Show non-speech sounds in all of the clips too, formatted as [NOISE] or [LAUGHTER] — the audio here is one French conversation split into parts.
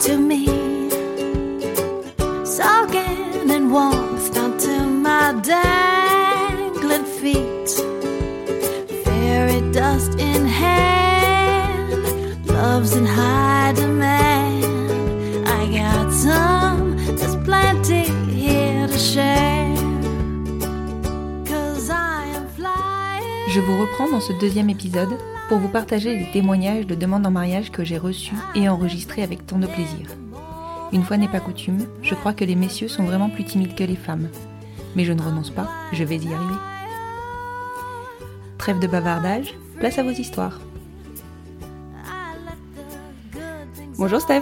to me. Soaking in warmth down to my dangling feet. Fairy dust in hand, love's in high Je vous reprends dans ce deuxième épisode pour vous partager les témoignages de demandes en mariage que j'ai reçus et enregistrés avec tant de plaisir. Une fois n'est pas coutume, je crois que les messieurs sont vraiment plus timides que les femmes. Mais je ne renonce pas, je vais y arriver. Trêve de bavardage, place à vos histoires. Bonjour Steph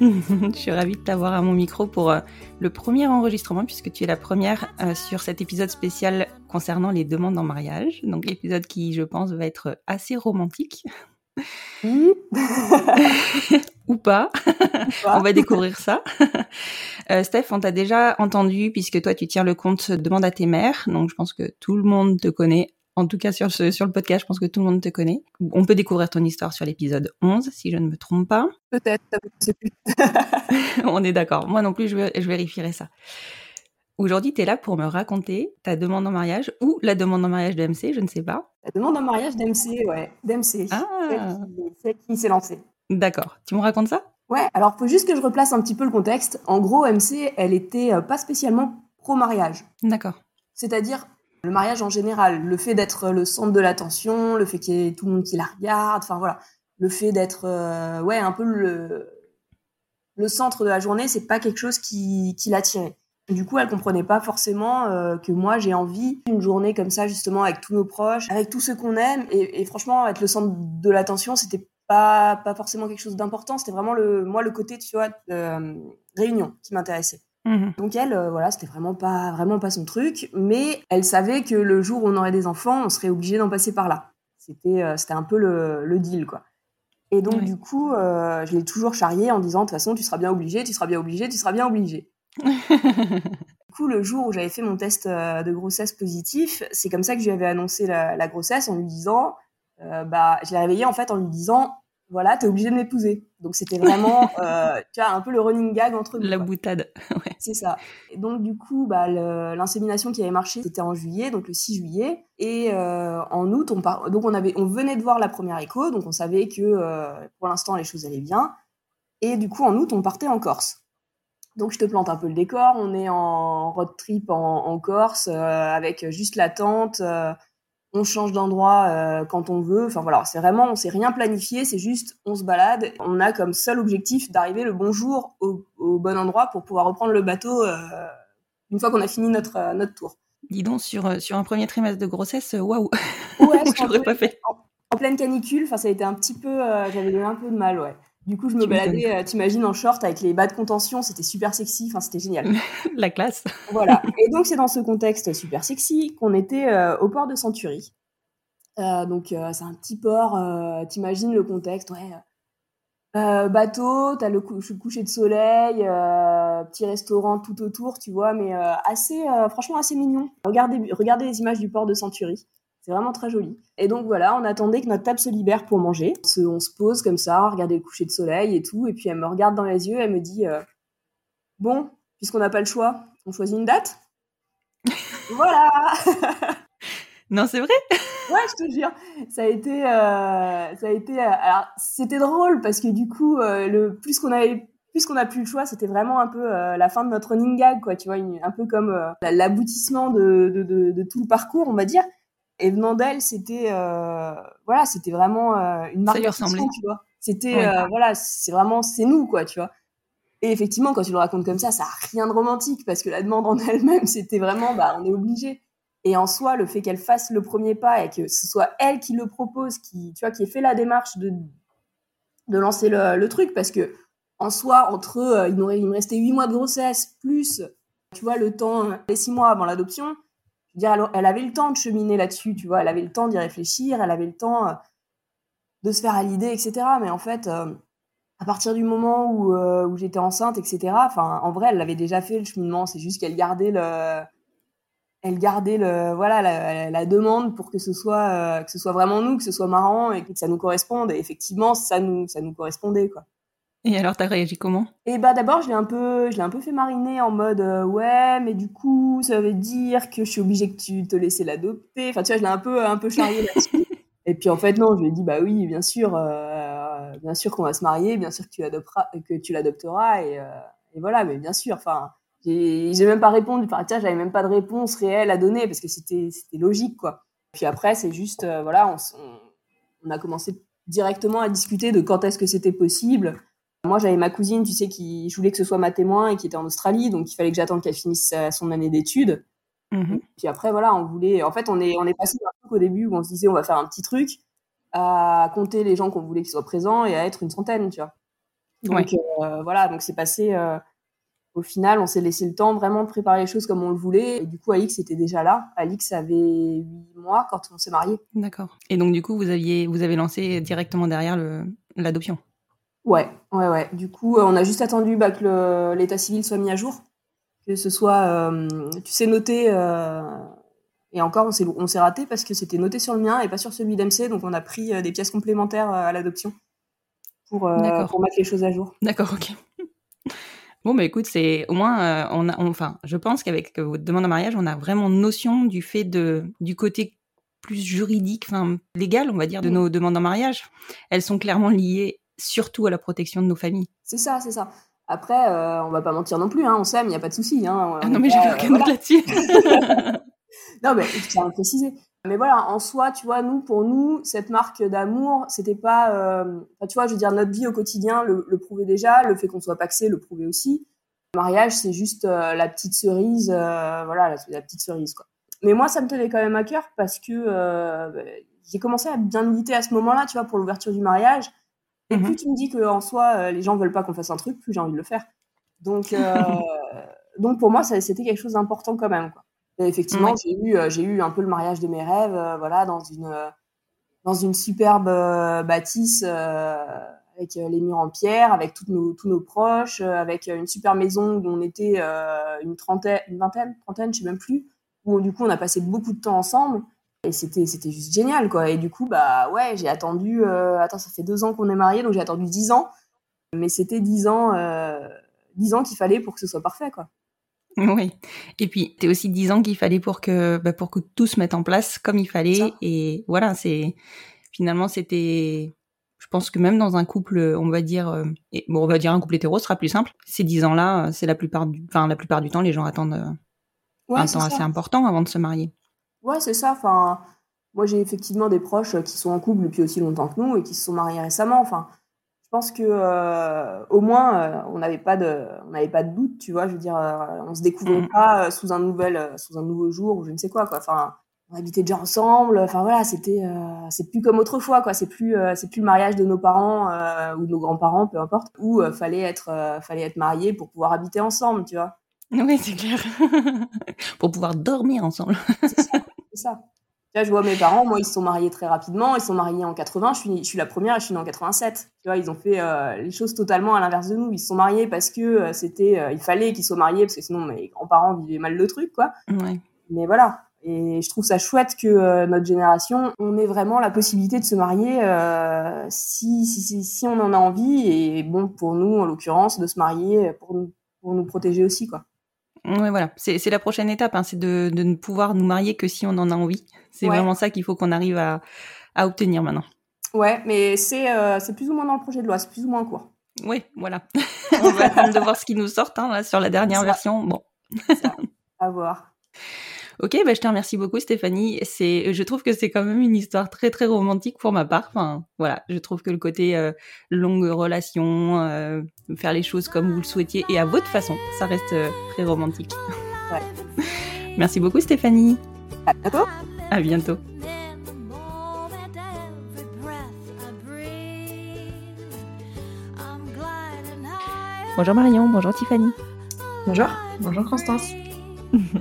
[LAUGHS] Je suis ravie de t'avoir à mon micro pour euh, le premier enregistrement puisque tu es la première euh, sur cet épisode spécial concernant les demandes en mariage. Donc l'épisode qui, je pense, va être assez romantique. [LAUGHS] Ou pas. on va découvrir ça. Euh, Steph, on t'a déjà entendu puisque toi tu tiens le compte Demande à tes mères. Donc je pense que tout le monde te connaît. En tout cas sur, ce, sur le podcast, je pense que tout le monde te connaît. On peut découvrir ton histoire sur l'épisode 11 si je ne me trompe pas. [LAUGHS] Peut-être, je sais plus. on est d'accord. Moi non plus, je, je vérifierai ça. Aujourd'hui, tu es là pour me raconter ta demande en mariage ou la demande en mariage de MC, je ne sais pas. La demande en mariage d'MC, ouais, d'MC. Ah. Celle qui, s'est lancée. D'accord. Tu me racontes ça? Ouais, alors faut juste que je replace un petit peu le contexte. En gros, MC, elle était euh, pas spécialement pro-mariage. D'accord. C'est-à-dire le mariage en général, le fait d'être le centre de l'attention, le fait qu'il y ait tout le monde qui la regarde, enfin voilà, le fait d'être euh, ouais un peu le centre de la journée, c'est pas quelque chose qui, l'attirait. Du coup, elle comprenait pas forcément euh, que moi j'ai envie d'une journée comme ça justement avec tous nos proches, avec tous ceux qu'on aime, et, franchement être le centre de l'attention, c'était pas pas forcément quelque chose d'important, c'était vraiment le moi le côté tu vois euh, réunion qui m'intéressait. Mmh. Donc elle, euh, voilà, c'était vraiment pas, vraiment pas son truc, mais elle savait que le jour où on aurait des enfants, on serait obligé d'en passer par là. C'était, euh, c'était un peu le, le, deal, quoi. Et donc du coup, euh, je l'ai toujours charrié en disant de toute façon, tu seras bien obligé, tu seras bien obligé, tu seras bien obligé. [LAUGHS] Du coup, le jour où j'avais fait mon test de grossesse positif, c'est comme ça que je lui avais annoncé la, la grossesse en lui disant, bah, je l'ai réveillée en fait en lui disant, voilà, t'es obligé de m'épouser. Donc c'était vraiment, [LAUGHS] euh, tu vois, un peu le running gag entre nous. La quoi. boutade. [LAUGHS] Ouais. C'est ça. Et donc du coup, bah, l'insémination qui avait marché, c'était en juillet, donc le 6 juillet. Et euh, en août, on part. Donc on avait, on venait de voir la première écho, donc on savait que euh, pour l'instant les choses allaient bien. Et du coup, en août, on partait en Corse. Donc je te plante un peu le décor. On est en road trip en, en Corse euh, avec juste la tente. euh, on change d'endroit euh, quand on veut. Enfin voilà, c'est vraiment, on s'est rien planifié. C'est juste, on se balade. On a comme seul objectif d'arriver le bon jour au, au bon endroit pour pouvoir reprendre le bateau euh, une fois qu'on a fini notre euh, notre tour. Dis donc, sur, euh, sur un premier trimestre de grossesse, euh, waouh Ouais, [LAUGHS] Je l'aurais pas fait. En pleine canicule, enfin ça a été un petit peu, euh, j'avais eu un peu de mal, ouais. Du coup, je me Tu baladais, euh, t'imagines, en short avec les bas de contention, c'était super sexy, enfin c'était génial. [LAUGHS] La classe. Voilà. Et donc, c'est dans ce contexte super sexy qu'on était euh, au port de Century. Euh, donc, euh, c'est un petit port, t'imagines le contexte, ouais. Bateau, t'as le cou- le coucher de soleil, petit restaurant tout autour, tu vois, mais assez, franchement, assez mignon. Regardez, regardez les images du port de Century. C'est vraiment très joli. Et donc voilà, on attendait que notre table se libère pour manger. On se, on se pose comme ça, regarder le coucher de soleil et tout. Et puis elle me regarde dans les yeux, elle me dit euh, Bon, puisqu'on n'a pas le choix, on choisit une date? [LAUGHS] Voilà Non, c'est vrai [LAUGHS] Ouais, je te jure, ça a été, euh, ça a été. euh, alors, c'était drôle parce que du coup, euh, le plus qu'on avait puisqu'on n'a plus le choix, c'était vraiment un peu la fin de notre running gag, quoi. Tu vois, un peu comme l'aboutissement de, de, de, de, tout le parcours, on va dire. Et venant d'elle, c'était voilà, c'était vraiment une marque de tu vois. C'était voilà, c'est vraiment c'est nous, quoi, tu vois. Et effectivement, quand tu le racontes comme ça, ça a rien de romantique parce que la demande en [LAUGHS] elle-même, c'était vraiment, bah, on est obligé. Et en soi, le fait qu'elle fasse le premier pas et que ce soit elle qui le propose, qui, tu vois, qui ait fait la démarche de, de lancer le, truc, parce que en soi, entre euh, il, me restait huit mois de grossesse plus, tu vois, le temps, les six mois avant l'adoption, dire, elle, elle, avait le temps de cheminer là-dessus, tu vois, elle avait le temps d'y réfléchir, elle avait le temps euh, de se faire à l'idée, etc. Mais en fait, euh, à partir du moment où, euh, j'étais enceinte, etc. Enfin, en vrai, elle l'avait déjà fait le cheminement. C'est juste qu'elle gardait le, elle gardait le, voilà, la, demande pour que ce soit, que ce soit vraiment nous, que ce soit marrant et que ça nous corresponde. Et effectivement, ça nous, ça nous correspondait, quoi. Et alors, t'as réagi comment? Et bah d'abord, je l'ai un peu, je l'ai un peu fait mariner en mode euh, ouais, mais du coup, ça veut dire que je suis obligée que tu te laisses l'adopter. Enfin, tu vois, je l'ai un peu, un peu charrié [LAUGHS] là-dessus. Et puis en fait non, je lui ai dit bah oui, bien sûr, euh, bien sûr qu'on va se marier, bien sûr que tu l'adopteras, que tu l'adopteras et, euh, et, voilà, mais bien sûr. Enfin, j'ai même pas répondu. Enfin tiens, j'avais même pas de réponse réelle à donner parce que c'était c'était logique quoi. Puis après c'est juste voilà, on, on, a commencé directement à discuter de quand est-ce que c'était possible. Moi j'avais ma cousine, tu sais, qui je voulais que ce soit ma témoin et qui était en Australie, donc il fallait que j'attende qu'elle finisse son année d'études. Mmh Puis après, voilà, on voulait. En fait, on est, on est passé d'un truc au début où on se disait on va faire un petit truc à compter les gens qu'on voulait qu'ils soient présents et à être une centaine, tu vois. Donc euh, voilà, donc c'est passé. Euh, au final, on s'est laissé le temps vraiment de préparer les choses comme on le voulait. Et du coup, Alix était déjà là. Alix avait huit mois quand on s'est mariés. D'accord. Et donc, du coup, vous aviez, vous avez lancé directement derrière l'adoption. Ouais, ouais, ouais. Du coup, on a juste attendu bah, que l'état civil soit mis à jour que ce soit, euh, tu sais, noté. Euh, et encore, on s'est raté parce que c'était noté sur le mien et pas sur celui d'MC, donc on a pris euh, des pièces complémentaires à l'adoption pour, pour mettre les choses à jour. D'accord, ok. Bon, bah écoute, c'est au moins, on a, enfin, je pense qu'avec votre demande en mariage, on a vraiment notion du fait de, du côté plus juridique, enfin légal, on va dire, de mm. nos demandes en mariage. Elles sont clairement liées surtout à la protection de nos familles. C'est ça, c'est ça. Après, euh, on va pas mentir non plus, hein, on s'aime, il n'y a pas de souci. Hein, ah non, mais j'ai aucun doute là-dessus. non, mais je tiens à préciser. Mais voilà, en soi, tu vois, nous, pour nous, cette marque d'amour, c'était pas, euh... tu vois, je veux dire, notre vie au quotidien le, le prouvait déjà, le fait qu'on soit paxé le prouvait aussi. Le mariage, c'est juste euh, la petite cerise, euh, voilà, la, la, petite cerise, quoi. Mais moi, ça me tenait quand même à cœur parce que euh, j'ai commencé à bien militer à ce moment-là, tu vois, pour l'ouverture du mariage. Et plus mhm. tu me dis qu'en soi, euh, les gens veulent pas qu'on fasse un truc, plus j'ai envie de le faire. Donc, euh, [LAUGHS] donc pour moi, c'était quelque chose d'important quand même. Quoi. Et effectivement, j'ai eu, euh, eu un peu le mariage de mes rêves, voilà, dans une, dans une superbe bâtisse avec les murs en pierre, avec nos, tous nos proches, avec une super maison où on était une trentaine, une vingtaine, trentaine, je sais même plus, où du coup on a passé beaucoup de temps ensemble. Et c'était, c'était juste génial, quoi. Et du coup, bah ouais, j'ai attendu. Euh, attends, ça fait deux ans qu'on est mariés, donc j'ai attendu dix ans. Mais c'était dix ans, euh, dix ans qu'il fallait pour que ce soit parfait, quoi. Oui. Et puis, c'était aussi dix ans qu'il fallait pour que, bah, pour que tout se mette en place comme il fallait. Et voilà, c'est finalement, c'était. Je pense que même dans un couple, on va dire, euh, et, bon, on va dire un couple hétéro, sera plus simple. Ces dix ans-là, c'est la plupart du, enfin, la plupart du temps, les gens attendent euh, un temps assez important avant de se marier. Ouais, c'est ça. Enfin, moi, j'ai effectivement des proches qui sont en couple depuis aussi longtemps que nous et qui se sont mariés récemment. Enfin, je pense que euh, au moins, euh, on n'avait pas de, on n'avait pas de doute, tu vois. Je veux dire, euh, on se découvrait mm. pas sous un nouvel, sous un nouveau jour ou je ne sais quoi, quoi. Enfin, on habitait déjà ensemble. Enfin voilà, c'était, c'est plus comme autrefois, quoi. C'est plus, c'est plus le mariage de nos parents ou de nos grands-parents, peu importe, où fallait être, fallait être marié pour pouvoir habiter ensemble, tu vois. Oui, c'est clair. [LAUGHS] pour pouvoir dormir ensemble. c'est ça. Là, je vois mes parents, moi, ils se sont mariés très rapidement. Ils sont mariés en 80. Je suis, je suis la première et je suis née en 87. Tu vois, ils ont fait euh, les choses totalement à l'inverse de nous. Ils se sont mariés parce que euh, c'était, euh, il fallait qu'ils soient mariés parce que sinon mes grands-parents vivaient mal le truc, quoi. Ouais. Mais voilà. Et je trouve ça chouette que notre génération, on ait vraiment la possibilité de se marier si, si, si, si, on en a envie. Et bon, pour nous, en l'occurrence, de se marier pour nous, pour nous protéger aussi, quoi. Ouais, voilà. C'est la prochaine étape, hein, c'est de, de, ne pouvoir nous marier que si on en a envie. C'est vraiment ça qu'il faut qu'on arrive à, à, obtenir maintenant. Ouais, mais c'est euh, plus ou moins dans le projet de loi, c'est plus ou moins court. Oui, voilà. [LAUGHS] On va attendre de voir ce qui nous sort hein, là, sur la dernière version. Bon. À voir. Ok, bah, je te remercie beaucoup Stéphanie. C'est, je trouve que c'est quand même une histoire très très romantique pour ma part. Enfin, voilà, je trouve que le côté euh, longue relation, euh, faire les choses comme vous le souhaitiez et à votre façon, ça reste euh, très romantique. Ouais. [LAUGHS] Merci beaucoup Stéphanie. À bientôt. À bientôt. Bonjour Marion, bonjour Tiffany. Bonjour, bonjour Constance.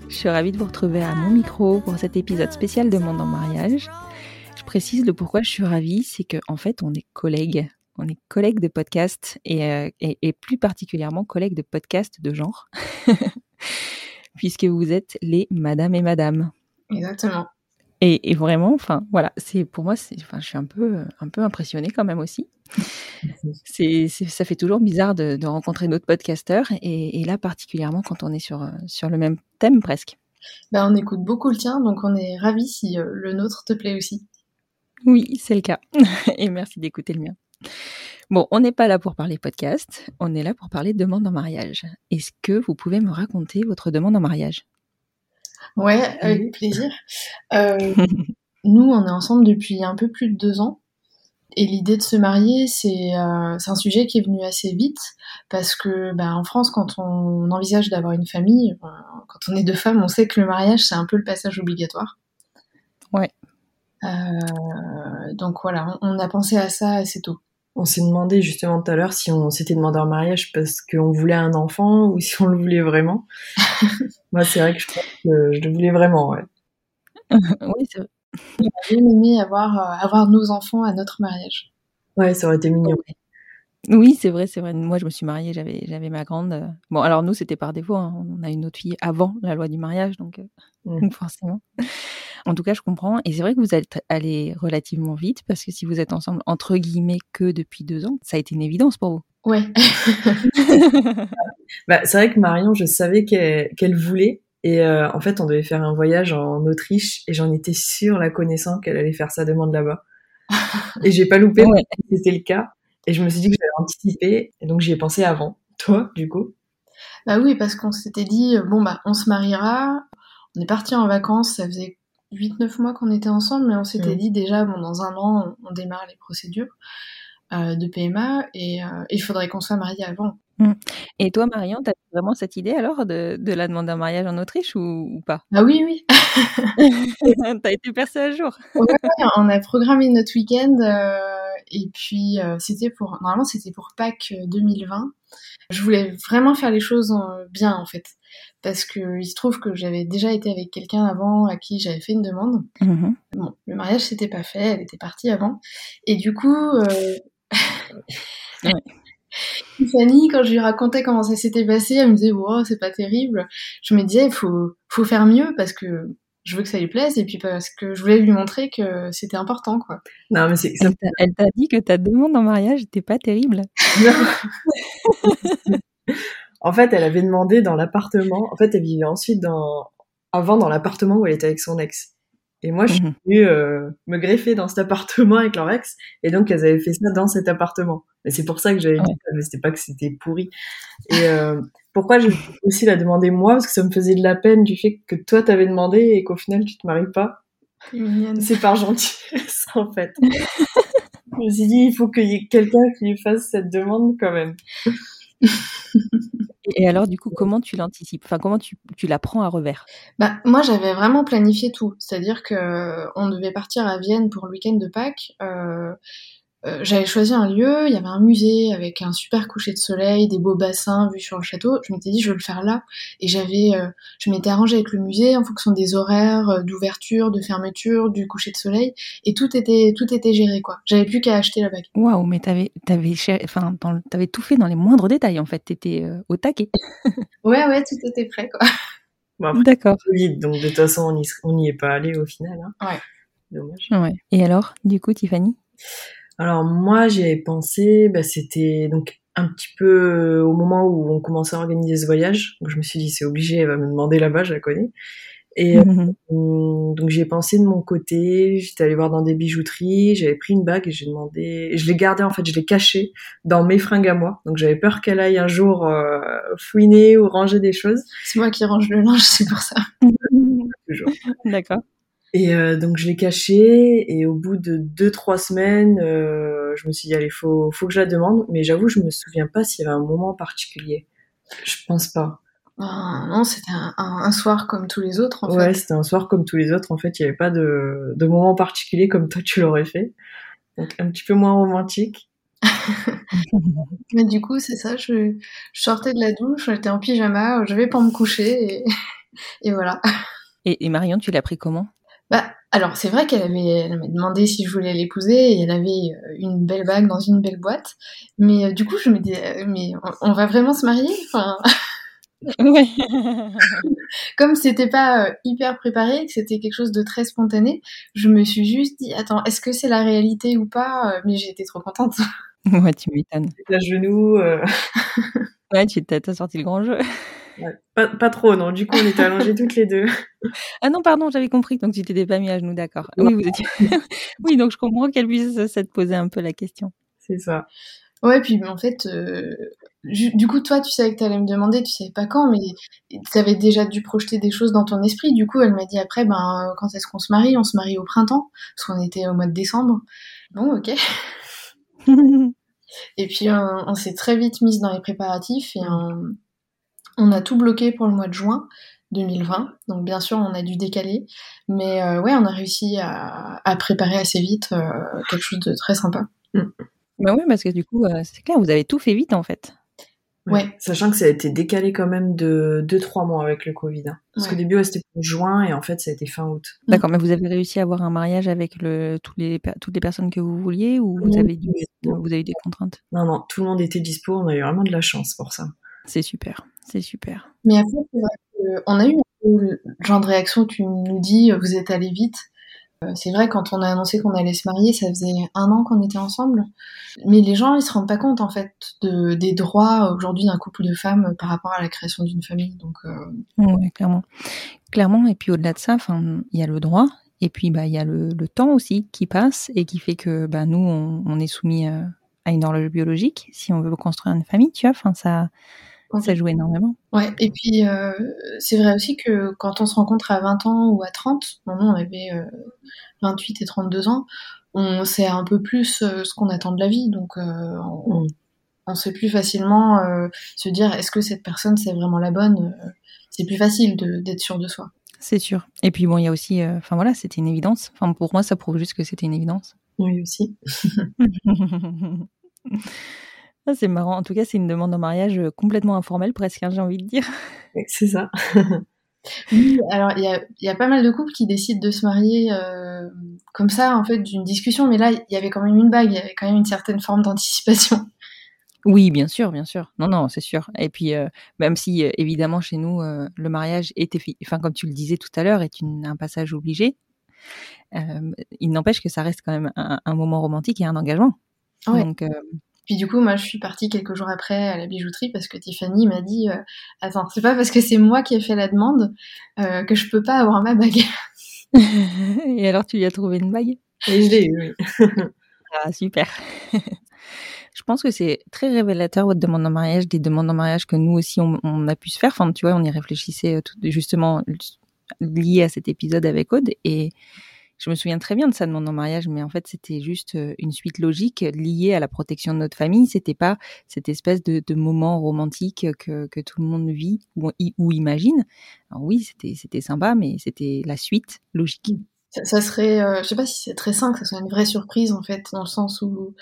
Je suis ravie de vous retrouver à mon micro pour cet épisode spécial de Monde en mariage. Je précise le pourquoi je suis ravie, c'est que en fait on est collègues. On est collègues de podcast et, euh, et plus particulièrement collègues de podcast de genre, [LAUGHS] puisque vous êtes les Madame et Madame. Exactement. Et, et vraiment, enfin voilà, c'est pour moi, c'est, enfin, je suis un peu, un peu impressionnée quand même aussi. [LAUGHS] C'est, ça fait toujours bizarre de, de rencontrer d'autres podcasteurs et, et là particulièrement quand on est sur, sur le même thème presque. Bah, on écoute beaucoup le tien, donc on est ravis si euh, le nôtre te plaît aussi. Oui, c'est le cas. [LAUGHS] Et merci d'écouter le mien. Bon, on n'est pas là pour parler podcast, on est là pour parler demande en mariage. Est-ce que vous pouvez me raconter votre demande en mariage? Ouais, avec plaisir. Euh, [LAUGHS] nous, on est ensemble depuis un peu plus de deux ans. Et l'idée de se marier, c'est euh, un sujet qui est venu assez vite parce que bah, en France, quand on envisage d'avoir une famille, euh, quand on est deux femmes, on sait que le mariage, c'est un peu le passage obligatoire. Ouais. Euh, donc voilà, on, on a pensé à ça assez tôt. On s'est demandé justement tout à l'heure si on s'était demandé en mariage parce qu'on voulait un enfant ou si on le voulait vraiment. [LAUGHS] Moi, c'est vrai que je que je le voulais vraiment, ouais. [LAUGHS] Oui, c'est vrai. On a bien aimé avoir, euh, avoir nos enfants à notre mariage. Ouais, ça aurait été mignon. Oui, c'est vrai, c'est vrai. Moi, je me suis mariée, j'avais, j'avais ma grande. euh, Bon, alors nous, c'était par défaut. hein. On a une autre fille avant la loi du mariage, donc, euh, Mm. donc [LAUGHS] forcément. En tout cas, je comprends. Et c'est vrai que vous êtes allé relativement vite parce que si vous êtes ensemble entre guillemets que depuis deux ans, ça a été une évidence pour vous. Ouais. [LAUGHS] Bah, c'est vrai que Marion, je savais qu'elle voulait. Et euh, en fait, on devait faire un voyage en Autriche et j'en étais sûre, la connaissant, qu'elle allait faire sa demande là-bas. [LAUGHS] Et j'ai pas loupé, Ouais. c'était le cas. Et je me suis dit que j'avais anticipé, et donc j'y ai pensé avant. Toi, du coup? Bah oui, parce qu'on s'était dit, bon, bah, on se mariera. On est parti en vacances, ça faisait 8-9 mois qu'on était ensemble, mais on s'était Mhm. dit déjà, bon, dans un an, on, on démarre les procédures euh, de PMA et euh, il faudrait qu'on soit mariés avant. Et toi, Marion, t'as vraiment cette idée alors de, de la demander en mariage en Autriche ou, ou pas? Ah oui, oui. [LAUGHS] T'as été percée à jour. Ouais, ouais, on a programmé notre week-end euh, et puis euh, c'était pour normalement c'était pour Pâques euh, 2020. Je voulais vraiment faire les choses euh, bien en fait parce que il se trouve que j'avais déjà été avec quelqu'un avant à qui j'avais fait une demande. Mhm. Bon, le mariage s'était pas fait, elle était partie avant et du coup euh... Ouais. [LAUGHS] Tiffany, quand je lui racontais comment ça s'était passé, elle me disait wow, c'est pas terrible. Je me disais il faut faut faire mieux parce que je veux que ça lui plaise et puis parce que je voulais lui montrer que c'était important quoi. Non, mais c'est ça Elle t'a- Elle t'a dit que ta demande en mariage n'était pas terrible. [LAUGHS] En fait, elle avait demandé dans l'appartement. En fait, elle vivait ensuite dans avant dans l'appartement où elle était avec son ex. Et moi, je suis Mhm. venue euh, me greffer dans cet appartement avec leur ex. Et donc, elles avaient fait ça dans cet appartement. Et c'est pour ça que j'avais dit ça, mais c'était pas que c'était pourri. Et euh, pourquoi j'ai aussi la demandé moi? Parce que ça me faisait de la peine du fait que toi, t'avais demandé et qu'au final, tu te maries pas. C'est par gentillesse, en fait. je me suis dit, il faut qu'il y ait quelqu'un qui lui fasse cette demande quand même. [LAUGHS] Et alors, du coup, comment tu l'anticipes? Enfin, comment tu, la prends à revers? Bah, moi, j'avais vraiment planifié tout. C'est-à-dire que euh, devait partir à Vienne pour le week-end de Pâques. Euh, euh, j'avais choisi un lieu, il y avait un musée avec un super coucher de soleil, des beaux bassins vus sur le château. Je m'étais dit, je veux le faire là. Et j'avais, euh, je m'étais arrangée avec le musée en fonction des horaires euh, d'ouverture, de fermeture, du coucher de soleil. Et tout était, tout était géré, quoi. J'avais plus qu'à acheter la bague. Waouh, mais t'avais, t'avais, enfin, t'avais tout fait dans les moindres détails, en fait. T'étais euh, au taquet. [LAUGHS] Ouais, ouais, tout était prêt, quoi. Bon, après, D'accord. Covid, donc de toute façon, on n'y on n'y est pas allé au final. Hein. Ouais. Dommage. Ouais. Et alors, du coup, Tiffany? Alors moi, j'ai pensé, bah, c'était donc un petit peu au moment où on commençait à organiser ce voyage. Donc je me suis dit, c'est obligé, elle va me demander là-bas, je la connais. Et euh, donc j'ai pensé de mon côté, j'étais allée voir dans des bijouteries, j'avais pris une bague et j'ai demandé, je l'ai gardée en fait, je l'ai cachée dans mes fringues à moi. Donc j'avais peur qu'elle aille un jour euh, fouiner ou ranger des choses. C'est moi qui range le linge, [LAUGHS] c'est pour ça. Toujours. D'accord. Et euh, donc je l'ai cachée et au bout de deux trois semaines, euh, je me suis dit allez faut faut que je la demande. Mais j'avoue je me souviens pas s'il y avait un moment particulier. Je pense pas. Ah, non, c'était un, un- un soir comme tous les autres, en ouais, fait. c'était un soir comme tous les autres. En fait, il y avait pas de de moment particulier comme toi tu l'aurais fait. Donc un petit peu moins romantique. [LAUGHS] Mais du coup, c'est ça, je, je sortais de la douche, j'étais en pyjama, je vais pour me coucher, et, [LAUGHS] et voilà. Et, et Marion, tu l'as pris comment? Bah, alors, c'est vrai qu'elle avait, elle demandé si je voulais l'épouser, et elle avait euh, une belle bague dans une belle boîte. Mais euh, du coup, je me dis, euh, mais on, on va vraiment se marier enfin, [LAUGHS] Ouais. [LAUGHS] Comme c'était pas euh, hyper préparé, que c'était quelque chose de très spontané, je me suis juste dit, attends, est-ce que c'est la réalité ou pas? Mais j'étais trop contente. ouais, tu m'étonnes. À genoux. [LAUGHS] euh, Ouais, tu t'as sorti le grand jeu. ouais. Pas pas trop non. Du coup on était allongés toutes les deux. [LAUGHS] Ah non, pardon, j'avais compris. Donc tu t'étais pas mis à genoux, d'accord. Oui, vous étiez. [LAUGHS] oui, donc je comprends qu'elle puisse se te poser un peu la question. C'est ça. Ouais, puis en fait, euh, du coup, toi, tu savais que t'allais me demander, tu savais pas quand, mais t'avais déjà dû projeter des choses dans ton esprit. Du coup, elle m'a dit après, ben, quand est-ce qu'on se marie? On se marie au printemps, parce qu'on était au mois de décembre. Bon, ok. [LAUGHS] Et puis, on, s'est très vite mise dans les préparatifs et on, a tout bloqué pour le mois de juin 2020. Donc, bien sûr, on a dû décaler. Mais euh, ouais, on a réussi à, préparer assez vite euh, quelque chose de très sympa. bah oui, parce que du coup, euh, c'est clair, vous avez tout fait vite en fait. Ouais. Sachant que ça a été décalé quand même de 2-3 mois avec le Covid. hein. Parce Ouais. qu'au début, ouais, c'était pour juin et en fait, ça a été fin août. D'accord, mais vous avez réussi à avoir un mariage avec le, tous les, per- toutes les personnes que vous vouliez ou vous avez, dû, vous avez eu des contraintes? Non, non, tout le monde était dispo. On a eu vraiment de la chance pour ça. C'est super, c'est super. Mais après, vrai qu'on a eu un peu le genre de réaction, tu nous dis, euh, vous êtes allé vite. Euh, C'est vrai, quand on a annoncé qu'on allait se marier, ça faisait un an qu'on était ensemble. Mais les gens, ils se rendent pas compte, en fait, de, des droits aujourd'hui d'un couple de femmes par rapport à la création d'une famille. Donc, euh, clairement. Clairement, et puis au-delà de ça, il y a le droit, et puis bah il y a le, temps aussi qui passe et qui fait que bah nous on, est soumis euh, à une horloge biologique si on veut construire une famille, tu vois. Enfin ça ça joue énormément. ouais. Et puis, euh, c'est vrai aussi que quand on se rencontre à 20 ans ou à 30, bon, nous, on avait euh, 28 et 32 ans, on sait un peu plus euh, ce qu'on attend de la vie. Donc, euh, on, Mm. on sait plus facilement se dire est-ce que cette personne c'est vraiment la bonne c'est plus facile d'être sûr de soi C'est sûr. Et puis bon, il y a aussi, enfin voilà, c'était une évidence. Enfin pour moi, ça prouve juste que c'était une évidence. Oui, aussi. [LAUGHS] Ah, c'est marrant. En tout cas, c'est une demande en mariage euh, complètement informelle, presque, hein, j'ai envie de dire. C'est ça. [LAUGHS] oui alors il y a, il y a pas mal de couples qui décident de se marier euh, comme ça en fait d'une discussion mais là il y avait quand même une bague il y avait quand même une certaine forme d'anticipation Oui, bien sûr, bien sûr. Non, non, c'est sûr. Et puis, euh, même si, euh, évidemment, chez nous, euh, le mariage est, enfin, comme tu le disais tout à l'heure, est une, un passage obligé, il n'empêche que ça reste quand même un, un moment romantique et un engagement. Ouais. Donc, puis du coup moi je suis partie quelques jours après à la bijouterie parce que Tiffany m'a dit euh, attends c'est pas parce que c'est moi qui ai fait la demande euh, que je peux pas avoir ma bague [LAUGHS] [LAUGHS] et alors, tu lui as trouvé une bague? Et je l'ai eu, oui. [LAUGHS] Ah, super. Je pense que c'est très révélateur votre demande en mariage, des demandes en mariage que nous aussi on, on a pu se faire. Enfin, tu vois, on y réfléchissait euh, tout, justement lié à cet épisode avec Aude et je me souviens très bien de sa demande en mariage, mais en fait c'était juste euh, une suite logique liée à la protection de notre famille. C'était pas cette espèce de, de moment romantique que, que tout le monde vit ou, ou imagine. Alors oui, c'était c'était sympa, mais c'était la suite logique. ça, ça serait euh, je sais pas si c'est très sain que ça soit une vraie surprise en fait dans le sens où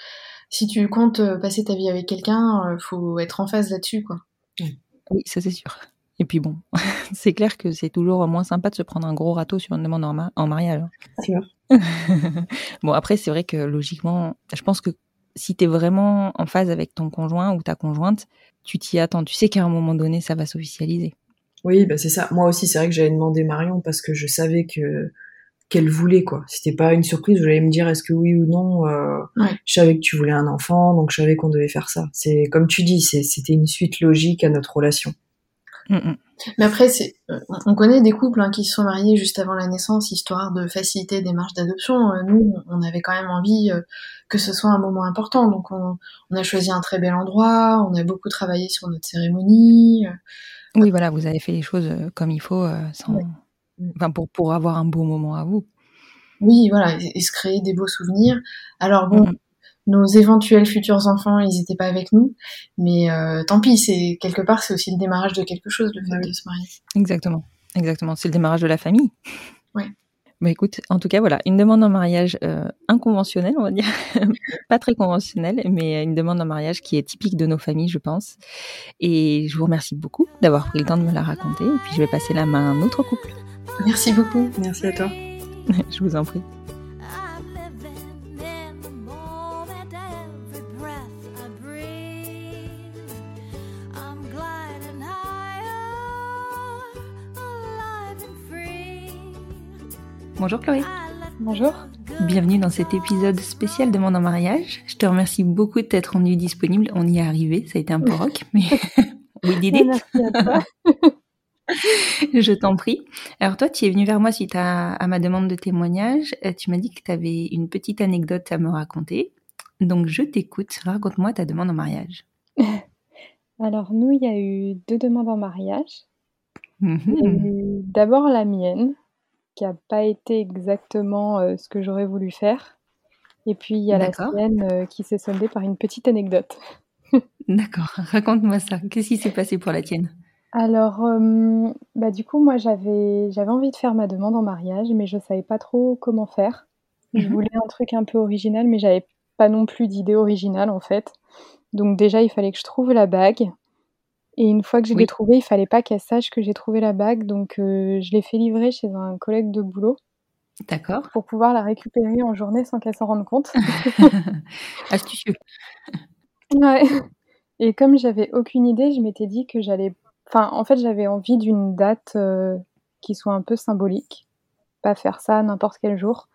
si tu comptes euh, passer ta vie avec quelqu'un euh, faut être en phase là-dessus quoi Oui, ça c'est sûr. Et puis bon, [LAUGHS] c'est clair que c'est toujours moins sympa de se prendre un gros râteau sur une demande en, ma- en mariage. hein. C'est sûr. [LAUGHS] bon, après, c'est vrai que logiquement, je pense que si tu es vraiment en phase avec ton conjoint ou ta conjointe, tu t'y attends. Tu sais qu'à un moment donné, ça va s'officialiser. Oui, bah c'est ça. Moi aussi, c'est vrai que j'avais demandé Marion parce que je savais que qu'elle voulait quoi. C'était pas une surprise. Vous allez me dire est-ce que oui ou non. Euh, Ouais. Je savais que tu voulais un enfant, donc je savais qu'on devait faire ça. C'est comme tu dis, c'était une suite logique à notre relation. Mm, mm. Mais après, c'est, euh, on connaît des couples hein, qui se sont mariés juste avant la naissance, histoire de faciliter des démarches d'adoption. Euh, nous, on avait quand même envie euh, que ce soit un moment important, donc on, on, a choisi un très bel endroit, on a beaucoup travaillé sur notre cérémonie. Oui, voilà, vous avez fait les choses comme il faut, sans... enfin, pour, pour avoir un beau moment à vous. Oui, voilà, et, se créer des beaux souvenirs. Alors bon, mm, nos éventuels futurs enfants, ils n'étaient pas avec nous. Mais euh, tant pis, c'est quelque part, c'est aussi le démarrage de quelque chose, le fait de se marier. Exactement, exactement. C'est le démarrage de la famille. Ouais. Bah écoute, en tout cas, voilà, une demande en mariage euh, inconventionnelle, on va dire. [LAUGHS] pas très conventionnelle, mais une demande en mariage qui est typique de nos familles, je pense. Et je vous remercie beaucoup d'avoir pris le temps de me la raconter. Et puis, je vais passer la main à un autre couple. Merci beaucoup. Merci à toi. [LAUGHS] je vous en prie. Bonjour Chloé. Bonjour. Bienvenue dans cet épisode spécial de Mon en mariage. Je te remercie beaucoup de t'être rendu disponible. On y est arrivé, ça a été un peu rock, mais [LAUGHS] oui, did Merci à toi. [LAUGHS] Je t'en prie. Alors toi, tu es venu vers moi suite à, ma demande de témoignage. Euh, tu m'as dit que tu avais une petite anecdote à me raconter. Donc je t'écoute. Raconte-moi ta demande en mariage. [LAUGHS] Alors nous, il y a eu deux demandes en mariage. Mhm. D'abord la mienne, qui a pas été exactement, euh, ce que j'aurais voulu faire et puis il y a la sienne, euh, qui s'est soldée par une petite anecdote. [LAUGHS] D'accord, raconte-moi ça. Qu'est-ce qui s'est passé pour la tienne? Alors, bah, du coup, moi, j'avais j'avais envie de faire ma demande en mariage, mais je savais pas trop comment faire. Je mmh voulais un truc un peu original, mais j'avais pas non plus d'idée originale, en fait. Donc déjà, il fallait que je trouve la bague. Et une fois que je l'ai trouvée, il fallait pas qu'elle sache que j'ai trouvé la bague, donc euh, je l'ai fait livrer chez un collègue de boulot. D'accord. Pour pouvoir la récupérer en journée sans qu'elle s'en rende compte. [LAUGHS] Astucieux. [LAUGHS] Ouais. Et comme j'avais aucune idée, je m'étais dit que j'allais. Enfin, en fait, j'avais envie d'une date euh, qui soit un peu symbolique. Pas faire ça n'importe quel jour.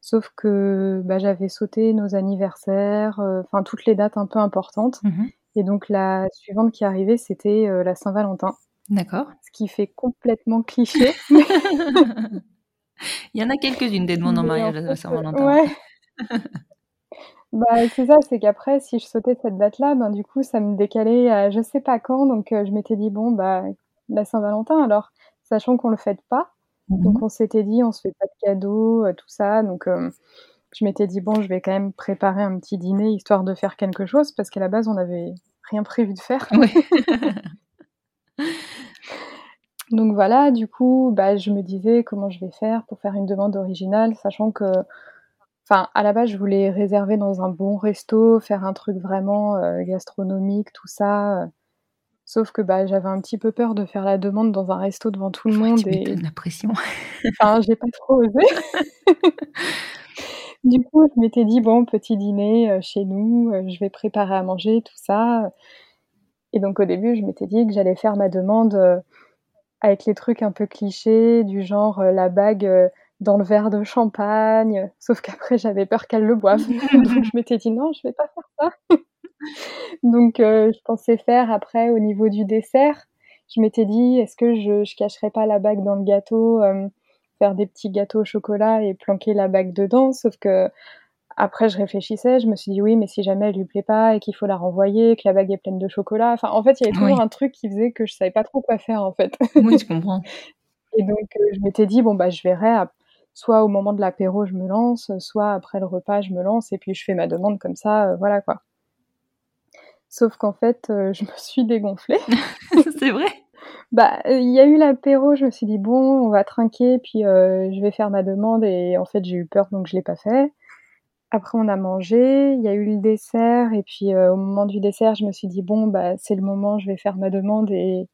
Sauf que bah, j'avais sauté nos anniversaires, euh, enfin toutes les dates un peu importantes. Mmh et donc la suivante qui arrivait, c'était euh, la Saint-Valentin. D'accord. Ce qui fait complètement cliché. [LAUGHS] Il y en a quelques-unes des demandes en mariage à la Saint-Valentin. Ouais. [LAUGHS] bah, c'est ça, c'est qu'après, si je sautais cette date-là, ben, du coup, ça me décalait à je sais pas quand. Donc, euh, je m'étais dit, bon, bah, la Saint-Valentin, alors, sachant qu'on le fête pas. Donc, on s'était dit, on se fait pas de cadeaux, euh, tout ça. Donc, je m'étais dit, bon, je vais quand même préparer un petit dîner histoire de faire quelque chose, parce qu'à la base, on n'avait rien prévu de faire. [LAUGHS] Donc voilà, du coup, bah, je me disais comment je vais faire pour faire une demande originale, sachant que, enfin, à la base, je voulais réserver dans un bon resto, faire un truc vraiment euh, gastronomique, tout ça. Sauf que bah, j'avais un petit peu peur de faire la demande dans un resto devant tout le monde. et la pression. enfin, j'ai pas trop osé. [LAUGHS] Du coup, je m'étais dit: «Bon, petit dîner, euh, chez nous, euh, je vais préparer à manger, tout ça». Et donc au début, je m'étais dit que j'allais faire ma demande, euh, avec les trucs un peu clichés du genre, la bague, dans le verre de champagne, sauf [LAUGHS] qu'après j'avais peur qu'elle le boive. [LAUGHS] Donc je m'étais dit: «Non, je vais pas faire ça». [LAUGHS] Donc je pensais faire après au niveau du dessert, je m'étais dit: «Est-ce que je je cacherais pas la bague dans le gâteau?» Faire des petits gâteaux au chocolat et planquer la bague dedans. Sauf que après, je réfléchissais, je me suis dit oui, mais si jamais elle lui plaît pas et qu'il faut la renvoyer, que la bague est pleine de chocolat. Enfin, en fait, il y avait toujours un truc qui faisait que je savais pas trop quoi faire, en fait. [LAUGHS] Oui, je comprends. et donc, euh, je m'étais dit bon bah, je verrai. Soit au moment de l'apéro, je me lance, soit après le repas, je me lance et puis je fais ma demande comme ça, euh, voilà quoi. Sauf qu'en fait, euh, je me suis dégonflée. [LAUGHS] C'est vrai. Bah, il y a eu l'apéro, je me suis dit: «Bon, on va trinquer, puis, heu, je vais faire ma demande» et en fait, j'ai eu peur, donc je l'ai pas fait. Après, on a mangé, il y a eu le dessert et puis, au moment du dessert, je me suis dit: «Bon, bah, c'est le moment, je vais faire ma demande» et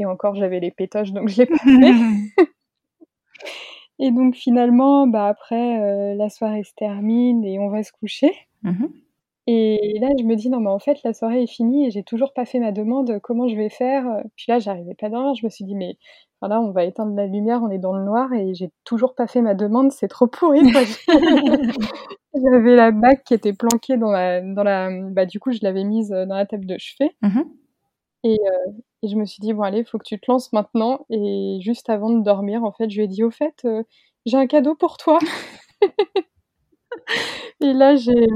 et encore, j'avais les pétoches, donc je l'ai pas fait. [LAUGHS] Et donc finalement, bah, après, la soirée se termine et on va se coucher. Mmh et là, je me dis: «Non, mais en fait, la soirée est finie et j'ai toujours pas fait ma demande, comment je vais faire?» puis là, j'arrivais pas dormir, je me suis dit: «Mais voilà, on va éteindre la lumière, on est dans le noir et j'ai toujours pas fait ma demande, c'est trop pourri, quoi». [LAUGHS] J'avais la bague qui était planquée dans la dans la bah, du coup, je l'avais mise, dans la table de chevet. Mmh et Et je me suis dit, bon, allez, il faut que tu te lances maintenant. Et juste avant de dormir, en fait, je lui ai dit, au fait, euh, j'ai un cadeau pour toi. [LAUGHS] et là, j'ai,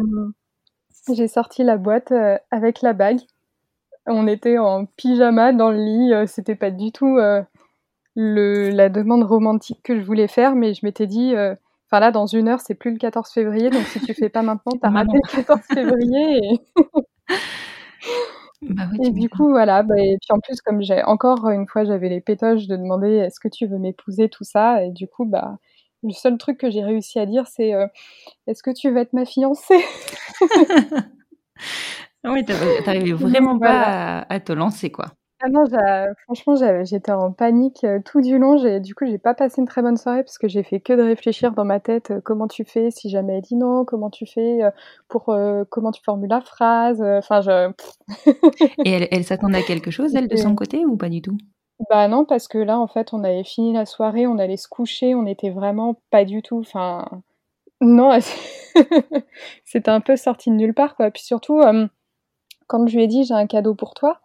j'ai sorti la boîte euh, avec la bague. On était en pyjama dans le lit. euh, C'était pas du tout euh, le, la demande romantique que je voulais faire, mais je m'étais dit, enfin là, dans une heure, c'est plus le 14 février, donc si tu fais pas maintenant, t'as raté le 14 février. Et... [LAUGHS] Bah Et du coup, voilà, bah, et puis en plus, comme j'ai encore une fois, j'avais les pétoches de demander est-ce que tu veux m'épouser, tout ça, et du coup, bah, le seul truc que j'ai réussi à dire, c'est euh, est-ce que tu veux être ma fiancée? [LAUGHS] Ah t'avais- t'arrivais vraiment pas à, à te lancer, quoi. Ah non, franchement, j'étais en panique euh, tout du long. Du coup, j'ai pas passé une très bonne soirée parce que j'ai fait que de réfléchir dans ma tête euh, comment tu fais si jamais elle dit non, comment tu fais pour euh, comment tu formules la phrase. Enfin, je. Et elle, elle s'attendait à quelque chose, [LAUGHS] elle, de son côté, ou pas du tout? Bah non, parce que là, en fait, on avait fini la soirée, on allait se coucher, on était vraiment pas du tout. Enfin, non, [LAUGHS] c'était un peu sorti de nulle part, quoi. Puis surtout, euh, quand je lui ai dit j'ai un cadeau pour toi,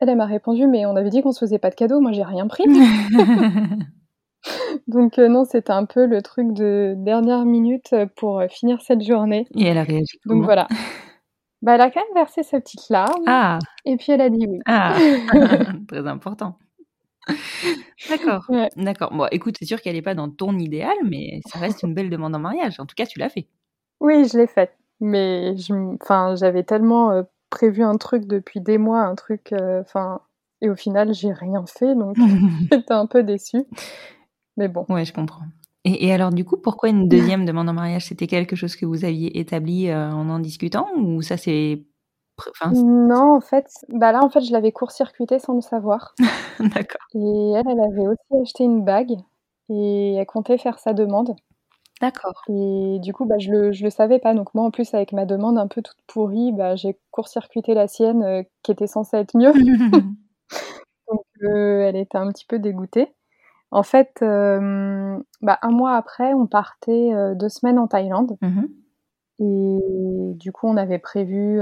elle, elle m'a répondu mais on avait dit qu'on se faisait pas de cadeau, moi j'ai rien pris. [LAUGHS] [LAUGHS] Donc euh, non, c'était un peu le truc de dernière minute euh, pour euh, finir cette journée. Et elle a réagi Donc voilà. Bah, elle a quand même versé sa petite larme Ah, et puis elle a dit oui. ah, très important. D'accord, Ouais. d'accord. Bon, écoute, c'est sûr qu'elle n'est pas dans ton idéal, mais ça reste une belle demande en mariage. En tout cas, tu l'as fait. Oui, je l'ai faite. Mais je, enfin, j'avais tellement euh, prévu un truc depuis des mois, un truc, euh, enfin, et au final, j'ai rien fait, donc [LAUGHS] [LAUGHS] j'étais un peu déçue. Mais bon. Ouais, je comprends. Et, et alors, du coup, pourquoi une [LAUGHS] deuxième demande en mariage? C'était quelque chose que vous aviez établi euh, en en discutant? Ou ça c'est... Enfin, c'est- Non, en fait, bah là, en fait, je l'avais court-circuité sans le savoir. [LAUGHS] d'accord. Et elle, elle avait aussi acheté une bague et elle comptait faire sa demande. D'accord. Et du coup, bah, je le, je le savais pas. Donc moi, en plus, avec ma demande un peu toute pourrie, bah, j'ai court-circuité la sienne euh, qui était censée être mieux. [LAUGHS] [LAUGHS] Donc euh, elle était un petit peu dégoûtée. En fait, euh, bah, un mois après, on partait deux semaines en Thaïlande. Mhm. Et du coup, on avait prévu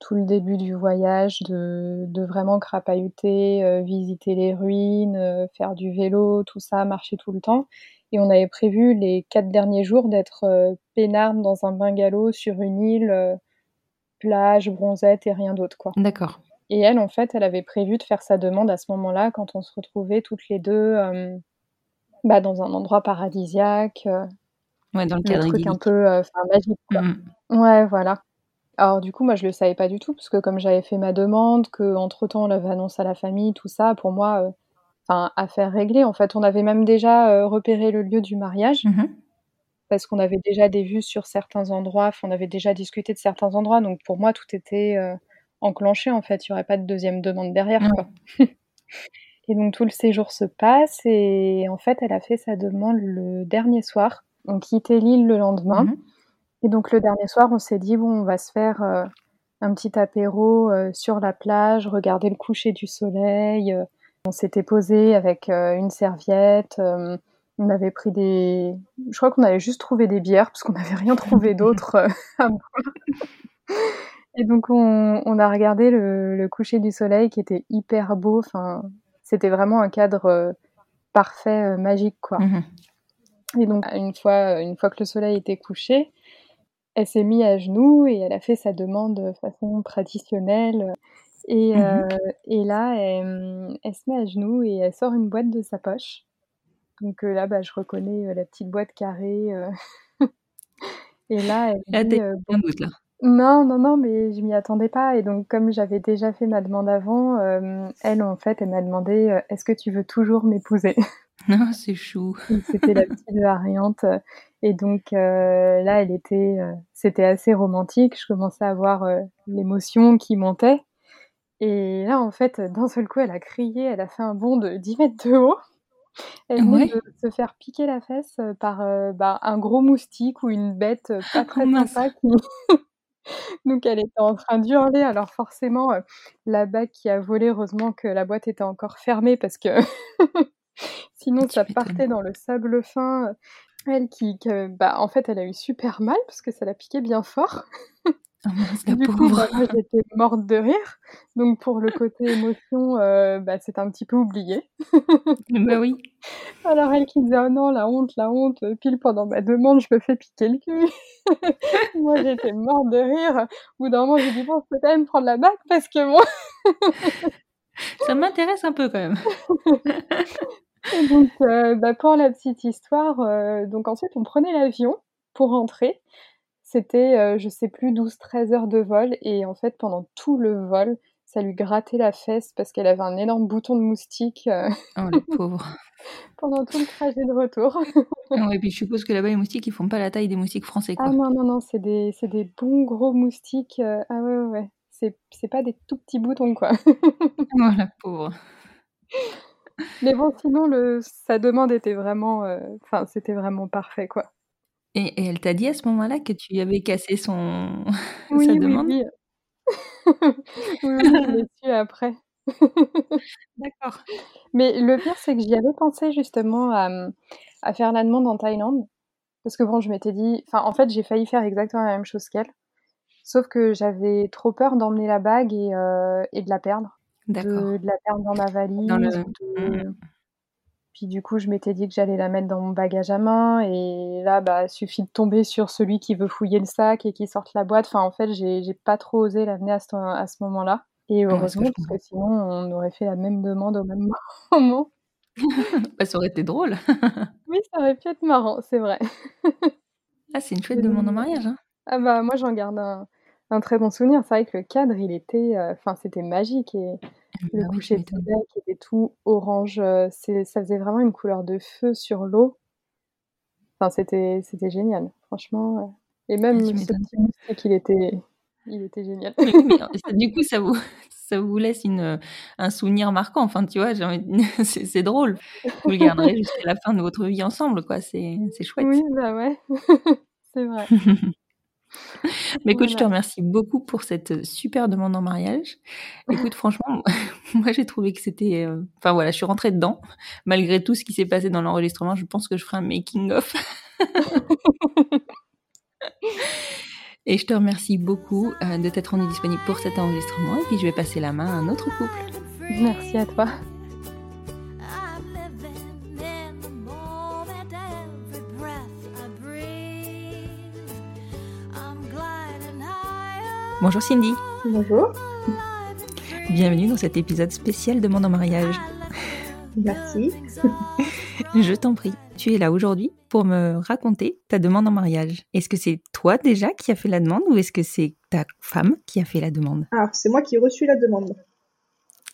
tout le début du voyage de, de vraiment crapahuter, euh, visiter les ruines, euh, faire du vélo, tout ça, marcher tout le temps. Et on avait prévu les quatre derniers jours d'être euh, dans un bungalow sur une île, euh, plage, bronzette et rien d'autre, quoi. D'accord. Et elle, en fait, elle avait prévu de faire sa demande à ce moment-là, quand on se retrouvait toutes les deux bah, dans un endroit paradisiaque, Ouais, dans le cadre truc un peu magique, quoi. Mhm. Ouais, voilà. Alors du coup, moi, je le savais pas du tout, parce que comme j'avais fait ma demande, que entre-temps, on l'avait annoncé à la famille, tout ça, pour moi, euh, enfin, affaire réglée. En fait, on avait même déjà euh, repéré le lieu du mariage, Mhm. parce qu'on avait déjà des vues sur certains endroits, on avait déjà discuté de certains endroits, donc pour moi, tout était euh, enclenché, en fait. Il y aurait pas de deuxième demande derrière, quoi. [LAUGHS] Et donc tout le séjour se passe, et en fait, elle a fait sa demande le dernier soir. On quittait l'île le lendemain. Mhm. Et donc le dernier soir, on s'est dit, bon, on va se faire euh, un petit apéro euh, sur la plage, regarder le coucher du soleil. euh. on s'était posé avec euh, une serviette. on avait pris des... Je crois qu'on avait juste trouvé des bières, parce qu'on n'avait rien trouvé d'autre [LAUGHS] à boire. Et donc on, on a regardé le, le coucher du soleil qui était hyper beau. Enfin, c'était vraiment un cadre parfait, magique, quoi. Mhm. Et donc, une fois, une fois que le soleil était couché, elle s'est mise à genoux et elle a fait sa demande de façon traditionnelle. Et, Mhm. euh, et là, elle, elle se met à genoux et elle sort une boîte de sa poche. Donc euh, là, bah, je reconnais euh, la petite boîte carrée. [LAUGHS] et là, elle Là, dit, un doute, là. non, non, non, mais je m'y attendais pas. Et donc, comme j'avais déjà fait ma demande avant, elle, en fait, elle m'a demandé Est-ce que tu veux toujours m'épouser? [LAUGHS] Non, c'est chou. C'était la [LAUGHS] petite variante. Et donc euh, là, elle était, euh, c'était assez romantique. Je commençais à voir euh, l'émotion qui montait. Et là, en fait, d'un seul coup, elle a crié, elle a fait un bond de 10 mètres de haut. Elle venait Ouais. de se faire piquer la fesse par bah, un gros moustique ou une bête pas [LAUGHS] très Oh sympa qui... [LAUGHS] Donc elle était en train d'hurler. Alors forcément, la bague qui a volé, heureusement que la boîte était encore fermée parce que [LAUGHS] sinon ça partait dans le sable fin. Elle qui, que- bah, en fait, elle a eu super mal parce que ça l'a piqué bien fort. Oh la Du coup, bah, moi, j'étais morte de rire. Donc pour le côté émotion, heu, bah, c'était un petit peu oublié. Bah oui. [LAUGHS] Alors elle qui disait: «Oh non, la honte, la honte», pile pendant ma demande, je me fais piquer le cul. [LAUGHS] Moi, j'étais morte de rire. Au bout d'un moment, j'ai dit: «Bon, je peux quand même prendre la bague parce que bon» Ça m'intéresse un peu quand même. [LAUGHS] donc heu, bah, pour la petite histoire, heu, donc ensuite on prenait l'avion pour rentrer. C'était, heu, je sais plus 12-13 heures de vol et en fait pendant tout le vol, ça lui grattait la fesse parce qu'elle avait un énorme bouton de moustique, heu, Oh [LAUGHS] la pauvre. pendant tout le trajet de retour. Ouais, et puis je suppose que là-bas, les moustiques, ils font pas la taille des moustiques français, Ah non, non, non, c'est des c'est des bons gros moustiques, heu, ah ouais, ouais, ouais. C'est c'est pas des tout petits boutons, quoi. [LAUGHS] Oh la pauvre. Mais bon, sinon le sa demande était vraiment, heu, enfin, c'était vraiment parfait, quoi. Et et elle t'a dit à ce moment-là que tu avais cassé son [LAUGHS] Oui, sa oui, demande? oui. [LAUGHS] Oui, oui, je après. D'accord. Mais le pire, c'est que j'y avais pensé justement à, à faire la demande en Thaïlande. Parce que bon, je m'étais dit enfin, en fait, j'ai failli faire exactement la même chose qu'elle. Sauf que j'avais trop peur d'emmener la bague et et de la perdre. De de la perdre dans ma Dans le valise ou mmh de mh. puis du coup, je m'étais dit que j'allais la mettre dans mon bagage à main et là, bah, suffit de tomber sur celui qui veut fouiller le sac et qui sorte la boîte. Enfin, en fait, j'ai pas trop osé l'amener à ce à ce moment-là et Ouais, ce que heureusement parce que sinon on aurait fait la même demande au même [LAUGHS] moment. Bah, ça aurait été drôle. [LAUGHS] Oui, ça aurait pu être marrant, c'est vrai. Ah, c'est une chouette demande en mariage, hein. Ah bah, moi, j'en garde un un très bon souvenir. C'est vrai que le cadre, il était, heu, enfin, c'était magique et le Bah oui, coucher de soleil qui était tout orange, c'est ça faisait vraiment une couleur de feu sur l'eau. Enfin, c'était c'était génial, franchement, et Ah, même tu ce m'étonnes. petit moustique, il était il était génial. Mais oui, mais alors ça du coup, ça vous [LAUGHS] ça vous laisse une, heu, un souvenir marquant. Enfin, tu vois, [LAUGHS] c'est c'est drôle. Vous le garderez [LAUGHS] jusqu'à la fin de votre vie ensemble, quoi. C'est c'est chouette. Oui, bah, ouais, c'est vrai. [LAUGHS] Bah, écoute, je te remercie beaucoup pour cette, heu, super demande en mariage. Écoute, [LAUGHS] franchement, [LAUGHS] moi, j'ai trouvé que c'était, heu enfin voilà, je suis rentrée dedans. Malgré tout ce qui s'est passé dans l'enregistrement, je pense que je ferai un making of. Et je te remercie beaucoup, heu, de t'être rendue disponible pour cet enregistrement et puis je vais passer la main à un autre couple. Merci à toi. Bonjour Cindy, Bonjour, bienvenue dans cet épisode spécial Demande en mariage. merci. [LAUGHS] Je t'en prie, tu es là aujourd'hui pour me raconter ta demande en mariage. Est-ce que c'est toi déjà qui as fait la demande ou est-ce que c'est ta femme qui a fait la demande? Alors, c'est moi qui ai reçu la demande.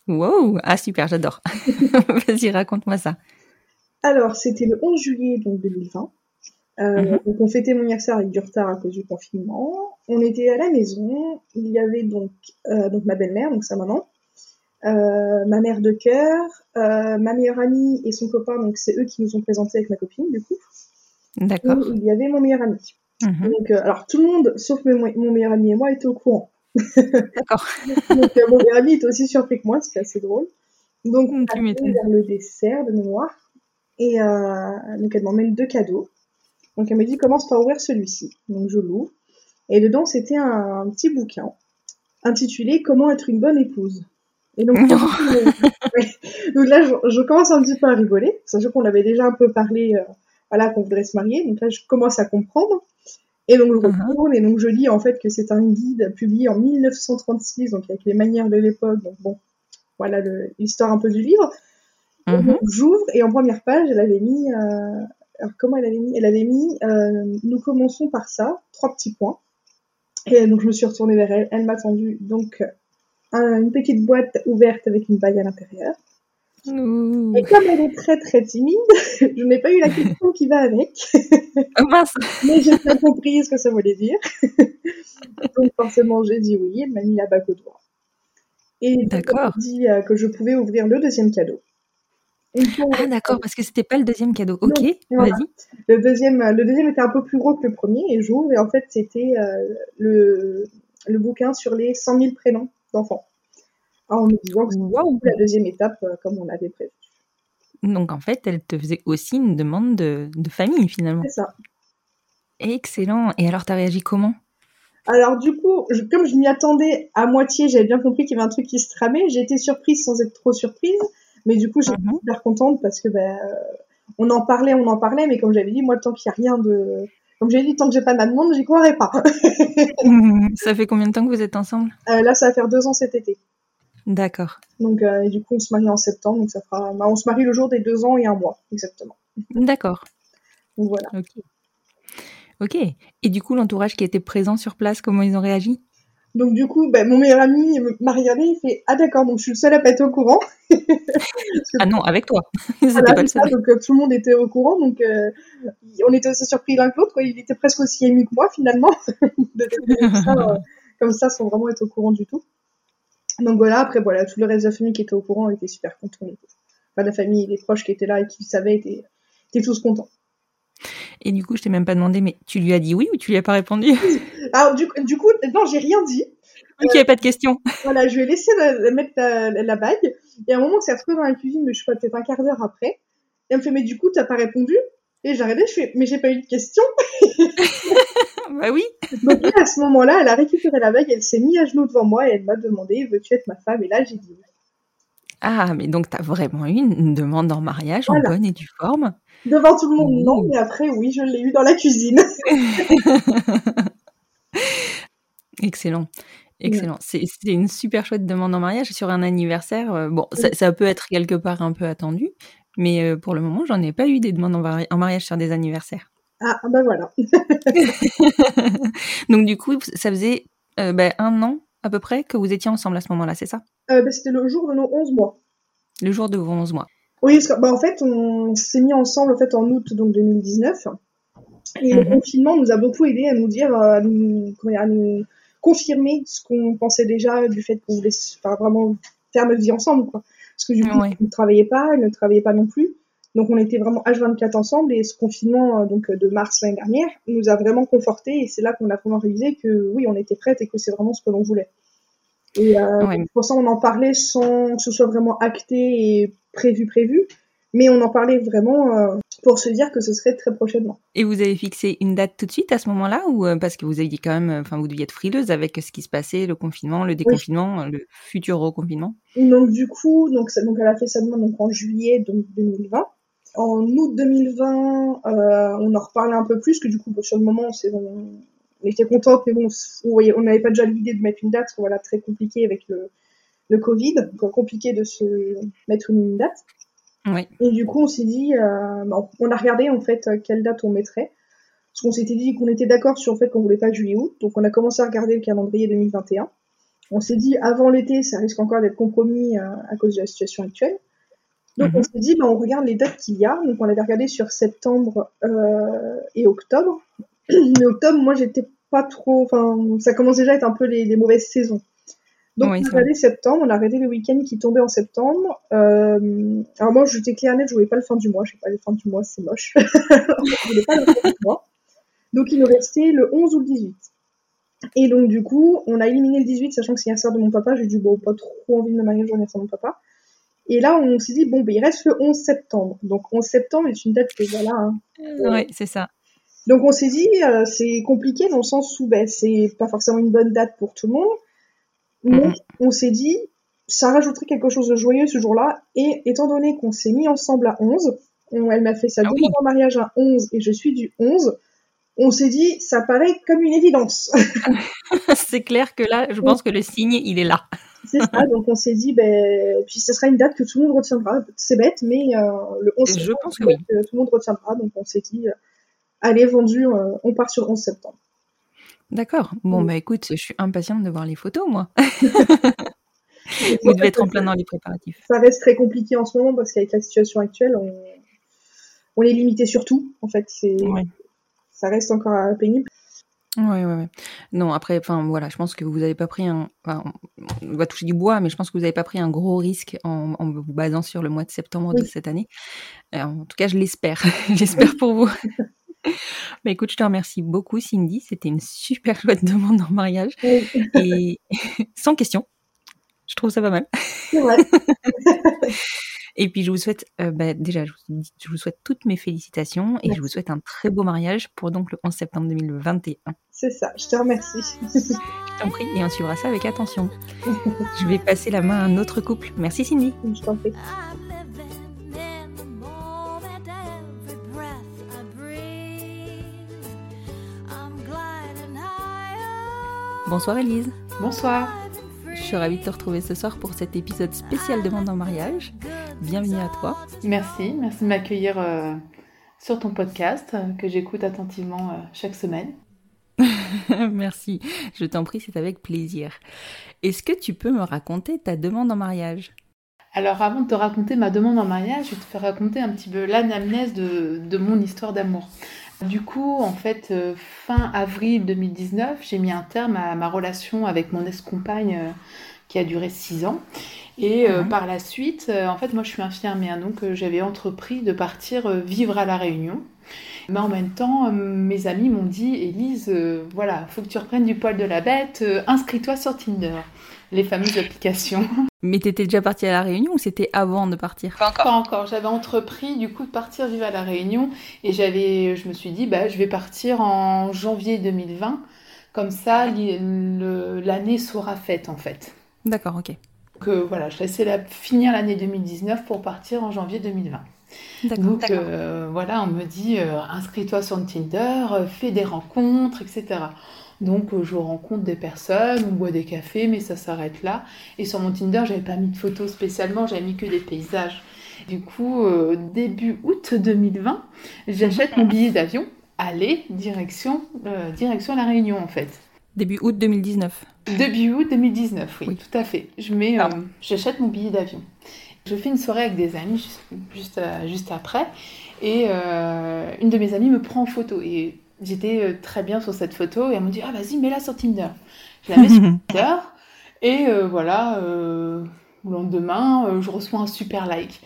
Wow, ah super, j'adore. [LAUGHS] Vas-y, raconte-moi ça. Alors, c'était le 11 juillet donc 2020. Euh, Mhm. Donc, on fêtait mon anniversaire avec du retard à cause du confinement. On était à la maison. Il y avait donc, euh, donc ma belle-mère, donc sa maman, euh, ma mère de cœur, euh, ma meilleure amie et son copain. Donc, c'est eux qui nous ont présentés avec ma copine, du coup. D'accord. il y avait mon meilleur ami. Mhm. Donc, euh, alors, tout le monde, sauf mon, mon meilleur ami et moi, était au courant. D'accord. [LAUGHS] Donc, mon meilleur ami était aussi surpris que moi, c'était assez drôle. Donc, on a vers le dessert de mémoire. Et euh, donc, elle m'emmène deux cadeaux. Donc, elle me dit, commence par ouvrir celui-ci. Donc, je l'ouvre. Et dedans, c'était un, un petit bouquin intitulé Comment être une bonne épouse. Et donc, [LAUGHS] [LAUGHS] donc là, je, je commence un petit peu à rigoler, sachant qu'on avait déjà un peu parlé, euh, voilà, qu'on voudrait se marier. Donc là, je commence à comprendre. Et donc, je Mhm. retourne et donc je lis en fait que c'est un guide publié en 1936, donc avec les manières de l'époque. Donc bon, voilà l'histoire un peu du livre. Mhm. donc, J'ouvre et en première page, elle avait mis, euh, alors comment elle avait mis Elle avait mis, euh, nous commençons par ça, trois petits points. Et donc je me suis retournée vers elle, elle m'a tendu donc un- une petite boîte ouverte avec une bague à l'intérieur. Ouh. Et comme elle est très très timide, [LAUGHS] je n'ai pas eu la question qui va avec, [LAUGHS] Oh mince. [LAUGHS] mais j'ai bien compris ce que ça voulait dire. donc forcément j'ai dit oui, elle m'a mis la bague au doigt. Et elle m'a dit euh, que je pouvais ouvrir le deuxième cadeau. Ah d'accord, parce que c'était pas le deuxième cadeau. Ok, voilà. vas-y. Le deuxième, euh, le deuxième était un peu plus gros que le premier et j'ouvre et en fait c'était euh, le, le bouquin sur les 100 000 prénoms d'enfants. En me disant que Waouh. la deuxième étape euh, comme on l'avait prévu. Donc en fait, elle te faisait aussi une demande de, de famille finalement. C'est ça. Excellent. Et alors, t'as réagi comment? Alors du coup, je- comme je m'y attendais à moitié, j'avais bien compris qu'il y avait un truc qui se tramait. J'ai été surprise sans être trop surprise, mais du coup, j'étais Mhm. super contente parce que ben, euh, on en parlait, on en parlait, mais comme j'avais dit, moi, tant qu'il y a rien de, comme j'ai dit, tant que j'ai pas ma demande, j'y croirais pas. [LAUGHS] Ça fait combien de temps que vous êtes ensemble? Euh, là, ça va faire deux ans cet été. D'accord. Donc, euh, et du coup, on se marie en septembre, donc ça fera, bah, on se marie le jour des deux ans et un mois, exactement. D'accord. Donc voilà. Ok. Ok. Et du coup, l'entourage qui était présent sur place, comment ils ont réagi? Donc du coup, ben, mon meilleur ami m'a regardé, il fait ah d'accord, donc je suis le seul à pas être au courant. [LAUGHS] Ah non, avec toi. [LAUGHS] Voilà, pas le seul. donc euh, tout le monde était au courant, donc euh, on était aussi surpris l'un que l'autre. Il était presque aussi ému que moi finalement [LAUGHS] de ça, euh, comme ça, sans vraiment être au courant du tout. Donc voilà, après voilà, tout le reste de la famille qui était au courant était super content. Enfin, la famille, les proches qui étaient là et qui le savaient étaient, étaient tous contents. Et du coup, je t'ai même pas demandé, mais tu lui as dit oui ou tu lui as pas répondu? Alors du, du coup, non, j'ai rien dit. Ok, pas de question. Voilà, je lui ai laissé la, la- mettre la, bague. Et à un moment, on s'est retrouvé dans la cuisine, mais je sais pas, peut-être un quart d'heure après. Et elle me fait, mais du coup, t'as pas répondu? Et j'ai arrêté, je fais, mais j'ai pas eu de question. [LAUGHS] bah oui. Donc là, à ce moment-là, elle a récupéré la bague, elle s'est mise à genoux devant moi et elle m'a demandé, veux-tu être ma femme? Et là, j'ai dit oui. Ah, mais donc t'as vraiment eu une, une demande en mariage en bonne et due forme? Devant tout le monde, non, Mmh. mais après, oui, je l'ai eu dans la cuisine. [LAUGHS] Excellent. Excellent. C'est une super chouette demande en mariage sur un anniversaire. euh, bon, ça, ça peut être quelque part un peu attendu, mais euh, pour le moment, j'en ai pas eu des demandes en, mari- en mariage sur des anniversaires. Ah, ben voilà. [LAUGHS] [LAUGHS] Donc du coup, ça faisait euh, ben, un an à peu près que vous étiez ensemble à ce moment-là, c'est ça? Euh, ben, C'était le jour de nos 11 mois. Le jour de vos 11 mois. Oui, parce que, bah, en fait, on s'est mis ensemble en fait en août donc 2019. Et le Mhm. confinement nous a beaucoup aidé à nous dire, euh, à nous, comment dire, à nous confirmer ce qu'on pensait déjà du fait qu'on voulait enfin, vraiment faire notre vie ensemble, quoi. Parce que du coup, Ouais. on ne travaillait pas, elle ne travaillait pas non plus. Donc on était vraiment H24 ensemble et ce confinement euh, donc euh, de mars l'année dernière nous a vraiment conforté et c'est là qu'on a vraiment réalisé que oui on était prête et que c'est vraiment ce que l'on voulait. Et euh, Ouais. pour ça on en parlait sans que ce soit vraiment acté et prévu prévu, mais on en parlait vraiment euh, pour se dire que ce serait très prochainement. Et vous avez fixé une date tout de suite à ce moment-là ou euh, parce que vous avez dit quand même, enfin vous deviez être frileuse avec ce qui se passait, le confinement, le déconfinement, le futur reconfinement? Donc du coup, donc, donc elle a fait sa demande donc en juillet donc 2020. En août 2020, euh, on en reparlait un peu plus que du coup sur le moment on, on, on était contente, mais bon, on n'avait pas déjà l'idée de mettre une date, parce que voilà très compliqué avec le, le Covid, donc compliqué de se mettre une date. Oui. Et du coup, on s'est dit, euh, bah, on a regardé en fait euh, quelle date on mettrait. Parce qu'on s'était dit qu'on était d'accord sur le fait qu'on voulait pas juillet-août. Donc on a commencé à regarder le calendrier 2021. On s'est dit, avant l'été, ça risque encore d'être compromis euh, à cause de la situation actuelle. Donc Mhm. on s'est dit, bah, on regarde les dates qu'il y a. Donc on avait regardé sur septembre euh, et octobre. [CLEARS THROAT] Mais octobre, moi, j'étais pas trop... Enfin, ça commence déjà à être un peu les, les mauvaises saisons. Donc Oui, on a regardé septembre, on a arrêté le week-end qui tombait en septembre. Euh, alors moi, j'étais clair net, je voulais pas le fin du mois. Je sais pas, le fin du mois, c'est moche. [LAUGHS] je voulais pas le fin du mois. Donc il nous restait le 11 ou le 18. Et donc du coup, on a éliminé le 18, sachant que c'est l'anniversaire de mon papa. J'ai dit, bon, pas trop envie de me marier le jour de mon papa. Et là, on s'est dit, bon, ben, il reste le 11 septembre. Donc 11 septembre est une date que voilà. hein. Ouais, c'est ça. Donc on s'est dit, euh, c'est compliqué dans le sens où ben, c'est pas forcément une bonne date pour tout le monde. Mais Mhm. on s'est dit, ça rajouterait quelque chose de joyeux ce jour-là. Et étant donné qu'on s'est mis ensemble à 11, on- elle m'a fait sa Ah demande oui. en mariage à 11 et je suis du 11, on s'est dit, ça paraît comme une évidence. [LAUGHS] c'est clair que là, je pense que le signe, il est là. C'est ça, donc on s'est dit, ben, puis ce sera une date que tout le monde retiendra. C'est bête, mais euh, le 11 Je septembre, pense que oui. tout le monde retiendra. Donc on s'est dit, euh, allez, vendu, euh, on part sur 11 septembre. D'accord. Bon, Oui. bah écoute, je suis impatiente de voir les photos, moi. Vous devez être en plein dans les préparatifs. ça reste très compliqué en ce moment parce qu'avec la situation actuelle, on, on est limité sur tout. En fait, c'est, Ouais. ça reste encore pénible. Ouais, ouais, ouais. Non, après, enfin, voilà, je pense que vous n'avez pas pris un. Enfin, on va toucher du bois, mais je pense que vous n'avez pas pris un gros risque en, en vous basant sur le mois de septembre de cette année. Euh, en tout cas, je l'espère. [LAUGHS] J'espère pour vous. [LAUGHS] Mais écoute, je te remercie beaucoup, Cindy. C'était une super chouette demande en mariage. Oui, Et [LAUGHS] sans question. Je trouve ça pas mal. c'est vrai. [LAUGHS] Et puis je vous souhaite, euh, bah, déjà, je vous, je vous souhaite toutes mes félicitations et je vous souhaite un très beau mariage pour donc le 11 septembre 2021. C'est ça, je te remercie. [LAUGHS] Je t'en prie, et on suivra ça avec attention. je vais passer la main à un autre couple. Merci Cindy. je t'en prie. Bonsoir Elise. Bonsoir. Je suis ravie de te retrouver ce soir pour cet épisode spécial Demande en mariage. Bienvenue à toi. Merci, merci de m'accueillir euh, sur ton podcast euh, que j'écoute attentivement euh, chaque semaine. [LAUGHS] Merci, je t'en prie, c'est avec plaisir. Est-ce que tu peux me raconter ta demande en mariage? Alors avant de te raconter ma demande en mariage, je vais te faire raconter un petit peu l'anamnèse de, de mon histoire d'amour. Du coup, en fait, euh, fin avril 2019, j'ai mis un terme à ma relation avec mon ex-compagne euh, qui a duré six ans. Et euh, Mhm. par la suite, euh, en fait, moi je suis infirmière, donc euh, j'avais entrepris de partir vivre à La Réunion. Mais en même temps, mes amis m'ont dit, Élise, voilà, faut que tu reprennes du poil de la bête, inscris-toi sur Tinder, les fameuses applications. [LAUGHS] Mais t'étais déjà partie à la Réunion ou c'était avant de partir? Pas encore. J'avais entrepris du coup de partir vivre à la Réunion et j'avais, je me suis dit bah je vais partir en janvier 2020. Comme ça, l'année sera faite en fait. D'accord, ok. Donc euh, voilà, je laissais la, finir l'année 2019 pour partir en janvier 2020. D'accord. Donc euh, voilà, on me dit euh, inscris-toi sur Tinder, euh, fais des rencontres, etc. Donc euh, je rencontre des personnes, on boit des cafés, mais ça s'arrête là. Et sur mon Tinder, j'avais pas mis de photos spécialement, j'avais mis que des paysages. Du coup, euh, début août 2020, j'achète mon billet d'avion, aller direction, euh, direction la Réunion en fait. Début août 2019. Début août 2019, oui, Oui. tout à fait. Je mets, euh, j'achète mon billet d'avion. Je fais une soirée avec des amis juste, juste, juste après, et une de mes amies me prend en photo. Et j'étais euh, très bien sur cette photo, et elle me dit Ah, vas-y, mets-la sur Tinder. Je la mets sur [LAUGHS] Tinder, et euh, voilà, euh, le lendemain, euh, je reçois un super like.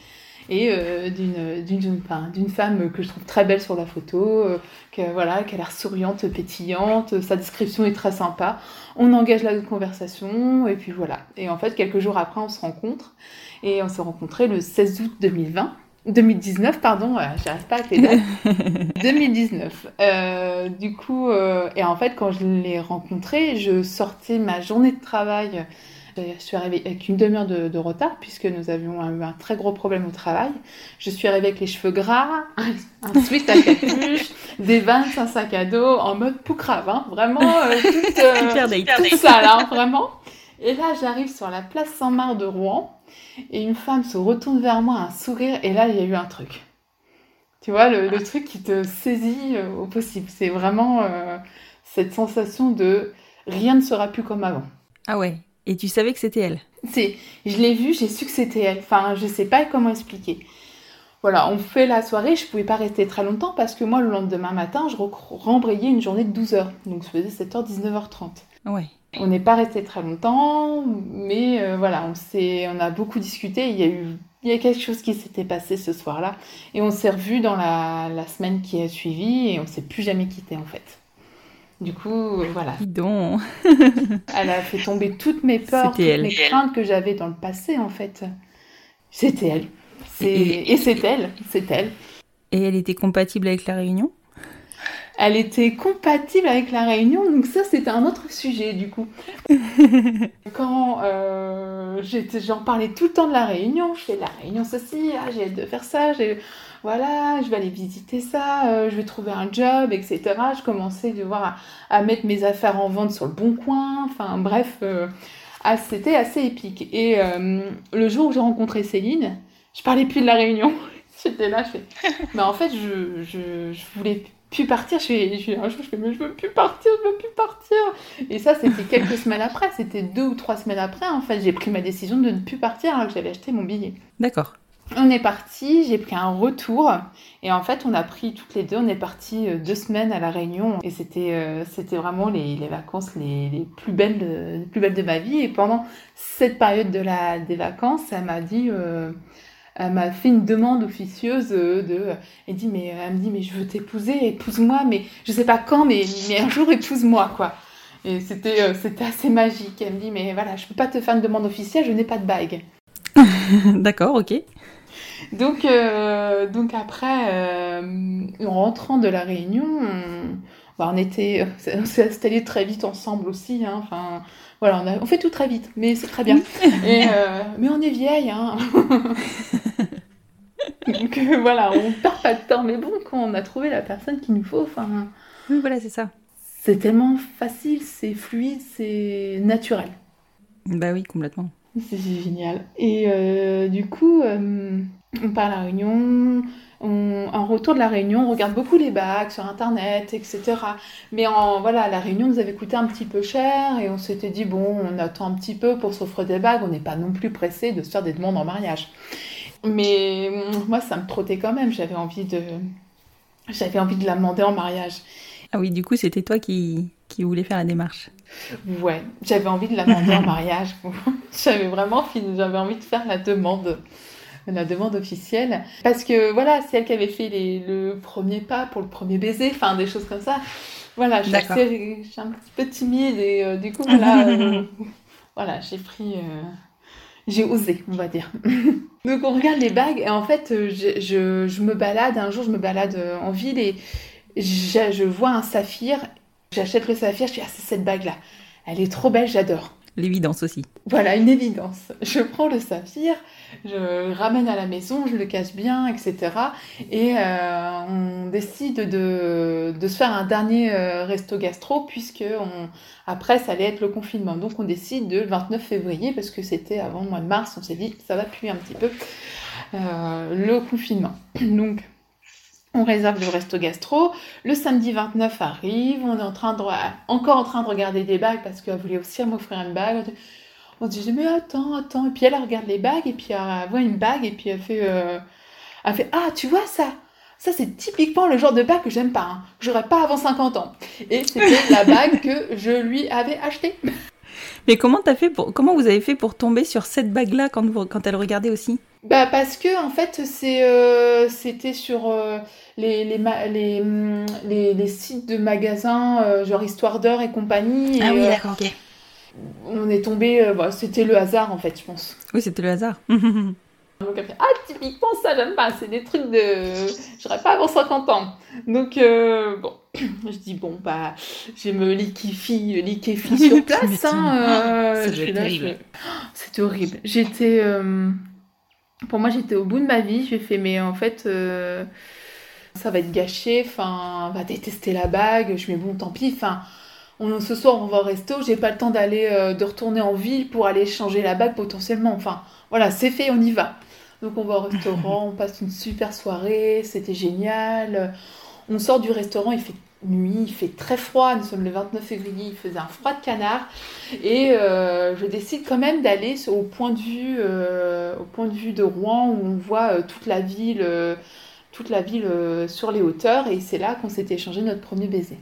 Et d'une d'une enfin, femme que je trouve très belle sur la photo, que, voilà, qui a l'air souriante, pétillante, sa description est très sympa. On engage la conversation, et puis voilà. Et en fait, quelques jours après, on se rencontre. Et on s'est rencontrés le 16 août 2020. 2019, pardon, euh, j'arrive pas avec les dates. [LAUGHS] 2019. Euh, du coup, euh, et en fait, quand je l'ai rencontré, je sortais ma journée de travail. Euh, Je suis arrivée avec une demi-heure de, de retard puisque nous avions eu un très gros problème au travail. Je suis arrivée avec les cheveux gras, un, [LAUGHS] un sweat à capuche, des vans, un sac à dos, en mode poucrave, hein, vraiment [LAUGHS] date. tout ça là, vraiment. Et là, j'arrive sur la place Saint-Marc de Rouen et une femme se retourne vers moi, un sourire, et là, il y a eu un truc. Tu vois, le, le truc qui te saisit euh, au possible. C'est vraiment euh, cette sensation de rien ne sera plus comme avant. Ah ouais. Et tu savais que c'était elle C'est, je l'ai vue, j'ai su que c'était elle. Enfin, je sais pas comment expliquer. Voilà, on fait la soirée, je pouvais pas rester très longtemps parce que moi, le lendemain matin, je re- rembrayais une journée de 12 heures. Donc, ça faisait 7h, 19h30. Ouais. On n'est pas resté très longtemps, mais euh, voilà, on s'est, on a beaucoup discuté. Il y a eu, il y a quelque chose qui s'était passé ce soir-là, et on s'est revus dans la, la semaine qui a suivi, et on s'est plus jamais quitté en fait. Du coup, euh, voilà, Dis donc. [LAUGHS] elle a fait tomber toutes mes peurs, toutes elle. mes craintes que j'avais dans le passé en fait. C'était elle. Et- Et c'est elle, c'est elle. Et elle était compatible avec la Réunion? Elle était compatible avec la Réunion, donc ça c'était un autre sujet du coup. [LAUGHS] Quand euh, j'en parlais tout le temps de la Réunion, je fais la Réunion ceci, ah, j'ai hâte de faire ça, voilà, je vais aller visiter ça, euh, je vais trouver un job, etc. Je commençais de voir à, à mettre mes affaires en vente sur le bon coin, enfin bref, euh, ah, c'était assez épique. Et le jour où j'ai rencontré Céline, je parlais plus de la Réunion. [LAUGHS] J'étais là, je fais. [LAUGHS] Mais en fait, je, je, je voulais plus partir. Je fais, je fais un jour, je fais, mais je veux plus partir, je veux plus partir. Et ça, c'était quelques [LAUGHS] semaines après. C'était deux ou trois semaines après. En fait, j'ai pris ma décision de ne plus partir alors que j'avais acheté mon billet. D'accord. On est parti, j'ai pris un retour et en fait on a pris toutes les deux, on est parti euh, deux semaines à la Réunion et c'était euh, c'était vraiment les, les vacances les, les plus belles de, les plus belles de ma vie et pendant cette période de la des vacances elle m'a dit euh, elle m'a fait une demande officieuse euh, de elle dit mais elle me dit mais je veux t'épouser épouse-moi mais je sais pas quand mais mais un jour épouse-moi quoi et c'était euh, c'était assez magique elle me dit mais voilà je peux pas te faire une demande officielle je n'ai pas de bague [LAUGHS] D'accord, ok. donc, euh, donc après, euh, en rentrant de la réunion, on, bah, on était, on s'est installé très vite ensemble aussi. Hein, enfin, voilà, on, a, on, fait tout très vite, mais c'est très bien. Et, euh, mais on est vieille, hein. [LAUGHS] donc voilà, on perd pas de temps. Mais bon, quand on a trouvé la personne qu'il nous faut, enfin. Oui, voilà, c'est ça. C'est tellement facile, c'est fluide, c'est naturel. Bah oui, complètement. C'est génial. Et euh, du coup, euh, on part à la réunion. On, en retour de la réunion, on regarde beaucoup les bacs sur internet, etc. Mais en, voilà, la réunion nous avait coûté un petit peu cher et on s'était dit, bon, on attend un petit peu pour s'offrir des bagues, on n'est pas non plus pressé de se faire des demandes en mariage. Mais moi, ça me trottait quand même, j'avais envie de, j'avais envie de la demander en mariage. Ah oui, du coup, c'était toi qui, qui voulais faire la démarche. Ouais, j'avais envie de la demander en mariage. [LAUGHS] j'avais vraiment j'avais envie de faire la demande, la demande officielle. Parce que voilà, c'est elle qui avait fait les, le premier pas pour le premier baiser, enfin des choses comme ça. Voilà, je suis, assez, je suis un petit peu timide et euh, du coup, voilà, [LAUGHS] euh, voilà j'ai pris. Euh, j'ai osé, on va dire. [LAUGHS] Donc on regarde les bagues et en fait, je, je, je, me balade, un jour je me balade en ville et je, je vois un saphir J'achète le saphir, je dis, ah, c'est cette bague-là. Elle est trop belle, j'adore. L'évidence aussi. Voilà, une évidence. Je prends le saphir, je le ramène à la maison, je le cache bien, etc. Et euh, on décide de, se faire un dernier euh, resto gastro, puisque on, après, ça allait être le confinement. Donc on décide de le 29 février, parce que c'était avant le mois de mars, on s'est dit, ça va puer un petit peu euh, le confinement. [CLEARS THROAT] Donc on réserve le resto gastro. Le samedi 29 arrive, on est encore en train de regarder des bagues parce qu'elle voulait aussi m'offrir une bague. On se dit, mais attends, attends. Et puis elle regarde les bagues et puis elle voit une bague et puis elle fait, euh, elle fait Ah, tu vois ça? Ça, c'est typiquement le genre de bague que j'aime pas. Hein. J'aurais pas avant 50 ans. Et c'était la [LAUGHS] bague que je lui avais achetée. Mais comment, as fait pour, comment vous avez fait pour tomber sur cette bague-là quand, quand elle regardait aussi? Bah parce que en fait c'est euh, c'était sur euh, les, les, mm, les, les, sites de magasins euh, genre Histoire d'heure et compagnie. ah oui d'accord ok. On est tombé bah, c'était le hasard en fait je pense. Oui c'était le hasard. [LAUGHS] Donc fait ah typiquement ça j'aime pas c'est des trucs de j'aurais pas avant 50 ans donc bon [CLEARS THROAT] je dis bon bah je me liquéfie liquéfie [LAUGHS] sur place hein, c'était horrible j'étais pour moi, j'étais au bout de ma vie. J'ai fait, mais en fait, euh, ça va être gâché. Enfin, on va détester la bague. Je me dis, bon, tant pis. Enfin, on, ce soir, on va au resto. J'ai pas le temps d'aller, euh, de retourner en ville pour aller changer la bague potentiellement. Enfin, voilà, c'est fait, on y va. Donc, on va au restaurant, on passe une super soirée. C'était génial. On sort du restaurant, il fait nuit, il fait très froid, nous sommes le 29 février, il faisait un froid de canard, et euh, je décide quand même d'aller au point de vue, euh, au point de vue de Rouen où on voit euh, toute la ville, toute la ville sur les hauteurs, et c'est là qu'on s'est échangé notre premier baiser.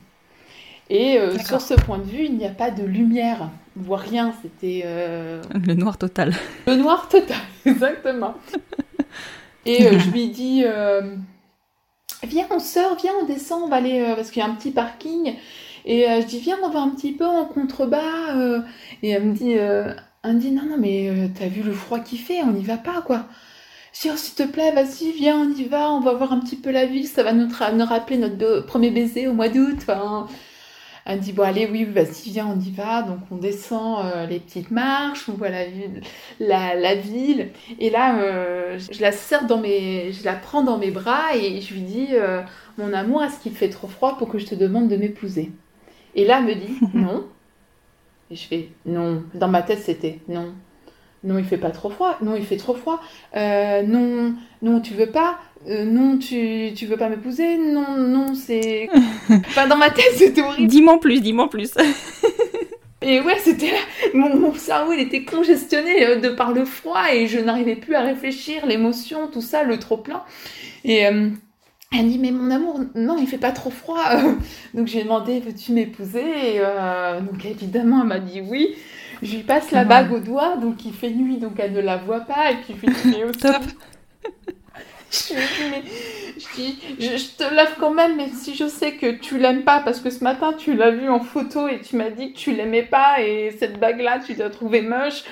Et sur ce point de vue, il n'y a pas de lumière, on voit rien, c'était le noir total. Le noir total, [LAUGHS] exactement. et je lui dis viens, on sort, viens, on descend, on va aller, euh, parce qu'il y a un petit parking. Et euh, je dis, viens, on va un petit peu en contrebas. Euh. et elle me dit, elle me dit, non, non, mais t'as vu le froid qu'il fait, on n'y va pas, quoi. Je dis, oh, s'il te plaît, vas-y, viens, on y va, on va voir un petit peu la ville, ça va nous, nous rappeler notre premier baiser au mois d'août. Enfin, elle dit, bon, allez, oui, vas-y, viens, on y va. Donc, on descend euh, les petites marches, on voit la ville. La, ville. Et là, euh, je la serre dans mes... Je la prends dans mes bras et je lui dis, euh, mon amour, est-ce qu'il fait trop froid pour que je te demande de m'épouser? Et là, elle me dit, [LAUGHS] non. Et je fais, non. Dans ma tête, c'était, non. Non, il fait pas trop froid. Non, il fait trop froid. non, non, tu veux pas. Euh, non, tu, tu veux pas m'épouser Non, non, c'est. [LAUGHS] enfin, dans ma tête, c'était horrible. Dis-moi plus, dis-moi plus. [LAUGHS] et ouais, c'était mon, mon, cerveau, il était congestionné euh, de par le froid et je n'arrivais plus à réfléchir, l'émotion, tout ça, le trop-plein. Et. Euh, elle dit mais mon amour non il fait pas trop froid [LAUGHS] donc j'ai demandé veux-tu m'épouser? Donc évidemment elle m'a dit oui je lui passe la bague au doigt donc il fait nuit donc elle ne la voit pas et puis je lui dis mais au top je mais je, dis, je, je te lave quand même, mais si je sais que tu l'aimes pas, parce que ce matin tu l'as vu en photo et tu m'as dit que tu l'aimais pas et cette bague-là tu l'as trouvée moche.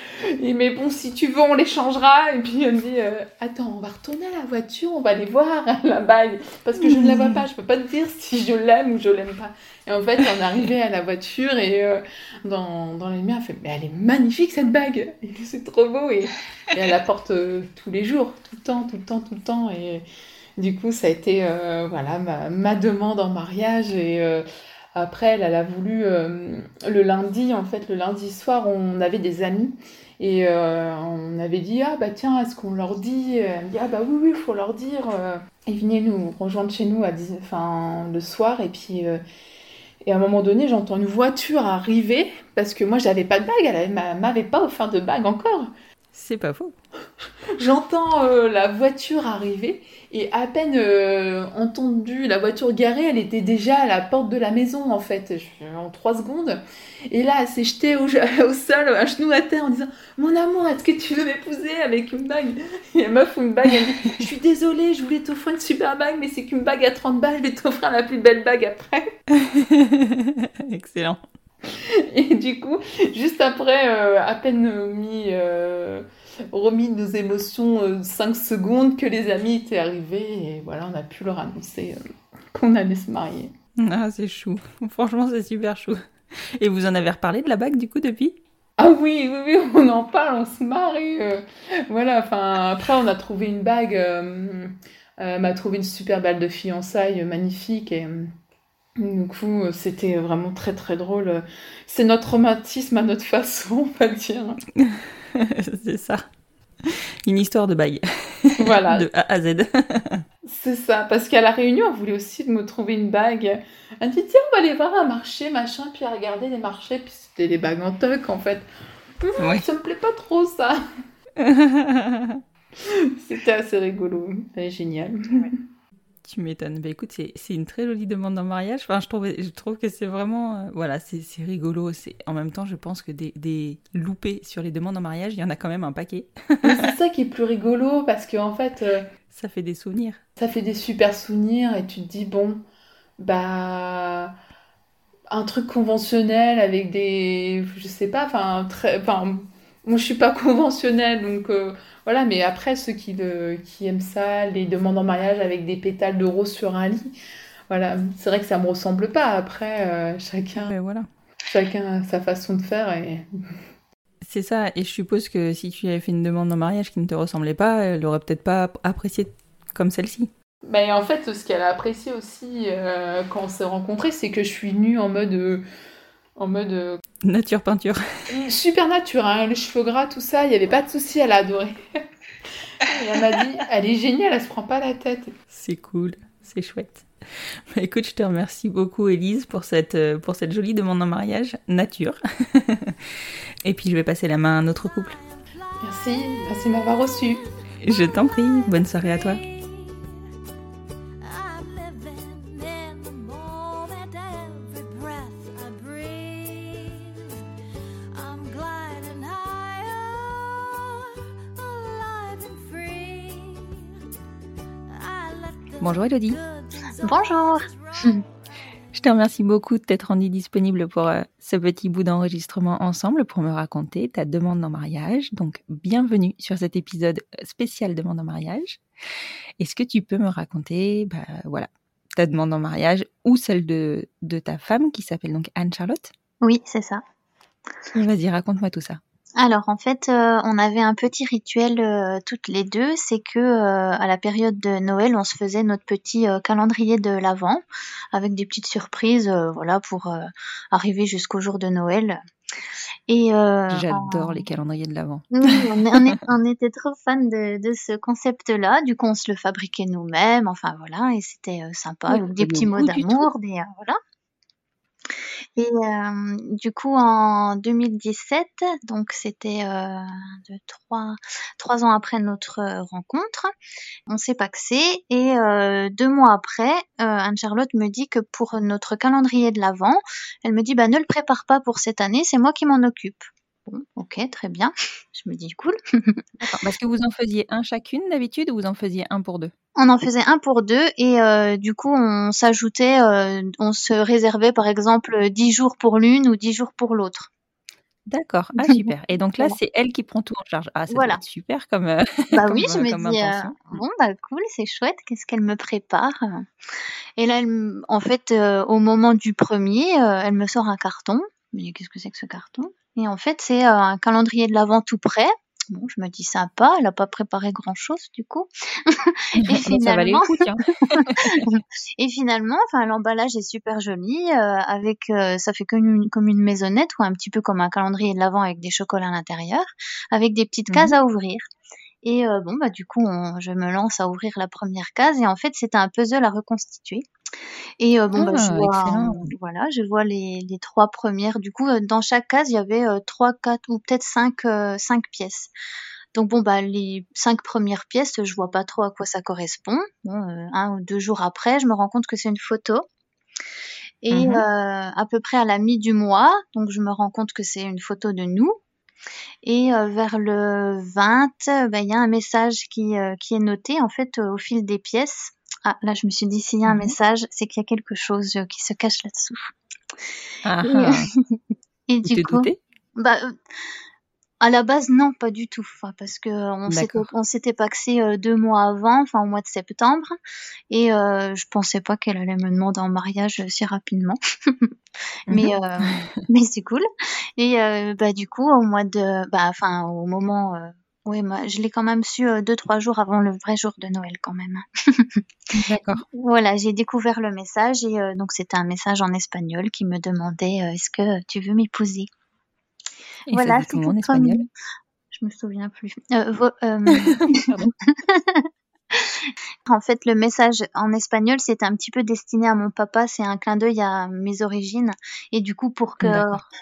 Et mais bon, si tu veux, on l'échangera. Et puis elle me dit, euh, attends, on va retourner à la voiture, on va aller voir [LAUGHS] la bague, parce que je ne la vois pas, je peux pas te dire si je l'aime ou je l'aime pas. Et en fait, on arrivé à la voiture et euh, dans, dans les miens, elle fait Mais elle est magnifique cette bague Et c'est trop beau Et, et elle la porte euh, tous les jours, tout le temps, tout le temps, tout le temps. Et du coup, ça a été euh, voilà, ma, ma demande en mariage. Et après, elle, a voulu le lundi, en fait, le lundi soir, on avait des amis. Et on avait dit, ah bah tiens, est-ce qu'on leur dit? Elle me dit, ah bah oui, oui, il faut leur dire. Ils venaient nous rejoindre chez nous à 10 enfin, le soir. Et puis, et à un moment donné, j'entends une voiture arriver parce que moi, j'avais pas de bague. Elle avait- m'a- m'avait pas offert de bague encore. C'est pas faux. J'entends euh, la voiture arriver et à peine euh, entendu la voiture garée, elle était déjà à la porte de la maison en fait, en trois secondes. Et là, elle s'est jetée au, [LAUGHS] au sol, un genou à terre en disant Mon amour, est-ce que tu veux m'épouser avec une bague? Et la meuf une bague, elle dit Je suis désolée, je voulais t'offrir une super bague, mais c'est qu'une bague à 30 balles, je vais t'offrir la plus belle bague après. [LAUGHS] Excellent. [LAUGHS] Et du coup, juste après, euh, à peine euh, mis, euh, remis nos émotions 5 secondes que les amis étaient arrivés et voilà, on a pu leur annoncer euh, qu'on allait se marier. Ah, c'est chou. [LAUGHS] Franchement, c'est super chou. Et vous en avez reparlé de la bague du coup depuis? Ah oui, oui, oui, [LAUGHS] on en parle, on se euh, voilà, enfin, après on a trouvé une bague, euh, euh, m'a trouvé une super balle de fiançailles euh, magnifique et euh, du coup euh, c'était vraiment très très drôle. C'est notre romantisme à notre [LAUGHS] façon, on va dire. [LAUGHS] C'est ça. Une histoire de bague. Voilà. [LAUGHS] De A à Z. C'est ça, parce qu'à la réunion, on voulait aussi me trouver une bague. Elle dit, tiens, on va aller voir un marché, machin, puis à regarder les marchés, puis c'était des bagues en toc, en fait. Hum, Ouais. Ça me plaît pas trop, ça. C'était assez rigolo, et génial. Tu m'étonnes. Bah écoute, c'est une très jolie demande en mariage. Enfin, je trouve, je trouve que c'est vraiment, euh, voilà, c'est rigolo. C'est en même temps, je pense que des, des loupés sur les demandes en mariage, il y en a quand même un paquet. [LAUGHS] C'est ça qui est plus rigolo, parce qu'en fait, euh, Ça fait des souvenirs. ça fait des super souvenirs, et tu te dis, bon, bah... Un truc conventionnel avec des... Je sais pas, enfin, très... Enfin, moi, je suis pas [LAUGHS] conventionnelle, donc... euh, Voilà, mais après, ceux qui, le, qui aiment ça, les demandes en mariage avec des pétales de rose sur un lit, voilà, c'est vrai que ça me ressemble pas. Après, euh, chacun, Ouais, voilà. chacun a sa façon de faire et [LAUGHS] C'est ça. Et je suppose que si tu avais fait une demande en mariage qui ne te ressemblait pas, elle aurait peut-être pas apprécié comme celle-ci. Mais en fait, ce qu'elle a apprécié aussi euh, quand on s'est rencontrés, c'est que je suis venue en mode, en mode euh, Nature peinture. super nature, hein, les cheveux gras, tout ça, il n'y avait pas de souci, elle a adoré. Et elle m'a dit, elle est géniale, elle se prend pas la tête. C'est cool, c'est chouette. Bah, écoute, je te remercie beaucoup, Élise, pour cette, euh, pour cette jolie demande en mariage, nature. [LAUGHS] Et puis, je vais passer la main à un autre couple. Merci, merci de m'avoir reçu. Je t'en prie, bonne soirée à toi. Bonjour, Elodie. Bonjour. Je te remercie beaucoup de t'être rendue disponible pour euh, ce petit bout d'enregistrement ensemble pour me raconter ta demande en mariage. Donc, bienvenue sur cet épisode spécial demande en mariage. Est-ce que tu peux me raconter, bah, voilà, ta demande en mariage ou celle de, de ta femme qui s'appelle donc Anne-Charlotte? Oui, c'est ça. Vas-y, raconte-moi tout ça. Alors en fait, euh, on avait un petit rituel euh, toutes les deux, c'est que euh, à la période de Noël, on se faisait notre petit euh, calendrier de l'Avent avec des petites surprises, euh, voilà, pour euh, arriver jusqu'au jour de Noël. Et euh, J'adore les calendriers de l'Avent. Oui, on, est- on est- [LAUGHS] on était trop fans de, de ce concept-là. Du coup, on se le fabriquait nous-mêmes. Enfin, voilà. Et c'était sympa, avec des petits mots d'amour. Des, euh, voilà. Et euh, du coup, en 2017, donc c'était euh, deux, trois, trois ans après notre euh, rencontre, on s'est paxé. Et euh, deux mois après, Anne-Charlotte me dit que pour notre calendrier de l'Avent, elle me dit bah, ne le prépare pas pour cette année, c'est moi qui m'en occupe. Bon, ok, très bien. Je me dis cool. [LAUGHS] Parce que vous en faisiez un chacune d'habitude ou vous en faisiez un pour deux? On en faisait un pour deux et euh, du coup on s'ajoutait, euh, on se réservait par exemple 10 jours pour l'une ou 10 jours pour l'autre. D'accord. Ah [LAUGHS] super. Et donc là, c'est elle qui prend tout en charge. Ah, ça doit être super comme, euh, [LAUGHS] Bah comme, oui, je euh, me dis, euh, bon, bah cool, c'est chouette, qu'est-ce qu'elle me prépare? Et là, elle en fait, euh, au moment du premier, elle me sort un carton. Je me dis, qu'est-ce que c'est que ce carton? Et en fait, c'est euh, un calendrier de l'Avent tout prêt. Bon, je me dis sympa, elle a pas préparé grand-chose du coup. [LAUGHS] Et finalement, tiens. [LAUGHS] et finalement, enfin, l'emballage est super joli, euh, avec, euh, ça fait comme une, comme une maisonnette ou un petit peu comme un calendrier de l'Avent avec des chocolats à l'intérieur, avec des petites cases Mhm. à ouvrir. Et euh, bon, bah du coup, on- je me lance à ouvrir la première case et en fait, c'était un puzzle à reconstituer. Et euh, bon, bah, je Ah, vois, voilà, je vois les, les trois premières. Du coup, euh, dans chaque case, il y avait euh, trois, quatre ou peut-être cinq, euh, cinq pièces. Donc bon, bah les cinq premières pièces, je vois pas trop à quoi ça correspond. Bon, un ou deux jours après, je me rends compte que c'est une photo. Et Mhm. euh, à peu près à la mi du mois, donc je me rends compte que c'est une photo de nous. Et euh, vers le 20, euh, bah, il y a un message qui, euh, qui est noté en fait au fil des pièces. Ah, là, je me suis dit, s'il y a un Mhm. message, c'est qu'il y a quelque chose qui se cache là-dessous. Ah, Et, ah. [LAUGHS] et du coup, douté? bah, à la base, non, pas du tout. Parce que on s'était, D'accord. on s'était paxé euh, deux mois avant, enfin au mois de septembre, et euh, je pensais pas qu'elle allait me demander en mariage euh, si rapidement. [LAUGHS] mais Mhm. euh, mais c'est cool. Et euh, bah du coup, au mois de, bah enfin au moment, ouais, moi, je l'ai quand même su euh, deux trois jours avant le vrai jour de Noël quand même. [LAUGHS] D'accord. Voilà, j'ai découvert le message et euh, donc c'était un message en espagnol qui me demandait euh, est-ce que tu veux m'épouser? Et Voilà, c'est en espagnol. Je me souviens plus. Euh, vo- euh. [LAUGHS] [LAUGHS] [LAUGHS] En fait, le message en espagnol, c'était un petit peu destiné à mon papa. C'est un clin d'œil à mes origines. Et du coup, pour que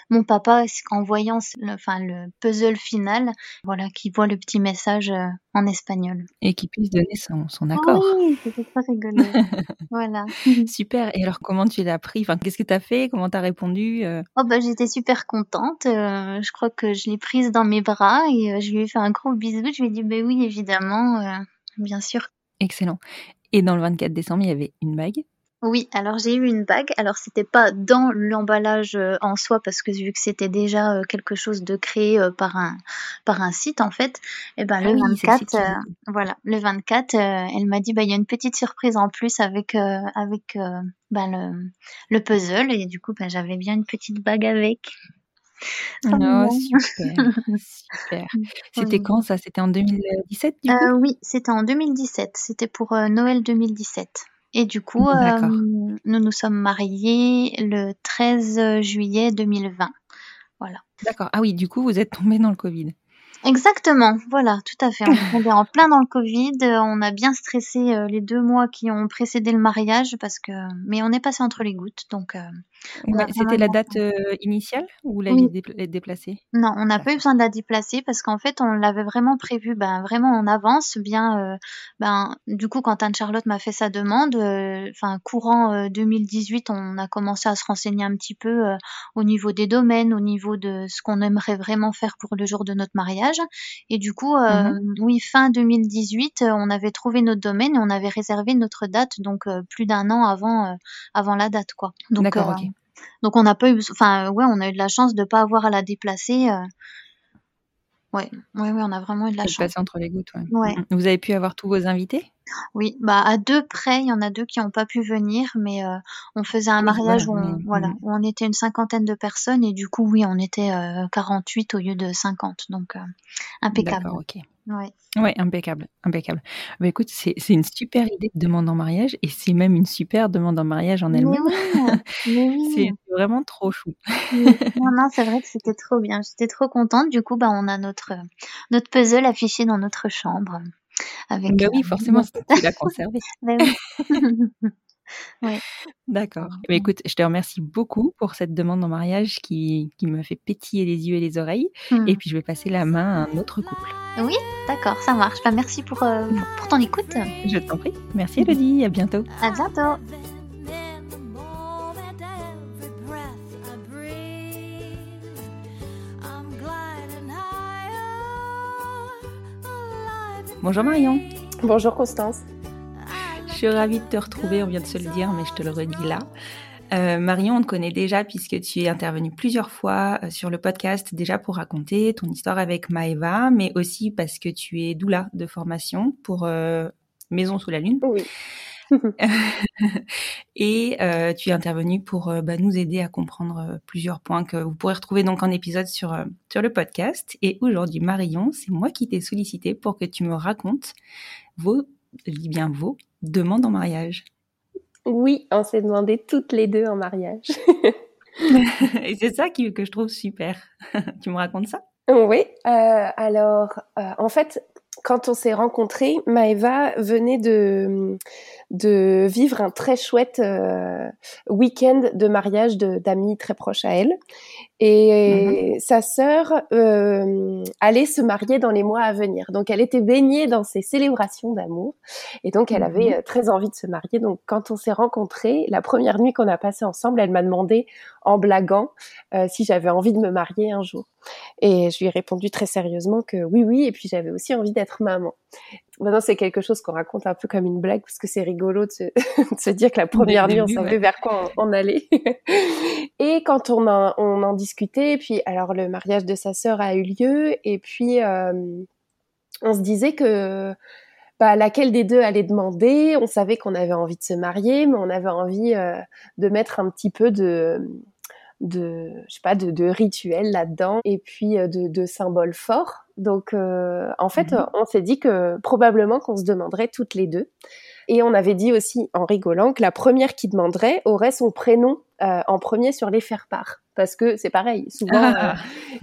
mon papa, en voyant le, enfin, le puzzle final, voilà, qu'il voit le petit message euh, en espagnol. Et qu'il puisse donner son, son Ah accord. oui, c'était très rigolo. [LAUGHS] voilà. Super. Et alors, comment tu l'as pris enfin, Qu'est-ce que tu as fait? Comment tu as répondu euh? Oh bah j'étais super contente. euh, je crois que je l'ai prise dans mes bras et euh, je lui ai fait un gros bisou. Je lui ai dit bah oui évidemment, euh, bien sûr. Excellent. Et dans le 24 décembre, il y avait une bague? Oui, alors j'ai eu une bague. Alors c'était pas dans l'emballage euh, en soi parce que vu que c'était déjà euh, quelque chose de créé euh, par un par un site en fait. Et ben Ah le oui, c'est le 24, site qui euh, dit. voilà, le 24, euh, elle m'a dit bah il y a une petite surprise en plus avec euh, avec bah, le le puzzle et du coup bah, j'avais bien une petite bague avec. Trop Oh, mignon. super. Super. [LAUGHS] C'était quand ça? C'était en 2017 du coup? Euh, oui, c'était en 2017. C'était pour euh, Noël 2017. Et du coup, euh, nous nous sommes mariés le 13 juillet 2020. Voilà. D'accord. Ah oui, du coup, vous êtes tombé dans le Covid. Exactement, voilà, tout à fait. On est en plein dans le Covid. On a bien stressé les deux mois qui ont précédé le mariage parce que, mais on est passé entre les gouttes, donc Ouais, c'était la la date euh, initiale ou l'aviez Oui. dépla- déplacée? Non, on n'a pas eu besoin de la déplacer parce qu'en fait, on l'avait vraiment prévu, ben, vraiment en avance. Bien, euh, ben, du coup, quand Anne-Charlotte m'a fait sa demande, euh, courant euh, 2018, on a commencé à se renseigner un petit peu au niveau des domaines, au niveau de ce qu'on aimerait vraiment faire pour le jour de notre mariage. Et du coup, Mhm. oui, fin 2018, euh, on avait trouvé notre domaine et on avait réservé notre date, donc plus d'un an avant, avant la date, quoi. Donc, D'accord, ok. Donc on n'a pas eu, enfin, ouais, on a eu de la chance de pas avoir à la déplacer. euh, Ouais, ouais, ouais, on a vraiment eu de la chance. passé entre les gouttes, ouais. Ouais. Mm, mm. Vous avez pu avoir tous vos invités? Oui, bah à deux près, il y en a deux qui n'ont pas pu venir, mais euh, on faisait un mariage voilà. où on, Mais, voilà, où on était une cinquantaine de personnes et du coup, oui, on était euh, 48 au lieu de 50, donc euh, impeccable. D'accord, ok. Ouais. Ouais, impeccable, impeccable. Bah écoute, c'est c'est une super idée de demande en mariage et c'est même une super demande en mariage en elle-même. [LAUGHS] oui. C'est vraiment trop chou. Oui. Non, non, c'est vrai que c'était trop bien. J'étais trop contente. Du coup, bah, on a notre, notre puzzle affiché dans notre chambre. Avec, Bah euh, oui, forcément, [LAUGHS] notre- tu l'as conservé. Bah oui. [LAUGHS] Ouais. D'accord. Bah, euh, écoute, je te remercie beaucoup pour cette demande en mariage qui, qui me fait pétiller les yeux et les oreilles. Mmh. Et puis, je vais passer la main à un autre couple. Oui, d'accord, ça marche. Bah, merci pour, euh, pour, ton écoute. Je t'en prie. Merci, mmh. Elodie. À bientôt. À bientôt. Bonjour Marion. Bonjour Constance. Suis ravie de te retrouver, on vient de se le dire, mais je te le redis là. Euh, Marion, on te connaît déjà puisque tu es intervenue plusieurs fois euh, sur le podcast déjà pour raconter ton histoire avec Maeva, mais aussi parce que tu es doula de formation pour euh, Maison sous la Lune. Oui. [LAUGHS] et tu es intervenue pour bah, nous aider à comprendre plusieurs points que vous pourrez retrouver donc en épisode sur, sur le podcast. Et aujourd'hui, Marion, c'est moi qui t'ai sollicité pour que tu me racontes vos, je dis bien vos, demandes en mariage. Oui, on s'est demandé toutes les deux en mariage. [LAUGHS] et c'est ça qui, que je trouve super. [LAUGHS] tu me racontes ça? Oui, alors en fait, quand on s'est rencontrés, Maëva venait de, de vivre un très chouette euh, week-end de mariage d'amis très proches à elle. Et mm-hmm. sa sœur euh, allait se marier dans les mois à venir. Donc elle était baignée dans ces célébrations d'amour. Et donc elle avait mm-hmm. euh, très envie de se marier. Donc quand on s'est rencontrés, la première nuit qu'on a passée ensemble, elle m'a demandé en blaguant euh, si j'avais envie de me marier un jour. Et je lui ai répondu très sérieusement que oui, oui. Et puis j'avais aussi envie d'être maman. Maintenant, c'est quelque chose qu'on raconte un peu comme une blague parce que c'est rigolo de se, [LAUGHS] de se, dire que la première nuit, on savait vers quoi on, allait. [LAUGHS] et quand on, on en discutait, puis alors le mariage de sa sœur a eu lieu, et puis euh, on se disait que bah, laquelle des deux allait demander. On savait qu'on avait envie de se marier, mais on avait envie euh, de mettre un petit peu de de je sais pas de, de rituels là-dedans et puis euh, de, de symboles forts donc euh, en fait mhm. on s'est dit que probablement qu'on se demanderait toutes les deux et on avait dit aussi en rigolant que la première qui demanderait aurait son prénom euh, en premier sur les faire-part parce que c'est pareil souvent ah.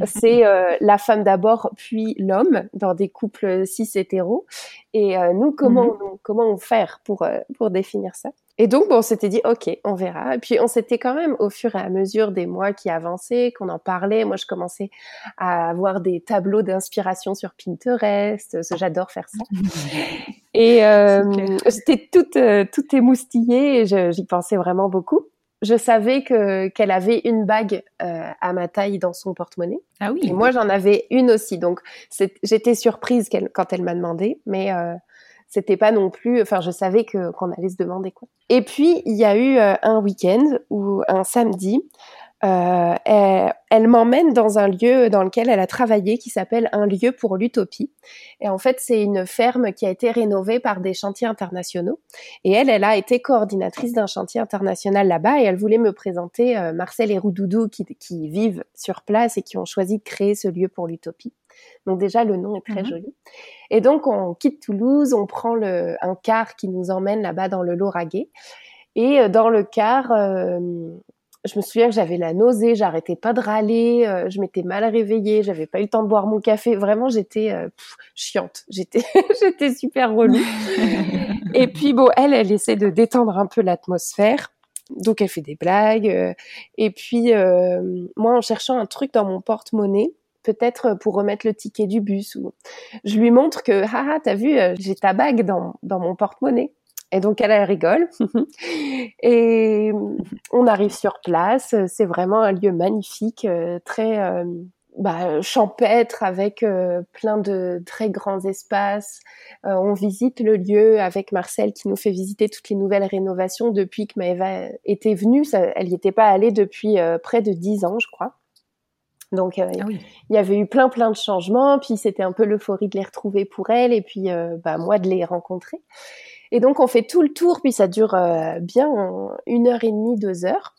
c'est la femme d'abord puis l'homme dans des couples cis hétéros et nous comment mhm. on, comment on faire pour pour définir ça? Et donc, bon, on s'était dit, OK, on verra. Et puis, on s'était quand même, au fur et à mesure des mois qui avançaient, qu'on en parlait, moi, je commençais à avoir des tableaux d'inspiration sur Pinterest. J'adore faire ça. [LAUGHS] et euh, j'étais toute, euh, toute émoustillée j'y pensais vraiment beaucoup. Je savais que qu'elle avait une bague euh, à ma taille dans son porte-monnaie. Ah oui. Et moi, j'en avais une aussi. Donc, j'étais surprise quand elle m'a demandé, mais euh, c'était pas non plus enfin je savais que qu'on allait se demander quoi et puis il y a eu euh, un week-end ou un samedi euh, elle, m'emmène dans un lieu dans lequel elle a travaillé qui s'appelle un lieu pour l'utopie et en fait c'est une ferme qui a été rénovée par des chantiers internationaux et elle elle a été coordinatrice d'un chantier international là-bas et elle voulait me présenter euh, Marcel et Roudoudou qui, qui vivent sur place et qui ont choisi de créer ce lieu pour l'utopie donc déjà, le nom est très mhm. joli. Et donc, on quitte Toulouse, on prend le, un car qui nous emmène là-bas dans le Lauragais. Et euh, dans le car, euh, je me souviens que j'avais la nausée, j'arrêtais pas de râler, euh, je m'étais mal réveillée, j'avais pas eu le temps de boire mon café. Vraiment, j'étais chiante, [LAUGHS] j'étais, j'étais super relou. [LAUGHS] et puis bon, elle, elle essaie de détendre un peu l'atmosphère. Donc elle fait des blagues. et puis moi, en cherchant un truc dans mon porte-monnaie, peut-être pour remettre le ticket du bus ou je lui montre que haha t'as vu euh, j'ai ta bague dans, dans mon porte-monnaie et donc elle, elle rigole [LAUGHS] et on arrive sur place c'est vraiment un lieu magnifique euh, très euh, bah, champêtre avec plein de très grands espaces. on visite le lieu avec Marcel qui nous fait visiter toutes les nouvelles rénovations depuis que Maëva était venue. Ça, elle n'y était pas allée depuis près de dix ans, je crois. Donc euh, ah il y avait eu plein plein de changements, puis c'était un peu l'euphorie de les retrouver pour elle et puis euh, bah, moi de les rencontrer. Et donc on fait tout le tour, puis ça dure euh, bien une heure et demie, deux heures.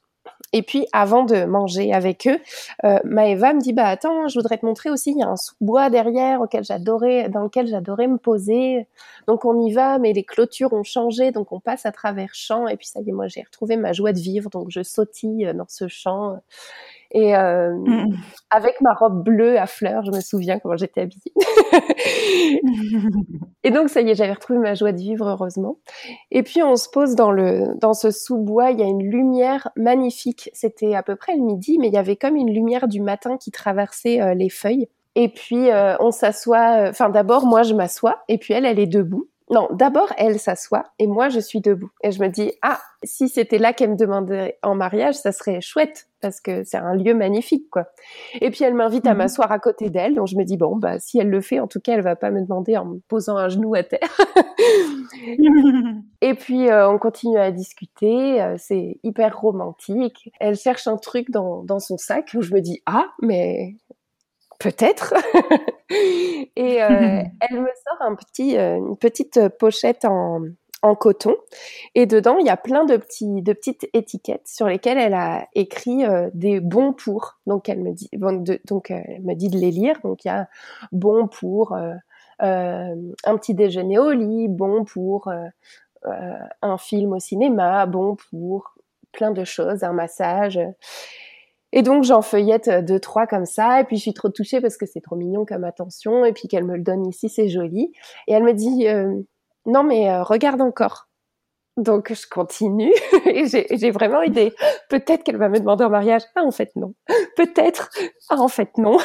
Et puis avant de manger avec eux, euh, Maëva me dit bah attends, je voudrais te montrer aussi, il y a un sous-bois derrière auquel j'adorais, dans lequel j'adorais me poser. Donc on y va, mais les clôtures ont changé, donc on passe à travers champs et puis ça y est, moi j'ai retrouvé ma joie de vivre, donc je sautille dans ce champ. Et euh, mmh. avec ma robe bleue à fleurs, je me souviens comment j'étais habillée. [LAUGHS] et donc ça y est, j'avais retrouvé ma joie de vivre heureusement. Et puis on se pose dans le dans ce sous-bois, il y a une lumière magnifique. C'était à peu près le midi, mais il y avait comme une lumière du matin qui traversait euh, les feuilles. Et puis euh, on s'assoit. Enfin d'abord moi je m'assois et puis elle elle est debout non, d'abord, elle s'assoit et moi, je suis debout. Et je me dis, ah, si c'était là qu'elle me demandait en mariage, ça serait chouette parce que c'est un lieu magnifique, quoi. Et puis, elle m'invite à Mhm. m'asseoir à côté d'elle. Donc, je me dis, bon, bah, si elle le fait, en tout cas, elle va pas me demander en me posant un genou à terre. [LAUGHS] Et puis, euh, on continue à discuter. euh, c'est hyper romantique. Elle cherche un truc dans, dans son sac où je me dis, ah, mais peut-être. [LAUGHS] Et euh, [LAUGHS] elle me sort un petit, euh, une petite pochette en, en coton. Et dedans, il y a plein de, petits, de petites étiquettes sur lesquelles elle a écrit euh, des bons pour. Donc, elle me dit, de- donc, elle me dit de les lire. Donc, il y a bon pour un petit déjeuner au lit, bon pour un film au cinéma, bon pour plein de choses, un massage. Et donc j'en feuillette euh, deux trois comme ça, et puis je suis trop touchée parce que c'est trop mignon comme attention, et puis qu'elle me le donne ici, c'est joli. Et elle me dit euh, non mais euh, regarde encore. Donc je continue [LAUGHS] et j'ai vraiment des peut-être qu'elle va me demander en mariage. Ah en fait non. Peut-être. Ah en fait non.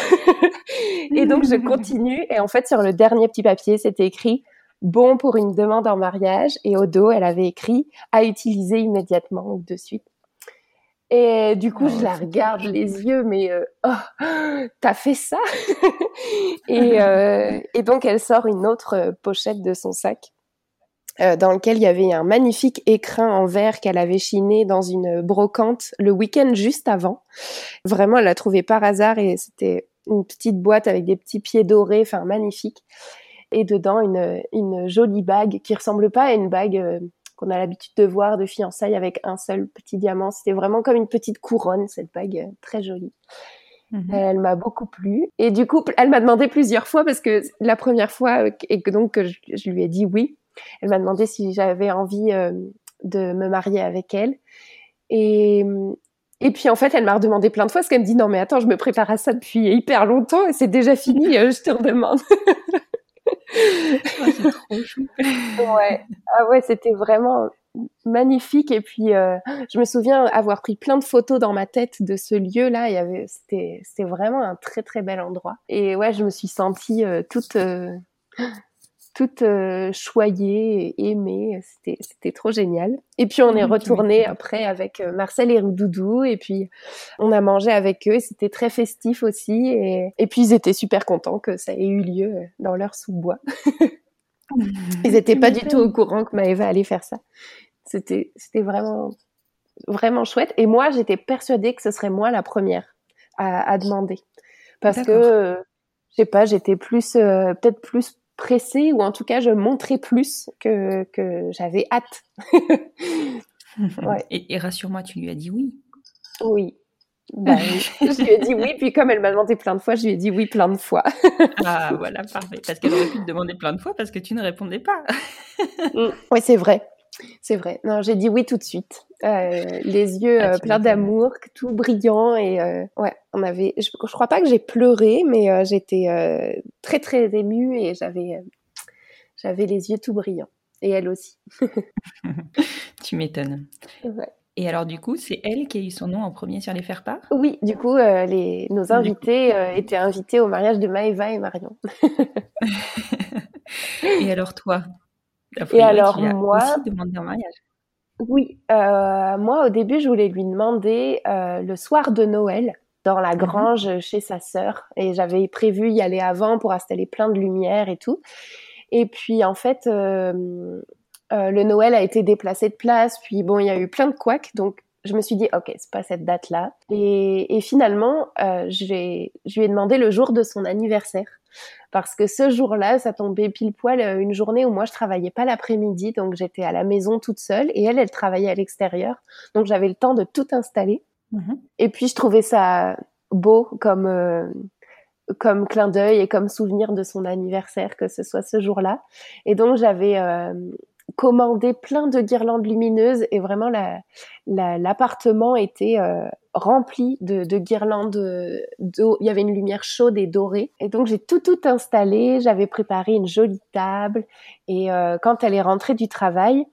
[LAUGHS] et donc je continue et en fait sur le dernier petit papier c'était écrit bon pour une demande en mariage et au dos elle avait écrit à utiliser immédiatement ou de suite. Et du coup, je la regarde les yeux, mais euh, oh, [GASPS] t'as fait ça? [LAUGHS] Et, [LAUGHS] euh, et donc, elle sort une autre euh, pochette de son sac euh, dans lequel il y avait un magnifique écrin en verre qu'elle avait chiné dans une brocante le week-end juste avant. Vraiment, elle l'a trouvé par hasard et c'était une petite boîte avec des petits pieds dorés, enfin magnifique. Et dedans, une, une jolie bague qui ressemble pas à une bague qu'on a l'habitude de voir de fiançailles avec un seul petit diamant. C'était vraiment comme une petite couronne, cette bague euh, très jolie. Mhm. Elle m'a beaucoup plu. Et du coup, elle m'a demandé plusieurs fois parce que la première fois, euh, et que donc que je, je lui ai dit oui, elle m'a demandé si j'avais envie euh, de me marier avec elle. Et, et puis en fait, elle m'a redemandé plein de fois parce qu'elle me dit non mais attends, je me prépare à ça depuis hyper longtemps et c'est déjà fini, euh, je te redemande. [LAUGHS] Oh, trop chou. ouais. Ah ouais, c'était vraiment magnifique. Et puis, euh, je me souviens avoir pris plein de photos dans ma tête de ce lieu-là. C'était, c'était vraiment un très très bel endroit. Et ouais, je me suis sentie euh, toute, euh, toute euh, choyée, et aimée. C'était, c'était trop génial. Et puis, on est Mhm, tu retourné après avec euh, Marcel et Doudou. Et puis, on a mangé avec eux. C'était très festif aussi. Et, et puis, ils étaient super contents que ça ait eu lieu euh, dans leur sous-bois. [LAUGHS] Ils n'étaient pas du tout au courant que Maëva allait faire ça. C'était, c'était vraiment, vraiment chouette. Et moi, j'étais persuadée que ce serait moi la première à, à demander. Parce que, D'accord. euh, je sais pas, j'étais plus, euh, peut-être plus pressée ou en tout cas, je montrais plus que, que j'avais hâte. [LAUGHS] Ouais. Et, et rassure-moi, tu lui as dit oui. Oui. Bah, oui. je lui ai dit oui, puis comme elle m'a demandé plein de fois, je lui ai dit oui plein de fois. Ah, voilà, parfait. Parce qu'elle aurait pu te demander plein de fois parce que tu ne répondais pas. Mm. Oui, c'est vrai. C'est vrai. Non, j'ai dit oui tout de suite. Euh, les yeux Ah, euh, pleins d'amour, tout brillant et euh, ouais, on avait. Je, je crois pas que j'ai pleuré, mais j'étais très très émue et j'avais j'avais les yeux tout brillants. Et elle aussi. [LAUGHS] [LAUGHS] Tu m'étonnes. Ouais. Et alors, du coup, c'est elle qui a eu son nom en premier sur les faire-part? Oui, du coup, les, nos invités étaient invités au mariage de Maëva et Marion. [LAUGHS] Et alors, toi? Et alors, moi, aussi demandé en mariage. Oui, euh, moi au début je voulais lui demander euh, le soir de Noël dans la grange chez sa sœur. Et j'avais prévu y aller avant pour installer plein de lumière et tout. Et puis en fait euh, euh, le Noël a été déplacé de place, puis bon il y a eu plein de couacs. Donc je me suis dit ok c'est pas cette date là et, et finalement euh, je lui ai demandé le jour de son anniversaire parce que ce jour-là, ça tombait pile poil euh, une journée où moi je travaillais pas l'après-midi, donc j'étais à la maison toute seule et elle, elle travaillait à l'extérieur, donc j'avais le temps de tout installer. Mhm. Et puis je trouvais ça beau comme euh, comme clin d'œil et comme souvenir de son anniversaire que ce soit ce jour-là. Et donc j'avais euh, commandé plein de guirlandes lumineuses et vraiment la- la- l'appartement était euh, rempli de, de guirlandes d'eau. Il y avait une lumière chaude et dorée. Et donc j'ai tout tout installé. J'avais préparé une jolie table. Et euh, quand elle est rentrée du travail,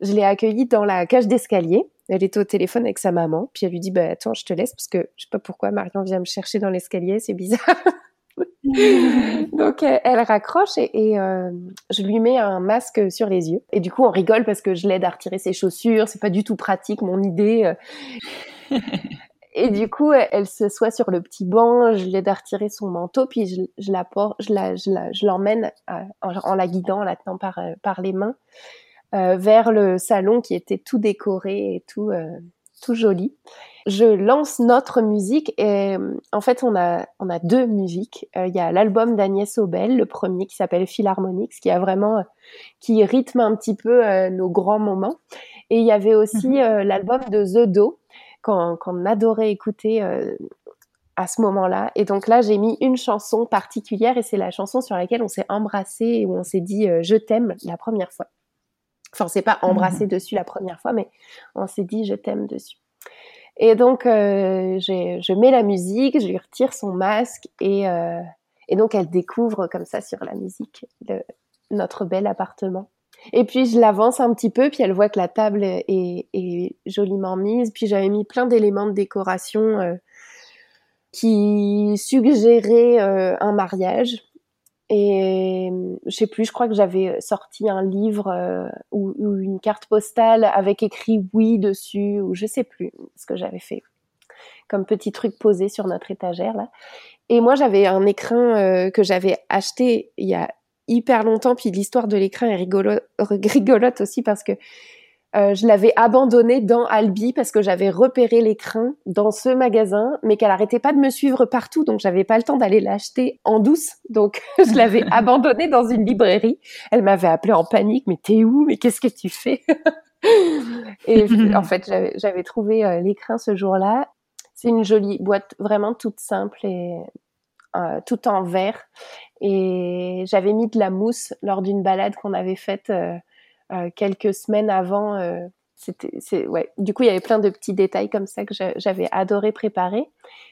je l'ai accueillie dans la cage d'escalier. Elle était au téléphone avec sa maman. Puis elle lui dit, bah, attends, je te laisse parce que je sais pas pourquoi Marion vient me chercher dans l'escalier. C'est bizarre. [LAUGHS] [LAUGHS] Donc elle raccroche et, euh, je lui mets un masque sur les yeux. Et du coup on rigole parce que je l'aide à retirer ses chaussures. C'est pas du tout pratique mon idée. [LAUGHS] Et du coup, elle se soit sur le petit banc, je l'aide à retirer son manteau, puis je, je la porte, je la, je l'emmène en, en, la guidant, en la tenant par, par les mains, euh, vers le salon qui était tout décoré et tout, euh, tout joli. Je lance notre musique et euh, en fait on a on a deux musiques. Euh, il y a l'album d'Agnès Obel, le premier qui s'appelle Philharmonics, qui a vraiment qui rythme un petit peu nos grands moments. Et il y avait aussi mhm. l'album de The Do qu'on qu'on adorait écouter à ce moment-là. Et donc là, j'ai mis une chanson particulière et c'est la chanson sur laquelle on s'est embrassé et où on s'est dit je t'aime la première fois. Enfin, on s'est pas embrassé mmh. dessus la première fois, mais on s'est dit je t'aime dessus. Et donc, euh, je mets la musique, je lui retire son masque et, euh, et donc elle découvre comme ça sur la musique le, notre bel appartement. Et puis je l'avance un petit peu, puis elle voit que la table est, est joliment mise. Puis j'avais mis plein d'éléments de décoration euh, qui suggéraient un mariage. Et je sais plus, je crois que j'avais sorti un livre euh, ou, ou, une carte postale avec écrit oui dessus, ou je sais plus ce que j'avais fait comme petit truc posé sur notre étagère là. Et moi j'avais un écrin euh, que j'avais acheté il y a hyper longtemps, puis l'histoire de l'écran est rigolote aussi parce que euh, je l'avais abandonné dans Albi parce que j'avais repéré l'écran dans ce magasin, mais qu'elle arrêtait pas de me suivre partout, donc j'avais pas le temps d'aller l'acheter en douce. Donc [LAUGHS] je l'avais [LAUGHS] abandonné dans une librairie. Elle m'avait appelé en panique, mais t'es où? Mais qu'est-ce que tu fais? [LAUGHS] Et en fait, j'avais trouvé euh, l'écran ce jour-là. C'est une jolie boîte, vraiment toute simple et euh, tout en verre. Et j'avais mis de la mousse lors d'une balade qu'on avait faite. Euh, euh, quelques semaines avant. Euh, c'était, ouais. Du coup, il y avait plein de petits détails comme ça que j'avais adoré préparer.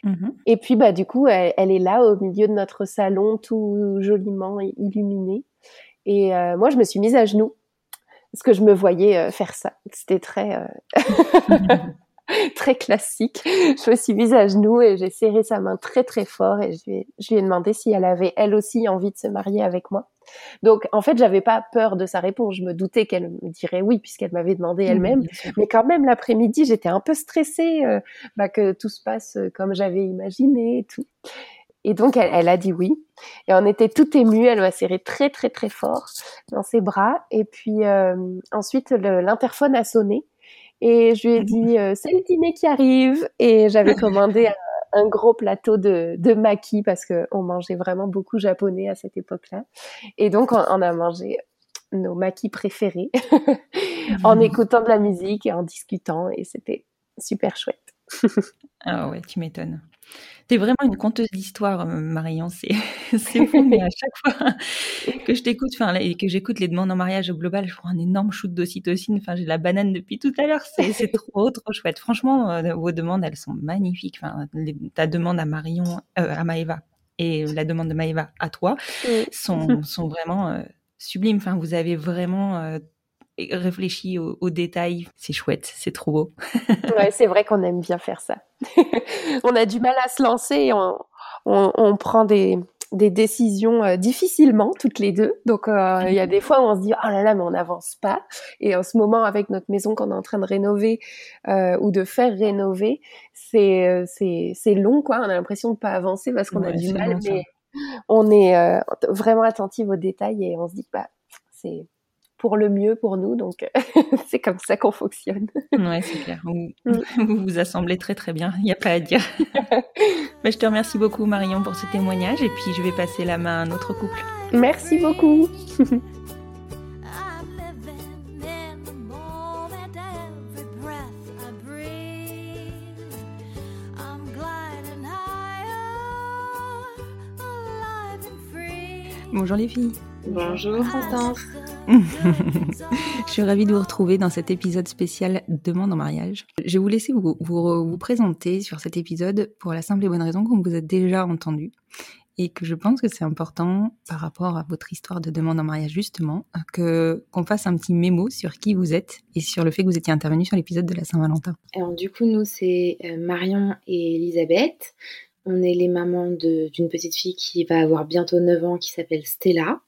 Mm-hmm. Et puis, bah, du coup, elle, est là au milieu de notre salon, tout joliment illuminé. Et euh, moi, je me suis mise à genoux parce que je me voyais faire ça. C'était très [LAUGHS] [LAUGHS] très classique. Je me suis mise à genoux et j'ai serré sa main très très fort et je lui ai, je lui ai demandé si elle avait elle aussi envie de se marier avec moi. Donc, en fait, j'avais pas peur de sa réponse. Je me doutais qu'elle me dirait oui, puisqu'elle m'avait demandé elle-même. Mais quand même, l'après-midi, j'étais un peu stressée euh, bah, que tout se passe euh, comme j'avais imaginé et tout. Et donc, elle, a dit oui. Et on était tout ému. Elle m'a serré très, très, très fort dans ses bras. Et puis, euh, ensuite, l'interphone a sonné. Et je lui ai dit, c'est le dîner qui arrive. Et j'avais [LAUGHS] commandé un, un gros plateau de, de maquis parce qu'on mangeait vraiment beaucoup japonais à cette époque-là. Et donc, on, a mangé nos maquis préférés [LAUGHS] en mhm. écoutant de la musique et en discutant. Et c'était super chouette. [LAUGHS] ah ouais, tu m'étonnes. T'es vraiment une conteuse d'histoire, euh, Marion. C'est, [LAUGHS] c'est fou, mais à chaque fois [LAUGHS] que je t'écoute, enfin, et que j'écoute les demandes en mariage au global, je prends un énorme shoot d'ocytocine. Enfin, j'ai la banane depuis tout à l'heure. C'est, c'est trop, [LAUGHS] trop chouette. Franchement, euh, vos demandes, elles sont magnifiques. Enfin, ta demande à Marion, euh, à Maëva et la demande de Maëva à toi sont, sont vraiment sublimes. Enfin, vous avez vraiment réfléchi aux, détails. C'est chouette, c'est trop beau. [LAUGHS] ouais, c'est vrai qu'on aime bien faire ça. [LAUGHS] on a du mal à se lancer et on, on, prend des, des décisions euh, difficilement toutes les deux. Donc euh, il y a des fois où on se dit oh là là mais on n'avance pas. Et en ce moment avec notre maison qu'on est en train de rénover euh, ou de faire rénover, c'est c'est c'est long quoi. On a l'impression de pas avancer parce qu'on a du mal, mais on est vraiment attentive aux détails et on se dit bah c'est pour le mieux pour nous. Donc, [LAUGHS] c'est comme ça qu'on fonctionne. Ouais, c'est clair. Vous, mm. [LAUGHS] vous, vous assemblez très très bien. Il n'y a pas à dire. Mais [LAUGHS] je te remercie beaucoup, Marion, pour ce témoignage. Et puis, je vais passer la main à un autre couple. Merci beaucoup. Bonjour les filles. Bonjour Constance. [LAUGHS] je suis ravie de vous retrouver dans cet épisode spécial Demande en mariage. Je vais vous laisser vous, vous, présenter sur cet épisode pour la simple et bonne raison qu'on vous a déjà entendu et que je pense que c'est important par rapport à votre histoire de demande en mariage justement que qu'on fasse un petit mémo sur qui vous êtes et sur le fait que vous étiez intervenu sur l'épisode de la Saint-Valentin. Alors du coup nous c'est euh, Marion et Elisabeth. On est les mamans d'une petite fille qui va avoir bientôt 9 ans qui s'appelle Stella.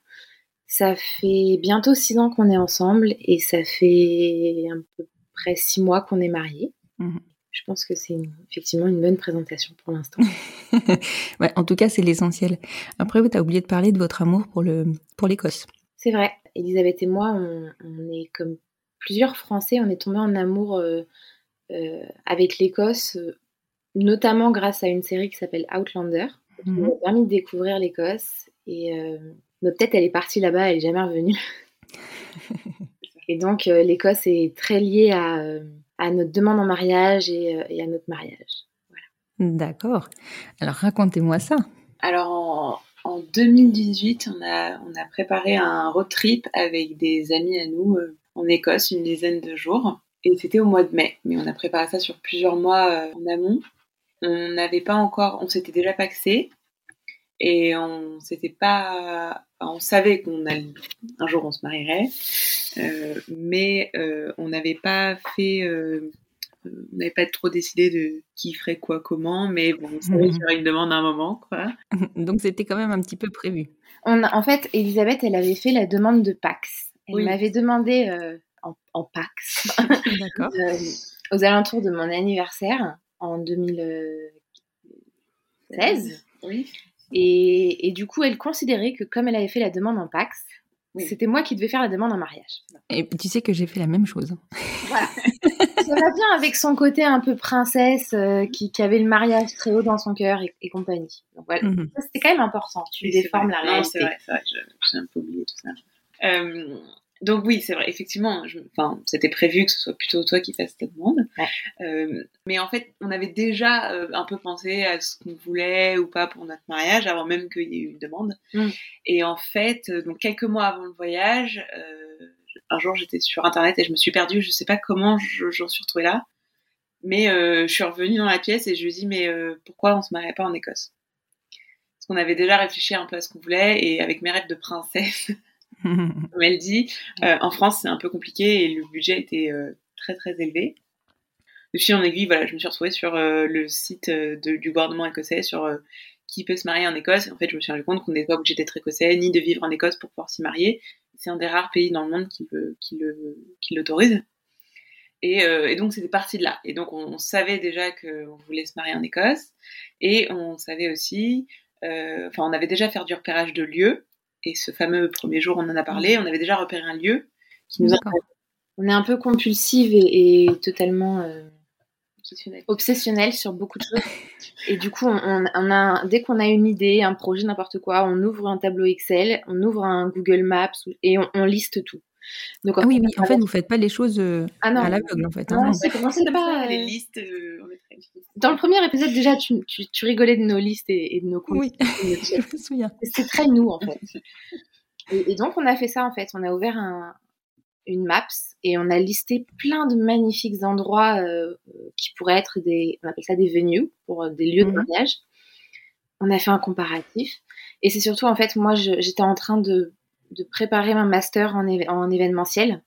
Ça fait bientôt 6 ans qu'on est ensemble et ça fait à peu près 6 mois qu'on est mariés. Mhm. Je pense que c'est effectivement une bonne présentation pour l'instant. [LAUGHS] ouais, en tout cas, c'est l'essentiel. Après, tu as oublié de parler de votre amour pour le pour l'Écosse. C'est vrai. Elisabeth et moi, on, est comme plusieurs Français, on est tombés en amour euh, euh, avec l'Écosse, euh, notamment grâce à une série qui s'appelle Outlander, qui mhm. nous a permis de découvrir l'Écosse. Et notre tête, elle est partie là-bas, elle est jamais revenue. [LAUGHS] et donc, l'Écosse est très liée à à notre demande en mariage et, euh, à notre mariage. D'accord. Alors racontez-moi ça. Alors en, 2018, on a, on a préparé un road trip avec des amis à nous euh, en Écosse, une dizaine de jours. Et c'était au mois de mai, mais on a préparé ça sur plusieurs mois euh, en amont. On n'avait pas encore, on s'était déjà paxé et on s'était pas, on savait qu'on un jour on se marierait, euh, mais euh, on n'avait pas fait, euh, on n'avait pas trop décidé de qui ferait quoi comment, mais bon, on savait qu'il y aurait une demande à un moment, quoi. [LAUGHS] Donc c'était quand même un petit peu prévu. On en fait, Elisabeth, elle avait fait la demande de Pax. Elle m'avait demandé en, en, Pax, [LAUGHS] aux alentours de mon anniversaire en 2016. Oui. Et, du coup, elle considérait que comme elle avait fait la demande en Pax, c'était moi qui devais faire la demande en mariage. Et tu sais que j'ai fait la même chose. Voilà. [LAUGHS] Ça va bien avec son côté un peu princesse euh, qui, avait le mariage très haut dans son cœur et, compagnie. Donc voilà, mhm. c'était quand même important. Tu déformes la réalité. C'est vrai, c'est vrai, j'ai un peu oublié tout ça. Euh, donc oui, c'est vrai, effectivement, enfin, c'était prévu que ce soit plutôt toi qui fasses ta demande. Euh, mais en fait, on avait déjà euh, un peu pensé à ce qu'on voulait ou pas pour notre mariage avant même qu'il y ait eu une demande. Mm. Et en fait, euh, donc quelques mois avant le voyage, un jour j'étais sur internet et je me suis perdue. Je sais pas comment j'en suis retrouvée là, mais je suis revenue dans la pièce et je lui ai dit mais pourquoi on se mariait pas en Écosse? Parce qu'on avait déjà réfléchi un peu à ce qu'on voulait et avec mes rêves de princesse. [LAUGHS] [LAUGHS] comme elle dit. Euh, en France, c'est un peu compliqué et le budget était euh, très très élevé. De fil en aiguille, voilà, je me suis retrouvée sur euh, le site du gouvernement écossais sur qui peut se marier en Écosse. Et en fait, je me suis rendu compte qu'on n'était pas obligé d'être écossais ni de vivre en Écosse pour pouvoir s'y marier. C'est un des rares pays dans le monde qui, qui l'autorise. Et, et, donc c'était parti de là. Et donc on, savait déjà qu'on voulait se marier en Écosse, et on savait aussi, enfin on avait déjà fait du repérage de lieux, et ce fameux premier jour, on en a parlé, on avait déjà repéré un lieu qui nous a... On est un peu compulsive et, totalement euh, obsessionnel sur beaucoup de choses. et du coup, on, a, dès qu'on a une idée, un projet, n'importe quoi, on ouvre un tableau Excel, on ouvre un Google Maps et on liste tout. Donc, ah oui, en fait, vous faites pas les choses euh, ah à l'aveugle, en fait. Hein, non, pas les listes. Euh, Dans le premier épisode, déjà, tu, tu, rigolais de nos listes et, de nos comptes. Oui, [LAUGHS] je me souviens. C'est très nous, en fait. [LAUGHS] et, donc, on a fait ça, en fait. On a ouvert un, une maps et on a listé plein de magnifiques endroits euh, qui pourraient être des, on appelle ça des venues pour des lieux de mhm. mariage. On a fait un comparatif et c'est surtout en fait moi j'étais en train de de préparer ma master en, en événementiel.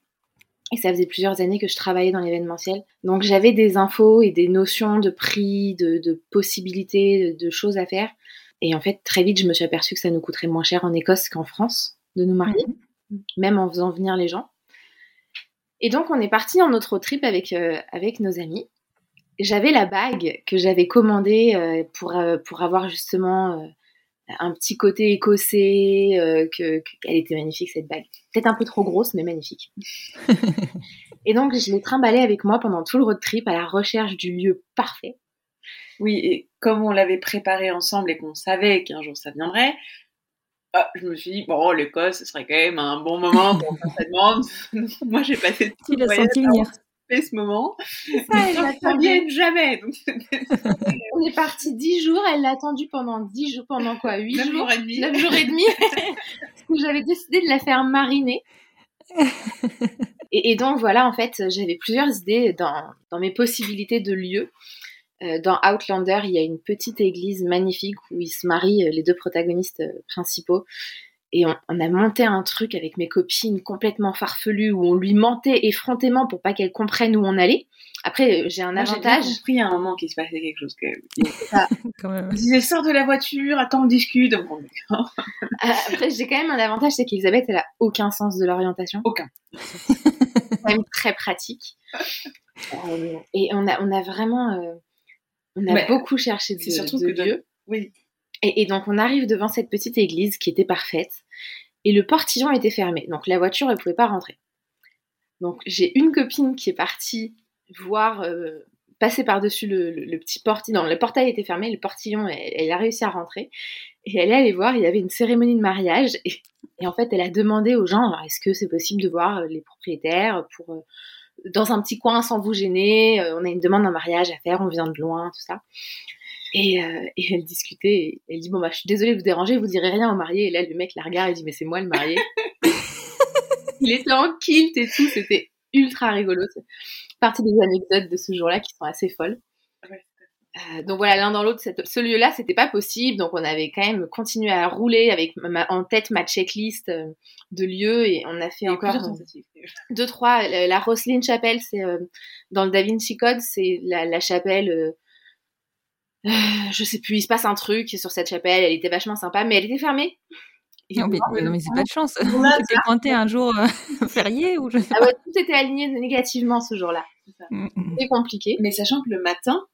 Et ça faisait plusieurs années que je travaillais dans l'événementiel. Donc j'avais des infos et des notions de prix, de, possibilités, de, choses à faire. Et en fait, très vite, je me suis aperçue que ça nous coûterait moins cher en Écosse qu'en France de nous marier, mhm. même en faisant venir les gens. Et donc on est parti en notre trip avec, euh, avec nos amis. J'avais la bague que j'avais commandée euh, pour, euh, pour avoir justement un petit côté écossais, euh, que, qu'elle était magnifique cette bague. Peut-être un peu trop grosse, mais magnifique. [LAUGHS] et donc, je l'ai trimballée avec moi pendant tout le road trip à la recherche du lieu parfait. Oui, et comme on l'avait préparé ensemble et qu'on savait qu'un jour ça viendrait, ah, je me suis dit, bon, l'Écosse, ce serait quand même un bon moment pour faire cette demande. [LAUGHS] moi, j'ai passé tout le voyage ce moment. Ça, elle n'attendait jamais. on est parti dix jours, elle l'a attendu pendant dix jours, pendant quoi Huit jours, jours et demi. Neuf jours et demi. [LAUGHS] Parce que j'avais décidé de la faire mariner. et, donc voilà, en fait, j'avais plusieurs idées dans, dans mes possibilités de lieux. Euh, dans Outlander, il y a une petite église magnifique où ils se marient, euh, les deux protagonistes euh, principaux. Et on, a monté un truc avec mes copines complètement farfelu où on lui mentait effrontément pour pas qu'elle comprenne où on allait. Après, j'ai un avantage. J'ai compris à un moment qu'il se passait quelque chose. Que... quand même. [LAUGHS] [LAUGHS] Sors de la voiture, attends, on discute. Euh, après, j'ai quand même un avantage, c'est qu'Elisabeth, elle a aucun sens de l'orientation. Aucun. c'est quand même très pratique. Euh, et on a, on a vraiment, euh, on a beaucoup cherché de, surtout de lieux. Oui. Et, donc on arrive devant cette petite église qui était parfaite et le portillon était fermé. Donc la voiture elle pouvait pas rentrer. Donc j'ai une copine qui est partie voir euh, passer par-dessus le, petit portillon. Le portail était fermé, le portillon, elle, a réussi à rentrer. Et elle est allée voir, il y avait une cérémonie de mariage. Et, en fait, elle a demandé aux gens, est-ce que c'est possible de voir euh, les propriétaires pour euh, dans un petit coin sans vous gêner On a une demande d'un mariage à faire, on vient de loin, tout ça. Et, et elle discutait, et elle dit, bon, bah, je suis désolée de vous déranger, vous direz rien au marié. Et là, le mec la regarde et dit, mais c'est moi le marié. [LAUGHS] il était en kilt et tout, c'était ultra rigolo partie des anecdotes de ce jour-là qui sont assez folles. Euh, donc voilà, l'un dans l'autre, ce lieu-là, c'était pas possible. Donc on avait quand même continué à rouler avec en tête ma checklist euh, de lieux et on a fait encore deux, trois. La Roslyn Chapel, c'est euh, dans le Da Vinci Code, c'est la, chapelle. Je sais plus, il se passe un truc sur cette chapelle. Elle était vachement sympa, mais elle était fermée. Non mais, mais c'est pas de chance. [LAUGHS] tu t'es pointé un jour [LAUGHS] férié ou je sais ah pas. tout était aligné négativement ce jour-là. C'est mm, mm, mm. compliqué. Mais sachant que le matin,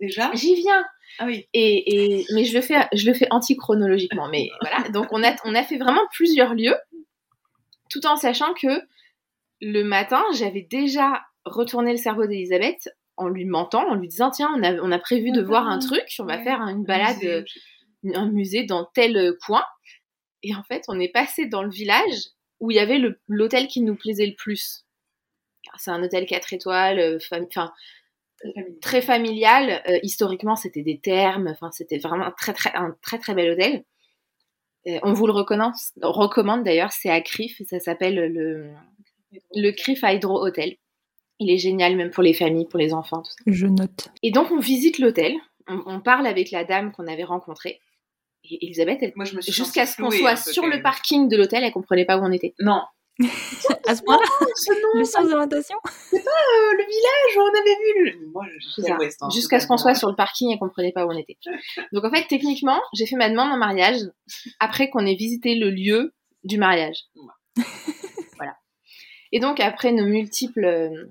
déjà. J'y viens. Ah oui. Et, et, mais je le fais, je le fais anti-chronologiquement. Mais [LAUGHS] voilà. Donc on a, on a fait vraiment plusieurs lieux, tout en sachant que le matin, j'avais déjà retourné le cerveau d'Elisabeth en lui mentant, en lui disant tiens, on a, on a prévu de voir un truc, on va faire une balade, euh, un musée dans tel coin. Et en fait, on est passé dans le village où il y avait l'hôtel qui nous plaisait le plus c'est un hôtel 4 étoiles, euh, enfin très familial. Euh, historiquement, c'était des thermes. Enfin, c'était vraiment un très très un très très bel hôtel. on vous le recommande, recommande d'ailleurs. C'est à Crif ça s'appelle le le Crif Hydro Hotel. Il est génial même pour les familles, pour les enfants. Tout ça. Je note. Et donc on visite l'hôtel. On, parle avec la dame qu'on avait rencontrée. Et Elisabeth, elle, jusqu'à ce qu'on soit sur le parking de l'hôtel, elle comprenait pas où on était. Non, [LAUGHS] à ce point-là Le sens d'orientation C'est pas euh, le village où on avait vu le... Moi, hein, Jusqu'à ce qu'on soit sur le parking et qu'on comprenait pas où on était. Donc en fait, techniquement, j'ai fait ma demande en mariage après qu'on ait visité le lieu du mariage. [LAUGHS] voilà. Et donc après nos multiples...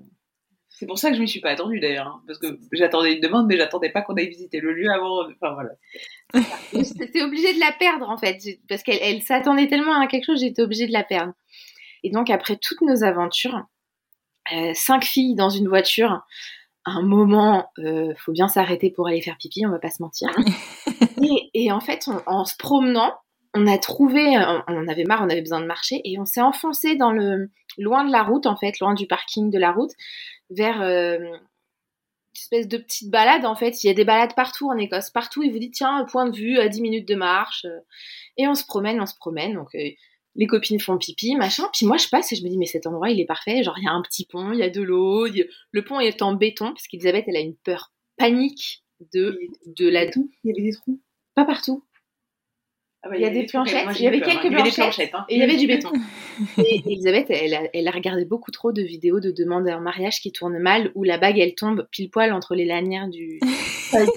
C'est pour ça que je m'y suis pas attendue d'ailleurs, hein, parce que j'attendais une demande, mais j'attendais pas qu'on aille visiter le lieu avant. Enfin voilà. [LAUGHS] J'étais obligée de la perdre en fait, parce qu'elle s'attendait tellement à quelque chose, j'étais obligée de la perdre. Et donc après toutes nos aventures, euh, cinq filles dans une voiture, un moment, euh, faut bien s'arrêter pour aller faire pipi, on va pas se mentir. [LAUGHS] et, en fait, en se promenant, on a trouvé, on, avait marre, on avait besoin de marcher, et on s'est enfoncé dans le loin de la route, en fait, loin du parking de la route, vers euh, une espèce de petite balade, en fait. Il y a des balades partout en Écosse, partout. Il vous dit tiens, point de vue, à 10 minutes de marche, et on se promène, on se promène. Donc les copines font pipi, machin. Puis moi, je passe et je me dis, mais cet endroit, il est parfait. Genre, il y a un petit pont, il y a de l'eau. Le pont est en béton, parce qu'Elisabeth, elle a une peur panique de, de la... Il y avait des trous Pas partout. Ah bah, il y, a des planchettes, il y avait quelques hein. planchettes, hein. et il y avait du béton. [LAUGHS] et Elisabeth, elle a, elle a regardé beaucoup trop de vidéos de demandes en mariage qui tournent mal, où la bague, elle tombe pile poil entre les lanières du...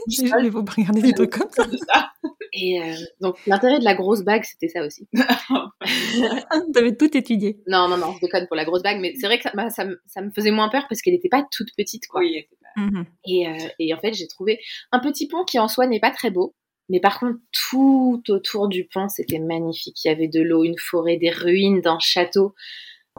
Il faut pas regarder des trucs comme ça. Et euh, donc, l'intérêt de la grosse bague, c'était ça aussi. [LAUGHS] T'avais tout étudié. Non, non, non, je déconne pour la grosse bague, mais c'est vrai que ça, bah, ça, ça, me faisait moins peur parce qu'elle n'était pas toute petite, quoi. Oui, mmh et, euh, et, en fait, j'ai trouvé un petit pont qui en soi n'est pas très beau, mais par contre, tout autour du pont, c'était magnifique. Il y avait de l'eau, une forêt, des ruines d'un château.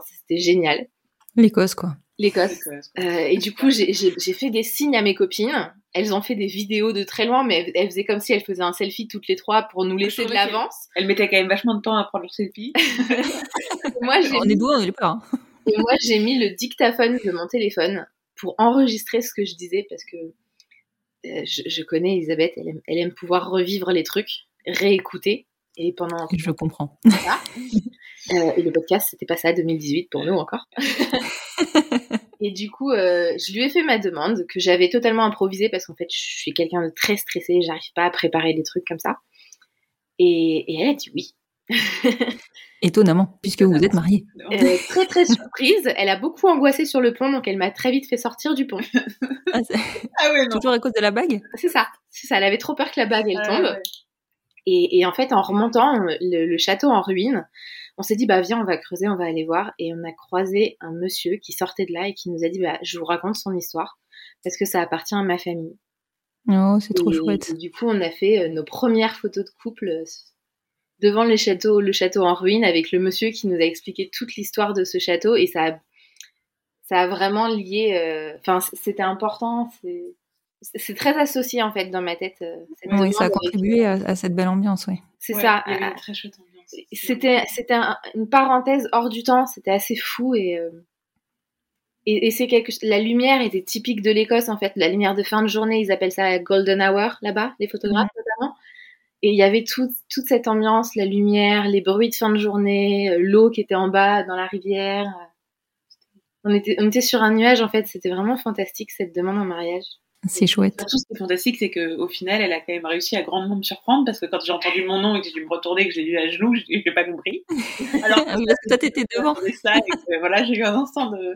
C'était génial. L'Écosse, quoi. L'Écosse. Euh, et du coup, j'ai fait des signes à mes copines elles ont fait des vidéos de très loin, mais elles, faisaient comme si elles faisaient un selfie toutes les trois pour nous laisser de l'avance. Elles mettaient quand même vachement de temps à prendre leur selfie. [LAUGHS] moi, on est doué, on est pas. Hein. Et moi, j'ai mis le dictaphone de mon téléphone pour enregistrer ce que je disais parce que euh, je, connais Elisabeth, elle aime, pouvoir revivre les trucs, réécouter. Et pendant. Je comprends. Euh, et le podcast, c'était pas ça, 2018 pour nous encore. [LAUGHS] Et du coup, euh, je lui ai fait ma demande que j'avais totalement improvisée parce qu'en fait, je suis quelqu'un de très stressé, j'arrive pas à préparer des trucs comme ça. Et, elle a dit oui. [LAUGHS] Étonnamment, puisque vous êtes mariée. Euh, très très surprise. Elle a beaucoup angoissé sur le pont, donc elle m'a très vite fait sortir du pont. Ah, [LAUGHS] ouais, Toujours à cause de la bague? C'est ça. C'est ça. Elle avait trop peur que la bague elle Ah, tombe. ouais. Et, et en fait, en remontant le, le château en ruine, on s'est dit bah viens, on va creuser, on va aller voir. Et on a croisé un monsieur qui sortait de là et qui nous a dit bah je vous raconte son histoire parce que ça appartient à ma famille. Oh, c'est trop Et- chouette. et du coup, on a fait euh, nos premières photos de couple euh, devant le château, le château en ruine, avec le monsieur qui nous a expliqué toute l'histoire de ce château, et ça a, ça a vraiment lié. euh, Enfin, c'était important. C'est, c'est très associé en fait dans ma tête. euh, Oui, ça a avec- contribué à, à cette belle ambiance, oui. C'est Ouais, ça. il y avait euh, une très chouette ambiance. C'était, c'était un- une parenthèse hors du temps. C'était assez fou et. euh, et, et c'est quelque la lumière était typique de l'Écosse en fait la lumière de fin de journée ils appellent ça golden hour là-bas les photographes notamment et il y avait tout- toute cette ambiance la lumière les bruits de fin de journée euh, l'eau qui était en bas dans la rivière on était on était sur un nuage en fait c'était vraiment fantastique cette demande en mariage C'est chouette. Surtout, ce qui est fantastique, c'est qu'au final, elle a quand même réussi à grandement me surprendre parce que quand j'ai entendu mon nom et que j'ai dû me retourner, que j'ai lu à genoux, je n'ai pas compris. [LAUGHS] Alors, oui, parce que toi, t'étais devant. ça, et que, voilà, j'ai eu un instant de.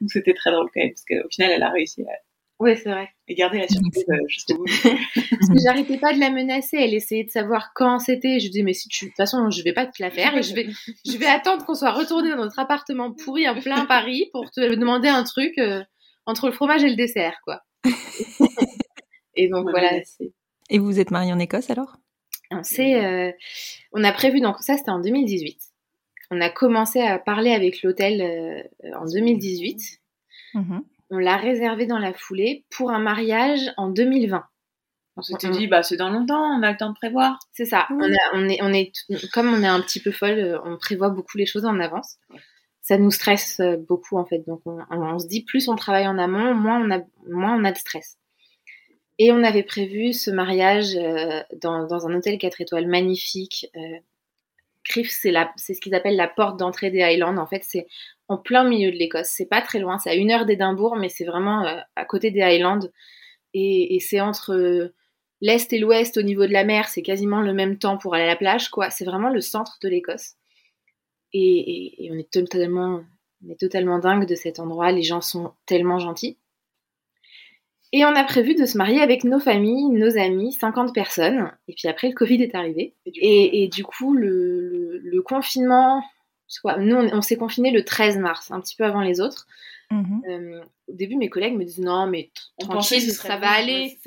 Donc, c'était très drôle quand même parce qu'au final, elle a réussi à, ouais c'est vrai. À garder la surprise euh, juste au bout. [LAUGHS] parce que j'arrêtais pas de la menacer elle essayait de savoir quand c'était. Je lui disais mais si tu de toute façon je vais pas te la faire et je vais je vais attendre qu'on soit retourné dans notre appartement pourri en plein [LAUGHS] Paris pour te demander un truc euh, entre le fromage et le dessert quoi. [LAUGHS] Et donc Ouais, voilà Et vous vous êtes mariée en Écosse alors? On s'est, euh, on a prévu donc ça c'était en 2018 on a commencé à parler avec l'hôtel euh, en 2018 Mhm. On l'a réservé dans la foulée pour un mariage en 2020 On s'était dit, bah, c'est dans longtemps, on a le temps de prévoir. C'est ça. On, a- on est, on est, comme on est un petit peu folle, euh, on prévoit beaucoup les choses en avance. Ça nous stresse euh, beaucoup en fait. Donc on, on- on se dit plus on travaille en amont, moins on a, moins on a de stress. Et on avait prévu ce mariage euh, dans, dans un hôtel 4 étoiles magnifique. Euh, C'est ce qu'ils appellent la porte d'entrée des Highlands. En fait, c'est en plein milieu de l'Écosse. C'est pas très loin, c'est à une heure d'Édimbourg, mais c'est vraiment euh, à côté des Highlands. Et, c'est entre euh, l'est et l'ouest au niveau de la mer, c'est quasiment le même temps pour aller à la plage, quoi. C'est vraiment le centre de l'Écosse. Et, et- et on est totalement, on est totalement dingue de cet endroit. Les gens sont tellement gentils. Et on a prévu de se marier avec nos familles, nos amis, 50 personnes. Et puis après, le Covid est arrivé. Et, et du coup, le, le- le confinement, quoi nous, on, on s'est confiné le 13 mars, un petit peu avant les autres. Mhm. Euh, au début, mes collègues me disent non, mais tranquille, que ça va aller.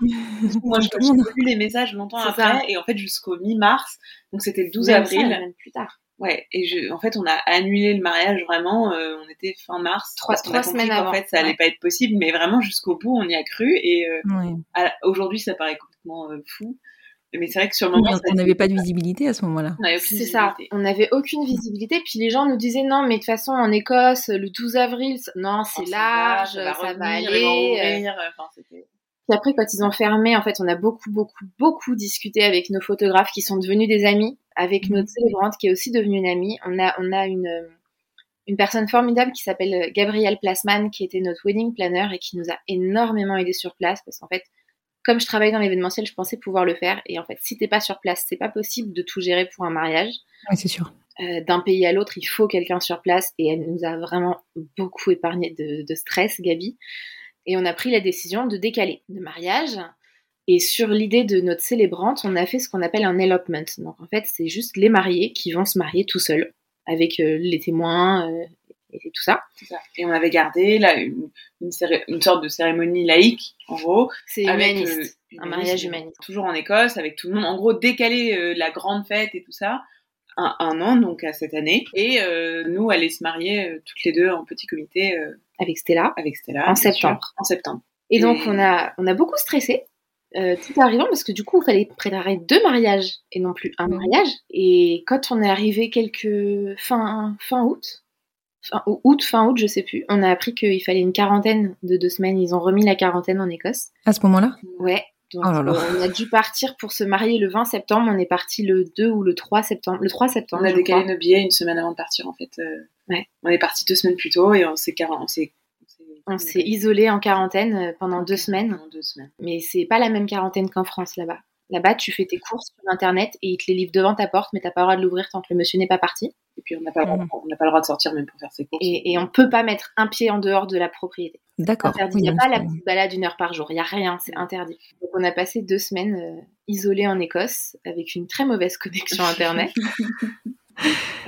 [LAUGHS] Moi, je- j'ai lu les messages longtemps après, ça. et en fait, jusqu'au mi-mars, donc c'était le 12 Même ça, avril. même plus tard. Ouais, et je, en fait, on a annulé le mariage vraiment. euh, on était fin mars. Trois- trois semaines avant. fait, ça allait Ouais. pas être possible, mais vraiment jusqu'au bout, on y a cru. Et euh, aujourd'hui, ça paraît complètement euh, fou. Mais c'est vrai que sur le Oui, moment, a on n'avait pas de visibilité à ce moment-là. C'est ça, on n'avait aucune visibilité. Puis les gens nous disaient non, mais de toute façon, en Écosse, le 12 avril, non, c'est Oh, large, ça va, revenir, aller. ils vont euh. enfin, c'était- Puis après, quand ils ont fermé, en fait, on a beaucoup, beaucoup, beaucoup discuté avec nos photographes qui sont devenus des amis, avec notre célébrante qui est aussi devenue une amie. On a, on a une, euh, une personne formidable qui s'appelle Gabrielle Plasman, qui était notre wedding planner et qui nous a énormément aidé sur place parce qu'en fait, comme je travaille dans l'événementiel, je pensais pouvoir le faire. Et en fait, si t'es pas sur place, c'est pas possible de tout gérer pour un mariage. Oui, c'est sûr. Euh, d'un pays à l'autre, il faut quelqu'un sur place et elle nous a vraiment beaucoup épargné de, de stress, Gabi. Et on a pris la décision de décaler le mariage. Et sur l'idée de notre célébrante, on a fait ce qu'on appelle un elopement. Donc en fait, c'est juste les mariés qui vont se marier tout seuls, avec euh, les témoins euh, et tout ça. Et on avait gardé là une, une, céré- une sorte de cérémonie laïque, en gros. C'est avec, humaniste, euh, un mariage humaniste. Toujours en Écosse, avec tout le monde. En gros, décaler la grande fête et tout ça. Un, un an, donc à cette année. Et nous, aller se marier toutes les deux en petit comité Avec Stella, avec Stella. en sûr, septembre. En septembre. Et donc on a on a beaucoup stressé. Euh, tout arrivant parce que du coup il fallait préparer deux mariages et non plus un Mhm. mariage. Et quand on est arrivé quelques fin fin août, fin ou- août fin août je sais plus, on a appris qu'il fallait une quarantaine de deux semaines. Ils ont remis la quarantaine en Écosse. À ce moment-là? Ouais. Donc Oh là là. euh, on a dû partir pour se marier le 20 septembre. On est parti le 2 ou le 3 septembre. Le 3 septembre. On a décalé nos billets une semaine avant de partir, en fait. euh, Ouais. On est parti deux semaines plus tôt et on s'est quar- on s'est On s'est isolé en quarantaine euh, pendant deux semaines. pendant deux semaines. Mais c'est pas la même quarantaine qu'en France là-bas. Là-bas, tu fais tes courses sur Internet et ils te les livrent devant ta porte, mais t'as pas le droit de l'ouvrir tant que le monsieur n'est pas parti. Et puis on n'a pas, mmh. on n'a pas le droit de sortir même pour faire ses courses. Et, et on peut pas mettre un pied en dehors de la propriété. D'accord. Il n'y a pas la petite balade d'une heure par jour. Il n'y a rien. C'est interdit. Donc on a passé deux semaines euh, isolés en Écosse avec une très mauvaise connexion Internet. [LAUGHS]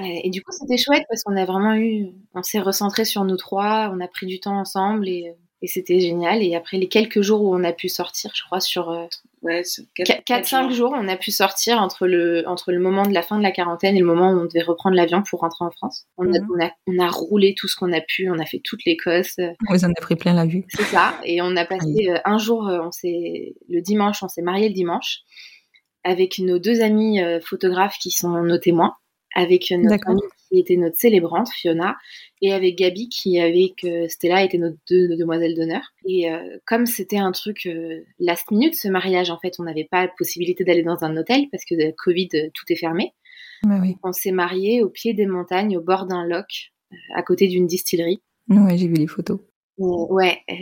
et, et du coup, c'était chouette parce qu'on a vraiment eu, on s'est recentré sur nous trois, on a pris du temps ensemble et et c'était génial. Et après les quelques jours où on a pu sortir, je crois sur euh, ouais, 4-5 jours, on a pu sortir entre le, entre le moment de la fin de la quarantaine et le moment où on devait reprendre l'avion pour rentrer en France. On, a, Mhm. on, a, on a roulé tout ce qu'on a pu, on a fait toute l'Écosse. Vous en avez pris plein la vue. C'est ça. Et on a passé euh, un jour, euh, on s'est le dimanche, on s'est marié le dimanche avec nos deux amis euh, photographes qui sont nos témoins, avec notre amie qui était notre célébrante Fiona et avec Gabi qui avec euh, Stella était nos deux nos demoiselles d'honneur. Et euh, comme c'était un truc euh, last minute ce mariage, en fait, on n'avait pas la possibilité d'aller dans un hôtel parce que de Covid euh, tout est fermé. Bah oui. On s'est marié au pied des montagnes, au bord d'un loch, euh, à côté d'une distillerie. Ouais, j'ai vu les photos. Euh, ouais, euh,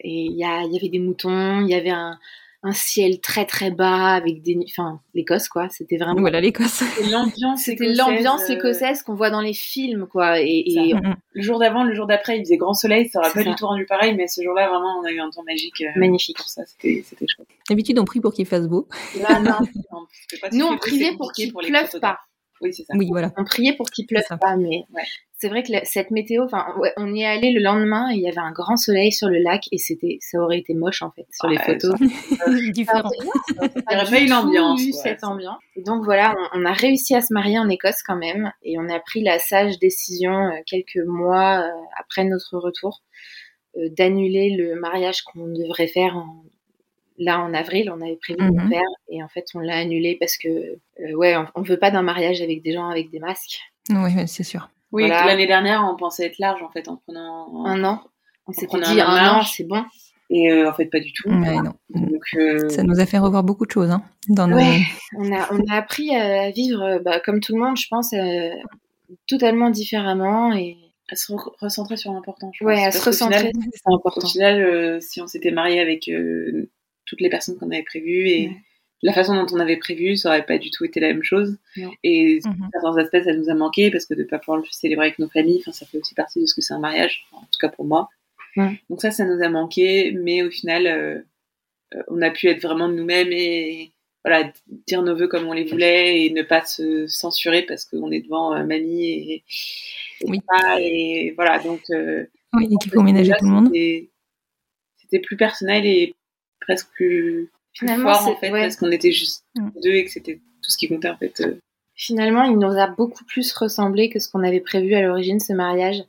et il y, y avait des moutons, il y avait un, un ciel très très bas avec des, enfin l'Écosse quoi. C'était vraiment. Voilà l'Écosse. C'était l'ambiance C'était écossaise, l'ambiance euh, écossaise qu'on voit dans les films quoi. Et, et Mhm. Le jour d'avant, le jour d'après, il faisait grand soleil, ça aurait pas ça. du tout rendu pareil, mais ce jour-là, vraiment, on a eu un temps magique. euh, Magnifique. Pour ça, c'était c'était chouette. D'habitude, on prie pour qu'il fasse beau. Là, non, non, pas [LAUGHS] nous on priait pour qu'il pleuve pas. Oui, c'est ça. Oui, voilà. On priait pour qu'il pleuve pas, mais Ouais. c'est vrai que la- cette météo, enfin, ouais, on y est allé le lendemain et il y avait un grand soleil sur le lac et c'était, ça aurait été moche en fait sur les photos. [LAUGHS] Différent. Il y aurait pas eu l'ambiance, eu ouais. cette ambiance. Et donc voilà, on, on a réussi à se marier en Écosse quand même, et on a pris la sage décision euh, quelques mois euh, après notre retour euh, d'annuler le mariage qu'on devrait faire en- là en avril. On avait prévu de le Mhm. faire, et en fait on l'a annulé parce que euh, ouais, on, on veut pas d'un mariage avec des gens avec des masques. Oui, c'est sûr. Oui, Voilà. l'année dernière, on pensait être large en fait en prenant Un an, on s'était dit un an un an, large. c'est bon. Et euh, en fait, pas du tout. Ouais, non. Donc, euh, Ça nous a fait revoir beaucoup de choses hein, dans nos. Ouais, on a, on a appris à vivre, bah, comme tout le monde, je pense, euh, totalement différemment et à se re- recentrer sur l'important. ouais, à se recentrer, final- c'est Au important. final, euh, si on s'était marié avec euh, toutes les personnes qu'on avait prévues et Ouais. la façon dont on avait prévu, ça aurait pas du tout été la même chose. Et Mhm. certains aspects, ça nous a manqué parce que de pas pouvoir le célébrer avec nos familles, enfin, ça fait aussi partie de ce que c'est un mariage, en tout cas pour moi. Ouais. Donc ça, ça nous a manqué, mais au final, euh, euh, on a pu être vraiment nous-mêmes et voilà, dire nos vœux comme on les voulait et ne pas se censurer parce qu'on est devant euh, mamie et, et Oui. papa et voilà. Donc euh, Oui, et qu'il faut ménager tout le monde. C'était plus personnel et presque plus, plus Finalement, fort en fait ouais. parce qu'on était juste Mm. deux et que c'était tout ce qui comptait en fait. euh. Finalement, il nous a beaucoup plus ressemblé que ce qu'on avait prévu à l'origine, ce mariage.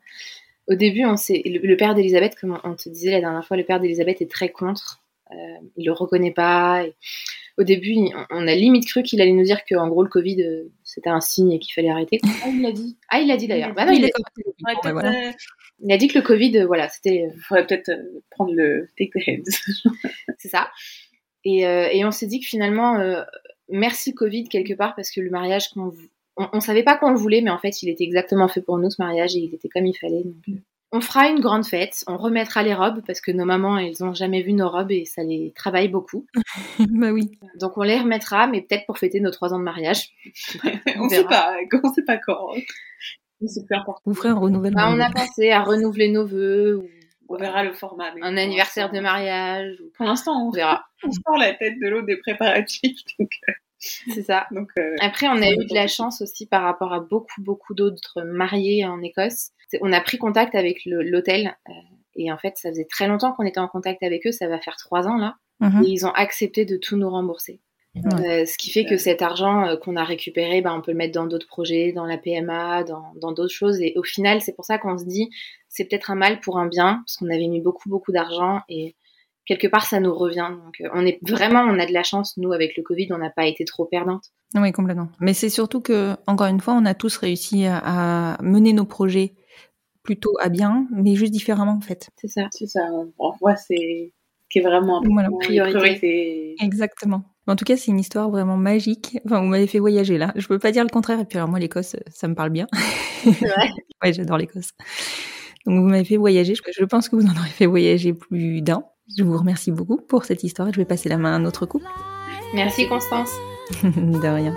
Au début, on s'est, le, le père d'Elisabeth, comme on te disait la dernière fois, le père d'Elisabeth est très contre. Euh, il le reconnaît pas. et au début, il- on a limite cru qu'il allait nous dire que, en gros, le Covid, euh, c'était un signe et qu'il fallait arrêter. Ah, il l'a dit. Ah, il l'a dit d'ailleurs. Il Bah non, il, a- Ouais, voilà. il dit que le Covid, euh, voilà, c'était, euh, faudrait peut-être, prendre le take the [LAUGHS] c'est ça. Et, euh, et on s'est dit que finalement, euh, merci Covid quelque part parce que le mariage qu'on, on, on savait pas qu'on le voulait, mais en fait, il était exactement fait pour nous ce mariage et il était comme il fallait. Donc, on fera une grande fête, on remettra les robes parce que nos mamans, elles ont jamais vu nos robes et ça les travaille beaucoup. [LAUGHS] bah oui. Donc on les remettra, mais peut-être pour fêter nos trois ans de mariage. [LAUGHS] on sait verra. pas, [LAUGHS] on sait pas quand. C'est plus important. Vous ferez un renouvellement. Bah, on a pensé à renouveler nos vœux ou On verra le format. mais un anniversaire de mariage. ou- Pour l'instant, On verra. on sort la tête de l'eau des préparatifs. Donc, euh, C'est ça. donc, euh, Après, on a eu de la chance aussi par rapport à beaucoup, beaucoup d'autres mariés en Écosse. On a pris contact avec l'hôtel euh, et en fait, ça faisait très longtemps qu'on était en contact avec eux. Ça va faire trois ans là. Mhm. Et ils ont accepté de tout nous rembourser. Euh, ce qui fait que cet argent euh, qu'on a récupéré, bah, on peut le mettre dans d'autres projets, dans la PMA, dans dans d'autres choses. Et au final, c'est pour ça qu'on se dit, c'est peut-être un mal pour un bien, parce qu'on avait mis beaucoup, beaucoup d'argent et quelque part, ça nous revient. Donc, euh, on est vraiment, on a de la chance. Nous, avec le Covid, on n'a pas été trop perdante. Oui, complètement. Mais c'est surtout que, encore une fois, on a tous réussi à, à mener nos projets plutôt à bien, mais juste différemment en fait. C'est ça. c'est ça. On voit c'est ce qui est vraiment. Voilà. Priorité. Exactement. En tout cas, c'est une histoire vraiment magique. Enfin, vous m'avez fait voyager là. Je peux pas dire le contraire. Et puis alors moi, l'Écosse, ça me parle bien. vrai [LAUGHS] ouais, j'adore l'Écosse. Donc vous m'avez fait voyager. Je- Je pense que vous en aurez fait voyager plus d'un. Je vous remercie beaucoup pour cette histoire et je vais passer la main à un autre couple. Merci Constance. [LAUGHS] De rien.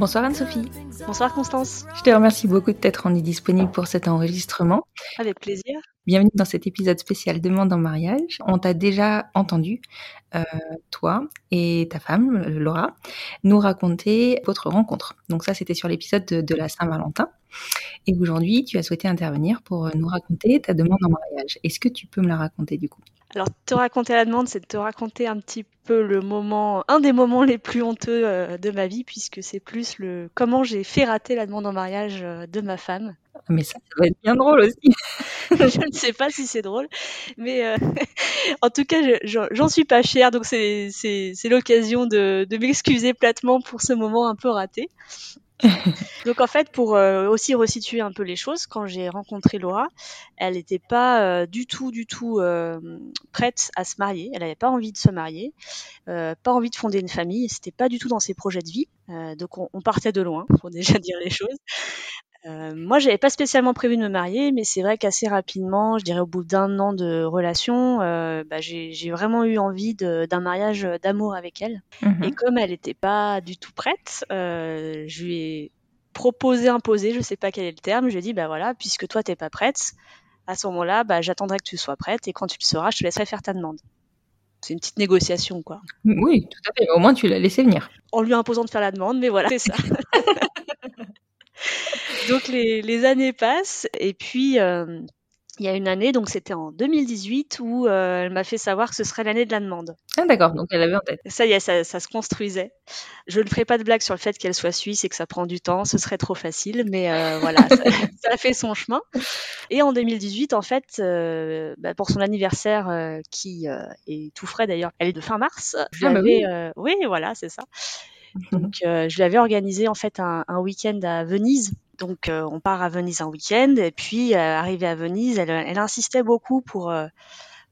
Bonsoir Anne-Sophie. Bonsoir Constance. Je te remercie beaucoup de t'être rendue disponible pour cet enregistrement. Avec plaisir. Bienvenue dans cet épisode spécial Demande en mariage. On t'a déjà entendu, euh, toi et ta femme, Laura, nous raconter votre rencontre. Donc ça, c'était sur l'épisode de, de, la Saint-Valentin. Et aujourd'hui, tu as souhaité intervenir pour nous raconter ta demande en mariage. Est-ce que tu peux me la raconter du coup? Alors, te raconter la demande, c'est de te raconter un petit peu le moment, un des moments les plus honteux euh, de ma vie, puisque c'est plus le comment j'ai fait rater la demande en mariage euh, de ma femme. Mais ça, ça va être bien drôle aussi. [LAUGHS] [LAUGHS] je ne sais pas si c'est drôle, mais euh, [LAUGHS] en tout cas, j'en suis pas fière, donc c'est l'occasion de, de m'excuser platement pour ce moment un peu raté. [LAUGHS] Donc en fait, pour euh, aussi resituer un peu les choses, quand j'ai rencontré Laura, elle n'était pas euh, du tout, du tout euh, prête à se marier. Elle n'avait pas envie de se marier, pas envie de fonder une famille. C'était pas du tout dans ses projets de vie. donc on, on, partait de loin, pour [LAUGHS] déjà dire les choses. Euh, moi, j'avais pas spécialement prévu de me marier, mais c'est vrai qu'assez rapidement, je dirais au bout d'un an de relation, euh, bah, j'ai vraiment eu envie d'un mariage d'amour avec elle. Mmh Et comme elle n'était pas du tout prête, euh, je lui ai proposé, imposé, je sais pas quel est le terme, je lui ai dit, bah voilà, puisque toi t'es pas prête, à ce moment-là, bah, j'attendrai que tu sois prête, et quand tu le seras, je te laisserai faire ta demande. C'est une petite négociation, quoi. Oui, tout à fait. Au moins, tu l'as laissé venir. En lui imposant de faire la demande, mais voilà, c'est ça. [LAUGHS] donc les, les, années passent et puis euh, il y a une année, donc c'était en 2018, où euh, elle m'a fait savoir que ce serait l'année de la demande. Ah d'accord, donc elle avait en tête. Ça y est, ça, ça se construisait. Je ne ferai pas de blague sur le fait qu'elle soit suisse et que ça prend du temps, ce serait trop facile, mais euh, [LAUGHS] voilà, ça, ça, a fait son chemin. Et en 2018, en fait, euh, bah, pour son anniversaire, qui est tout frais d'ailleurs, elle est de fin mars, je ah, bah oui. oui, voilà, c'est ça. Donc, je lui avais organisé en fait un, un week-end à Venise donc euh, on part à Venise un week-end et puis euh, arrivée à Venise, elle, elle, insistait beaucoup pour euh,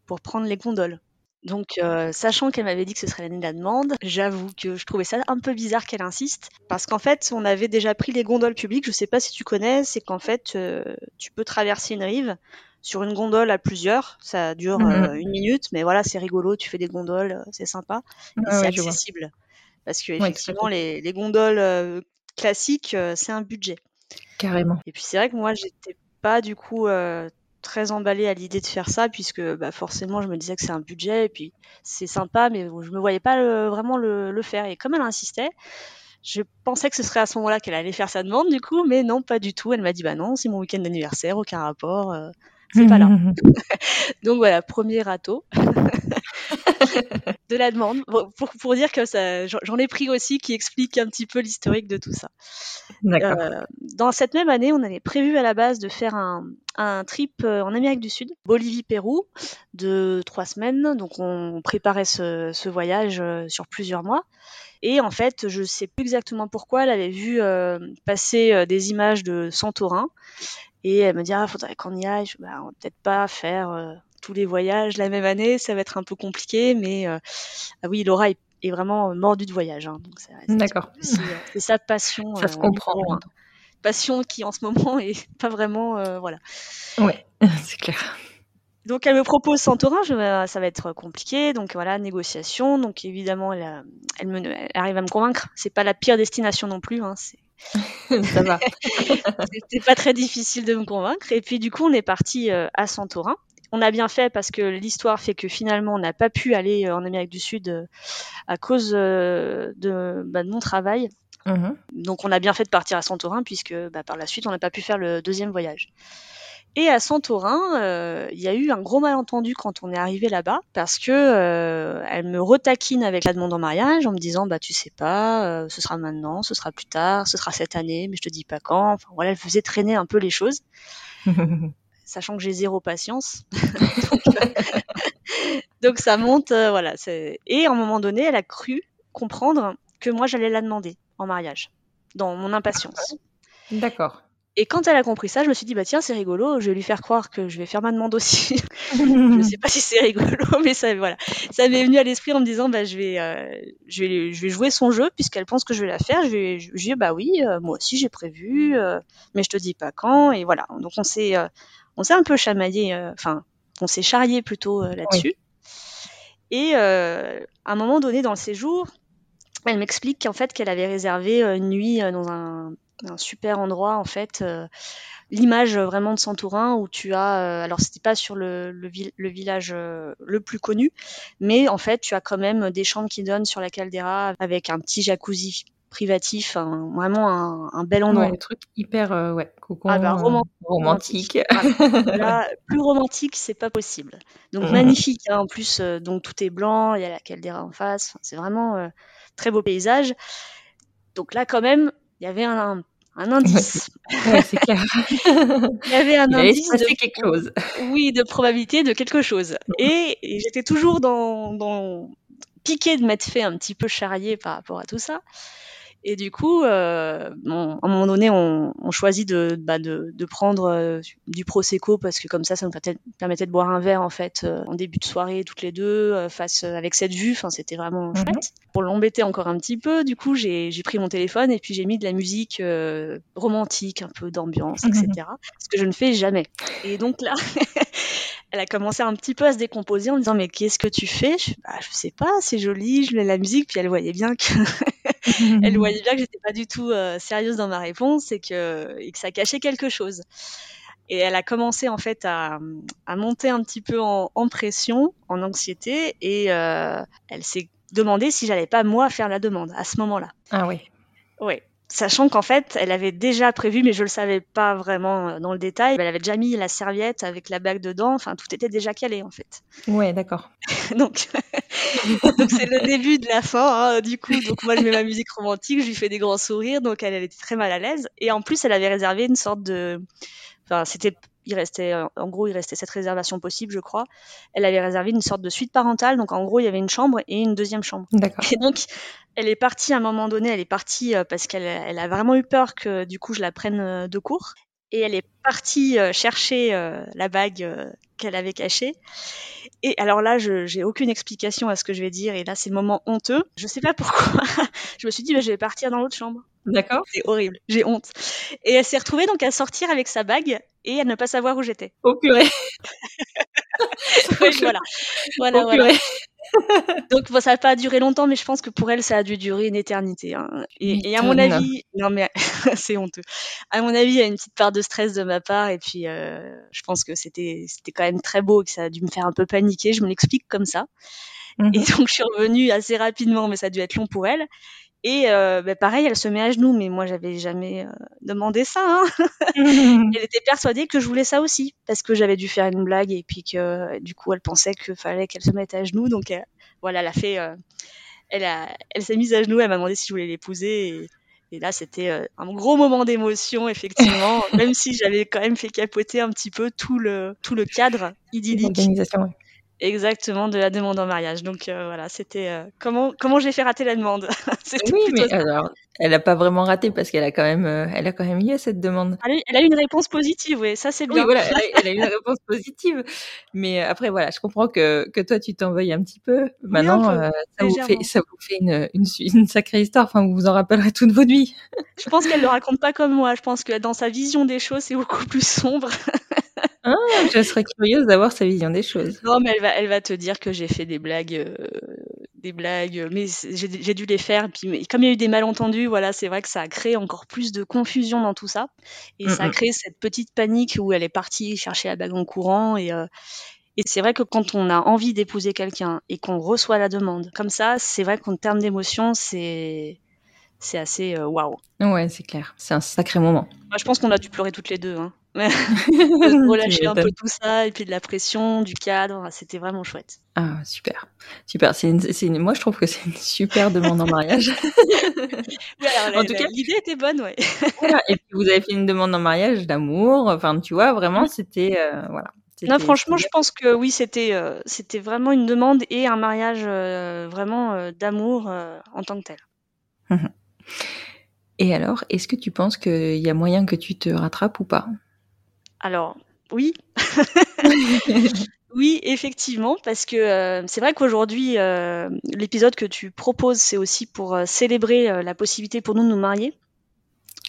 pour prendre les gondoles. Donc, euh, sachant qu'elle m'avait dit que ce serait l'année de la demande, j'avoue que je trouvais ça un peu bizarre qu'elle insiste, parce qu'en fait, on avait déjà pris les gondoles publiques. Je sais pas si tu connais, c'est qu'en fait, euh, tu peux traverser une rive sur une gondole à plusieurs. Ça dure Mhm. euh, une minute, mais voilà, c'est rigolo. Tu fais des gondoles, c'est sympa, Ah c'est ouais, accessible, parce que effectivement, les, les gondoles euh, classiques, euh, c'est un budget. Carrément. Et puis c'est vrai que moi, j'étais pas du coup euh, très emballée à l'idée de faire ça, puisque bah, forcément, je me disais que c'est un budget, et puis c'est sympa, mais je me voyais pas le- vraiment le, le faire. Et comme elle insistait, je pensais que ce serait à ce moment-là qu'elle allait faire sa demande, du coup, mais non, pas du tout. Elle m'a dit, bah non, c'est mon week-end d'anniversaire, aucun rapport, euh, c'est pas là. [LAUGHS] [LAUGHS] Donc voilà, premier râteau [LAUGHS] de la demande. Pour, pour dire que ça, j'en ai pris aussi qui explique un petit peu l'historique de tout ça. Euh, dans cette même année, on avait prévu à la base de faire un, un trip euh, en Amérique du Sud, Bolivie-Pérou, de trois semaines. Donc on préparait ce, ce voyage euh, sur plusieurs mois. Et en fait, je sais plus exactement pourquoi, elle avait vu euh, passer des images de Santorin. Et elle me dit, ah, faudrait qu'on y aille. Je, bah, on va peut-être pas faire euh, tous les voyages la même année, ça va être un peu compliqué. Mais euh, ah oui, Laura est, est vraiment mordue de voyage. Hein, donc c'est c'est- D'accord. [LAUGHS] c'est euh, c'est sa passion. Ça se comprend. un. Passion qui en ce moment [LAUGHS] est pas vraiment, voilà. Ouais, [LAUGHS] c'est clair. Donc elle me propose Santorin, je, ça va être compliqué, donc voilà, négociation. Donc évidemment, elle, a- elle, me, elle arrive à me convaincre. C'est pas la pire destination non plus, hein, c'est [LAUGHS] Ça va. C'était pas très difficile de me convaincre. Et puis du coup, on est parti euh, à Santorin. On a bien fait parce que l'histoire fait que finalement, on n'a pas pu aller euh, en Amérique du Sud euh, à cause de, bah, de mon travail. Mhm. Donc on a bien fait de partir à Santorin puisque bah, par la suite, on n'a pas pu faire le deuxième voyage. Et à Santorin, euh, il y a eu un gros malentendu quand on est arrivé là-bas parce que euh, elle me retaquine avec la demande en mariage en me disant bah tu sais pas, euh, ce sera maintenant, ce sera plus tard, ce sera cette année, mais je te dis pas quand. Enfin voilà, elle faisait traîner un peu les choses, [LAUGHS] sachant que j'ai zéro patience. [LAUGHS] donc, [LAUGHS] donc ça monte, voilà. Et à un moment donné, elle a cru comprendre que moi j'allais la demander en mariage dans mon impatience. D'accord. Et quand elle a compris ça, je me suis dit, bah tiens, c'est rigolo, je vais lui faire croire que je vais faire ma demande aussi. [LAUGHS] je ne sais pas si c'est rigolo, [LAUGHS] mais ça, voilà. Ça m'est venu à l'esprit en me disant, bah je vais, euh, je vais, je vais jouer son jeu puisqu'elle pense que je vais la faire. Je vais, je, dis, bah oui, euh, moi aussi j'ai prévu, euh, mais je te dis pas quand. Et voilà. Donc on s'est, on s'est un peu chamaillé, enfin, on s'est charrié plutôt là-dessus. Et à un moment donné dans le séjour, elle m'explique qu'en fait qu'elle avait réservé une nuit dans un un super endroit en fait. Euh, l'image vraiment de Santourin où tu as, euh, alors c'était pas sur le, le, le village euh, le plus connu, mais en fait tu as quand même des chambres qui donnent sur la caldeira avec un petit jacuzzi privatif, vraiment un, un, bel endroit. Ouais, truc hyper ouais, cocon, ah bah, romantique. [LAUGHS] Là, plus romantique, c'est pas possible. Donc mmh. magnifique, hein, en plus, donc tout est blanc, il y a la caldeira en face, c'est vraiment très beau paysage. Donc là, quand même, il y avait un, un indice. Ouais, c'est clair. [LAUGHS] il y avait un il indice de quelque chose. Oui, de probabilité de quelque chose. Et, et j'étais toujours dans, dans piqué de m'être fait un petit peu charrier par rapport à tout ça. Et du coup, euh, bon, à un moment donné, on, on choisit de, bah, de, de prendre euh, du prosecco parce que comme ça, ça nous permettait de boire un verre en fait euh, en début de soirée toutes les deux, euh, face euh, avec cette vue. Enfin, c'était vraiment Mhm. chouette. Pour l'embêter encore un petit peu, du coup, j'ai pris mon téléphone et puis j'ai mis de la musique romantique, un peu d'ambiance, Mhm. etc. Ce que je ne fais jamais. Et donc là. [LAUGHS] Elle a commencé un petit peu à se décomposer en me disant mais qu'est-ce que tu fais? Je, bah, je sais pas c'est joli je mets la musique puis elle voyait bien que [LAUGHS] [LAUGHS] elle voyait [LAUGHS] bien que j'étais pas du tout euh, sérieuse dans ma réponse et que, et que ça cachait quelque chose. Et elle a commencé en fait à, à monter un petit peu en, en pression, en anxiété, et euh, elle s'est demandé si j'allais pas moi faire la demande à ce moment-là. Ah oui. Oui. Sachant qu'en fait, elle avait déjà prévu, mais je le savais pas vraiment euh, dans le détail. Elle avait déjà mis la serviette avec la bague dedans. Enfin, tout était déjà calé en fait. Ouais, d'accord. [LAUGHS] donc, [LAUGHS] donc c'est le début de la fin. Hein, du coup, donc moi je mets ma musique romantique, je lui fais des grands sourires, donc elle, elle était très mal à l'aise. Et en plus, elle avait réservé une sorte de, enfin c'était, il restait, en gros, il restait cette réservation possible, je crois. Elle avait réservé une sorte de suite parentale, donc en gros, il y avait une chambre et une deuxième chambre. Et donc, elle est partie à un moment donné, elle est partie euh, parce qu'elle elle a vraiment eu peur que du coup je la prenne euh, de court. Et elle est partie euh, chercher euh, la bague euh, qu'elle avait cachée. Et alors là, je j'ai aucune explication à ce que je vais dire. Et là, c'est le moment honteux. Je sais pas pourquoi. [LAUGHS] je me suis dit, bah, je vais partir dans l'autre chambre. D'accord. C'est horrible. J'ai honte. Et elle s'est retrouvée donc à sortir avec sa bague et à ne pas savoir où j'étais. Oh purée. [LAUGHS] [LAUGHS] Oui, voilà. Voilà, voilà. [LAUGHS] Donc bon, ça n'a pas duré longtemps, mais je pense que pour elle, ça a dû durer une éternité. hein. Et, et à mon avis, non mais [LAUGHS] c'est honteux. À mon avis, il y a une petite part de stress de ma part, et puis euh, je pense que c'était c'était quand même très beau, et que ça a dû me faire un peu paniquer. Je me l'explique comme ça. Mhm. Et donc je suis revenue assez rapidement, mais ça a dû être long pour elle. Et euh, bah, pareil, elle se met à genoux, mais moi j'avais jamais euh, demandé ça. Hein. [LAUGHS] elle était persuadée que je voulais ça aussi, parce que j'avais dû faire une blague et puis que du coup elle pensait qu'il fallait qu'elle se mette à genoux. Donc voilà, elle a fait, euh, elle a, elle s'est mise à genoux, elle m'a demandé si je voulais l'épouser. Et, et là c'était euh, un gros moment d'émotion effectivement, [LAUGHS] même si j'avais quand même fait capoter un petit peu tout le tout le cadre idyllique. Ouais. Exactement, de la demande en mariage. Donc euh, voilà, c'était euh, comment comment j'ai fait rater la demande? [LAUGHS] Oui, mais ça. alors, elle a pas vraiment raté parce qu'elle a quand même, euh, elle a quand même eu cette demande. Elle a eu- elle a eu une réponse positive, oui, ça c'est Oui, bien. voilà, elle a, [LAUGHS] elle a eu une réponse positive. Mais après, voilà, je comprends que, que toi, tu t'en veuilles un petit peu. Maintenant, peu, euh, ça, vous fait, ça vous fait une, une sacrée histoire. Enfin, vous vous en rappellerez toute votre vie. Je pense qu'elle le raconte pas comme moi. Je pense que dans sa vision des choses, c'est beaucoup plus sombre. Ah, je serais curieuse d'avoir sa vision des choses. Non, mais elle va, elle va te dire que j'ai fait des blagues, euh, des blagues, mais j'ai dû les faire. Et puis, mais comme il y a eu des malentendus, voilà, c'est vrai que ça a créé encore plus de confusion dans tout ça, et ça a Mhm. créé cette petite panique où elle est partie chercher la bague en courant. Et, euh, et c'est vrai que quand on a envie d'épouser quelqu'un et qu'on reçoit la demande comme ça, c'est vrai qu'en termes d'émotion, c'est c'est assez euh, waouh. Ouais, c'est clair. C'est un sacré moment. Moi, je pense qu'on a dû pleurer toutes les deux. Hein. [LAUGHS] de relâcher un peu tout ça, et puis de la pression, du cadre, c'était vraiment chouette. Ah, super. Super. C'est une, moi, je trouve que c'est une super demande en mariage. [LAUGHS] Alors, En tout cas- l'idée était bonne, ouais. [LAUGHS] Voilà. Et puis, vous avez fait une demande en mariage d'amour. Enfin, tu vois, vraiment, c'était, euh, voilà. Non, franchement, je pense que oui, c'était euh, c'était vraiment une demande et un mariage euh, vraiment euh, d'amour en tant que tel. Et alors, est-ce que tu penses qu'il y a moyen que tu te rattrapes ou pas? Alors, oui. [LAUGHS] oui, effectivement, parce que euh, c'est vrai qu'aujourd'hui, euh, l'épisode que tu proposes, c'est aussi pour euh, célébrer la possibilité pour nous de nous marier.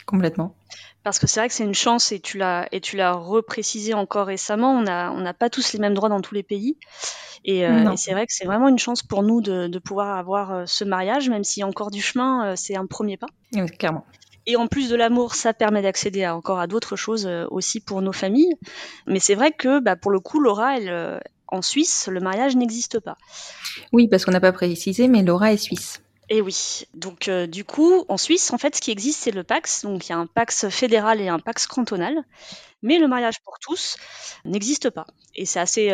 Complètement. Parce que c'est vrai que c'est une chance et tu l'as et tu l'as reprécisé encore récemment. On n'a on pas tous les mêmes droits dans tous les pays. Et, et c'est vrai que c'est vraiment une chance pour nous de, de pouvoir avoir ce mariage, même s'il y a encore du chemin, c'est un premier pas. Oui, clairement. Et en plus de l'amour, ça permet d'accéder à, encore à d'autres choses euh, aussi pour nos familles. Mais c'est vrai que bah, pour le coup, Laura, elle, euh, en Suisse, le mariage n'existe pas. Oui, parce qu'on n'a pas précisé, mais Laura est suisse. Et eh oui. Donc euh, du coup, en Suisse, en fait, ce qui existe, c'est le Pax. Donc il y a un Pax fédéral et un Pax cantonal. Mais le mariage pour tous n'existe pas. Et c'est assez,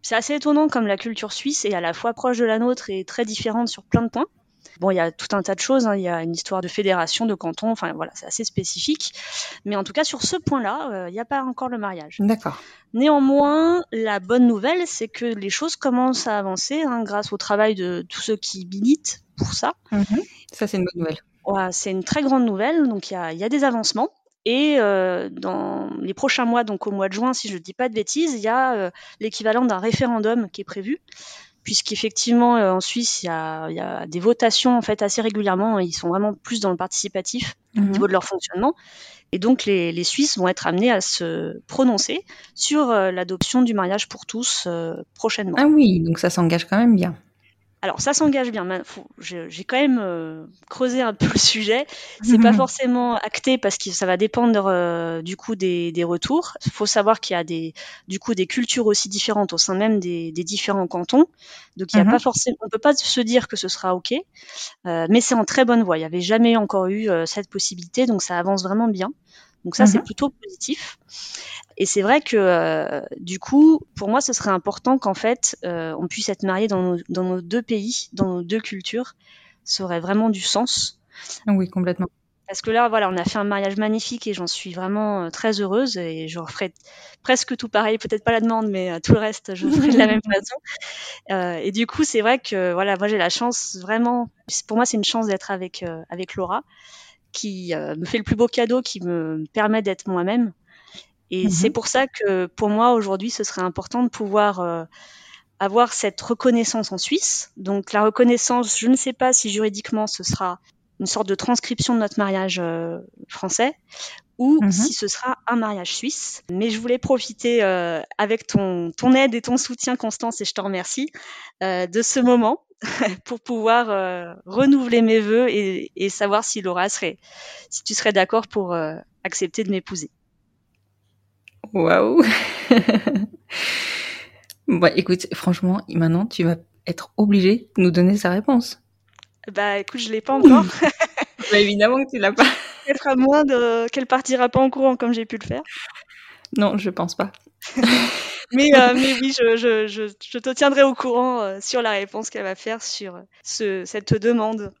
c'est assez étonnant comme la culture suisse est à la fois proche de la nôtre et très différente sur plein de points. Bon, il y a tout un tas de choses. Hein. Il y a une histoire de fédération, de canton. Enfin, voilà, c'est assez spécifique. Mais en tout cas, sur ce point-là, euh, il n'y a pas encore le mariage. D'accord. Néanmoins, la bonne nouvelle, c'est que les choses commencent à avancer hein, grâce au travail de tous ceux qui militent pour ça. Mhm. Ça, c'est une bonne nouvelle. Ouais, c'est une très grande nouvelle. Donc, il y a, y a, des avancements. Et euh, dans les prochains mois, donc au mois de juin, si je ne dis pas de bêtises, il y a euh, l'équivalent d'un référendum qui est prévu puisqu'effectivement euh, en Suisse il y, a, des votations en fait assez régulièrement. Ils sont vraiment plus dans le participatif au mhm. niveau de leur fonctionnement. Et donc les, Suisses vont être amenés à se prononcer sur euh, l'adoption du mariage pour tous euh, prochainement. Ah oui, donc ça s'engage quand même bien. Alors ça s'engage bien. J'ai quand même euh, creusé un peu le sujet. C'est pas [LAUGHS] forcément acté parce que ça va dépendre euh, du coup des, retours. Il faut savoir qu'il y a des du coup des cultures aussi différentes au sein même des, différents cantons. Donc il y a mhm. pas forcément, on peut pas se dire que ce sera ok, euh, mais c'est en très bonne voie. Il y avait jamais encore eu cette possibilité, donc ça avance vraiment bien. Donc ça, c'est mhm. plutôt positif. Et c'est vrai que euh, du coup, pour moi, ce serait important qu'en fait, euh, on puisse être marié dans nos, dans nos, deux pays, dans nos deux cultures. Ça aurait vraiment du sens. Oui, complètement. Parce que là, voilà, on a fait un mariage magnifique et j'en suis vraiment euh, très heureuse et je referai presque tout pareil, peut-être pas la demande, mais tout le reste, je [LAUGHS] ferai de la même façon. Et du coup, c'est vrai que voilà, moi j'ai la chance vraiment, pour moi c'est une chance d'être avec avec Laura, qui me fait le plus beau cadeau, qui me permet d'être moi-même. Et mmh c'est pour ça que pour moi aujourd'hui, ce serait important de pouvoir euh, avoir cette reconnaissance en Suisse. Donc la reconnaissance, je ne sais pas si juridiquement ce sera une sorte de transcription de notre mariage euh, français ou mmh si ce sera un mariage suisse. Mais je voulais profiter euh, avec ton, ton aide et ton soutien, Constance, et je te remercie, de ce moment [LAUGHS] pour pouvoir renouveler mes voeux et, et, savoir si Laura serait, si tu serais d'accord pour accepter de m'épouser. Waouh [LAUGHS] Bah écoute, franchement, maintenant tu vas être obligé de nous donner sa réponse. Bah écoute, je l'ai pas encore. [LAUGHS] bah évidemment que tu l'as pas. Peut-être à moins de... qu'elle partira pas en courant comme j'ai pu le faire. Non, je pense pas. Mais, euh, mais oui, je, je, je, te tiendrai au courant euh, sur la réponse qu'elle va faire sur ce, cette demande.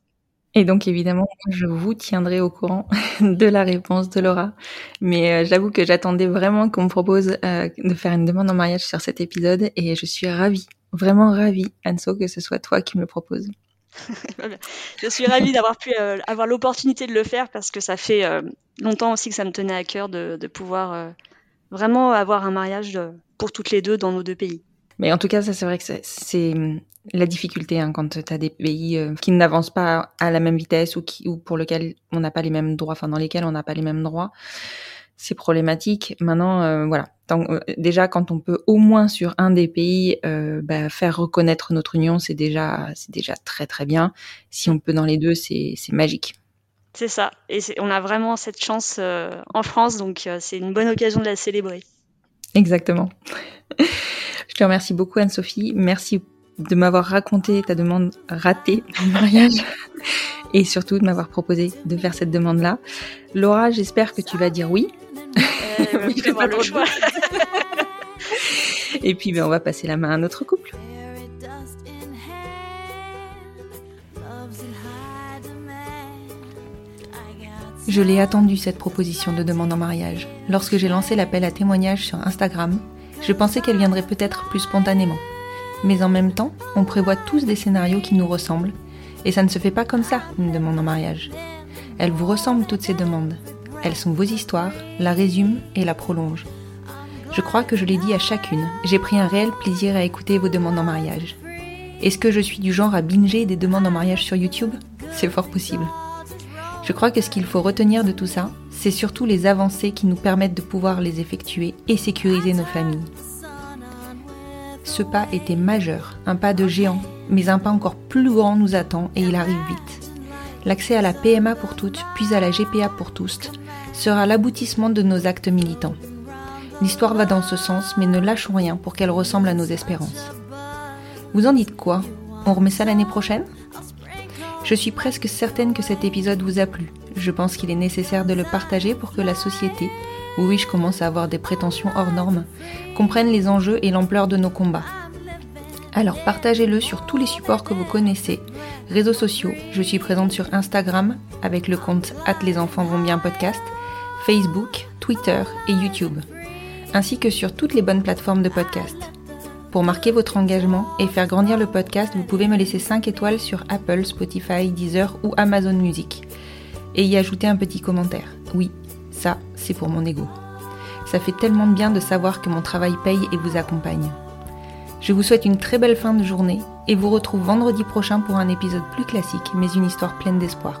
Et donc évidemment, je vous tiendrai au courant [LAUGHS] de la réponse de Laura. Mais euh, j'avoue que j'attendais vraiment qu'on me propose euh, de faire une demande en mariage sur cet épisode et je suis ravie, vraiment ravie, Anso, que ce soit toi qui me le proposes. [LAUGHS] je suis ravie d'avoir pu euh, avoir l'opportunité de le faire parce que ça fait longtemps aussi que ça me tenait à cœur de, de pouvoir vraiment avoir un mariage pour toutes les deux dans nos deux pays. Mais en tout cas, ça c'est vrai que c'est la difficulté hein, quand tu as des pays euh, qui n'avancent pas à la même vitesse ou, qui, ou pour lesquels on n'a pas les mêmes droits, enfin dans lesquels on n'a pas les mêmes droits. C'est problématique. Maintenant, euh, voilà. Euh, déjà, quand on peut au moins sur un des pays bah, faire reconnaître notre union, c'est déjà, c'est déjà très très bien. Si on peut dans les deux, c'est magique. C'est ça. Et on a vraiment cette chance en France, donc c'est une bonne occasion de la célébrer. Exactement. Je te remercie beaucoup Anne-Sophie. Merci de m'avoir raconté ta demande ratée de mariage [LAUGHS] et surtout de m'avoir proposé de faire cette demande-là. Laura, j'espère que tu vas dire oui. Euh, [LAUGHS] oui, pas le choix. [LAUGHS] et puis ben, on va passer la main à notre couple. Je l'ai attendu cette proposition de demande en mariage. Lorsque j'ai lancé l'appel à témoignage sur Instagram, je pensais qu'elle viendrait peut-être plus spontanément. Mais en même temps, on prévoit tous des scénarios qui nous ressemblent, et ça ne se fait pas comme ça, une demande en mariage. Elles vous ressemblent toutes ces demandes. Elles sont vos histoires, la résument et la prolongent. Je crois que je l'ai dit à chacune, j'ai pris un réel plaisir à écouter vos demandes en mariage. Est-ce que je suis du genre à binger des demandes en mariage sur YouTube? C'est fort possible. Je crois que ce qu'il faut retenir de tout ça, c'est surtout les avancées qui nous permettent de pouvoir les effectuer et sécuriser nos familles. Ce pas était majeur, un pas de géant, mais un pas encore plus grand nous attend et il arrive vite. L'accès à la PMA pour toutes, puis à la GPA pour tous, sera l'aboutissement de nos actes militants. L'histoire va dans ce sens, mais ne lâchons rien pour qu'elle ressemble à nos espérances. Vous en dites quoi? On remet ça l'année prochaine? Je suis presque certaine que cet épisode vous a plu. Je pense qu'il est nécessaire de le partager pour que la société, oui je commence à avoir des prétentions hors normes, comprenne les enjeux et l'ampleur de nos combats. Alors partagez-le sur tous les supports que vous connaissez, réseaux sociaux, je suis présente sur Instagram avec le compte At les enfants vont bien podcast, Facebook, Twitter et YouTube ainsi que sur toutes les bonnes plateformes de podcast. Pour marquer votre engagement et faire grandir le podcast, vous pouvez me laisser 5 étoiles sur Apple, Spotify, Deezer ou Amazon Music. Et y ajouter un petit commentaire. Oui, ça, c'est pour mon ego. Ça fait tellement de bien de savoir que mon travail paye et vous accompagne. Je vous souhaite une très belle fin de journée et vous retrouve vendredi prochain pour un épisode plus classique, mais une histoire pleine d'espoir.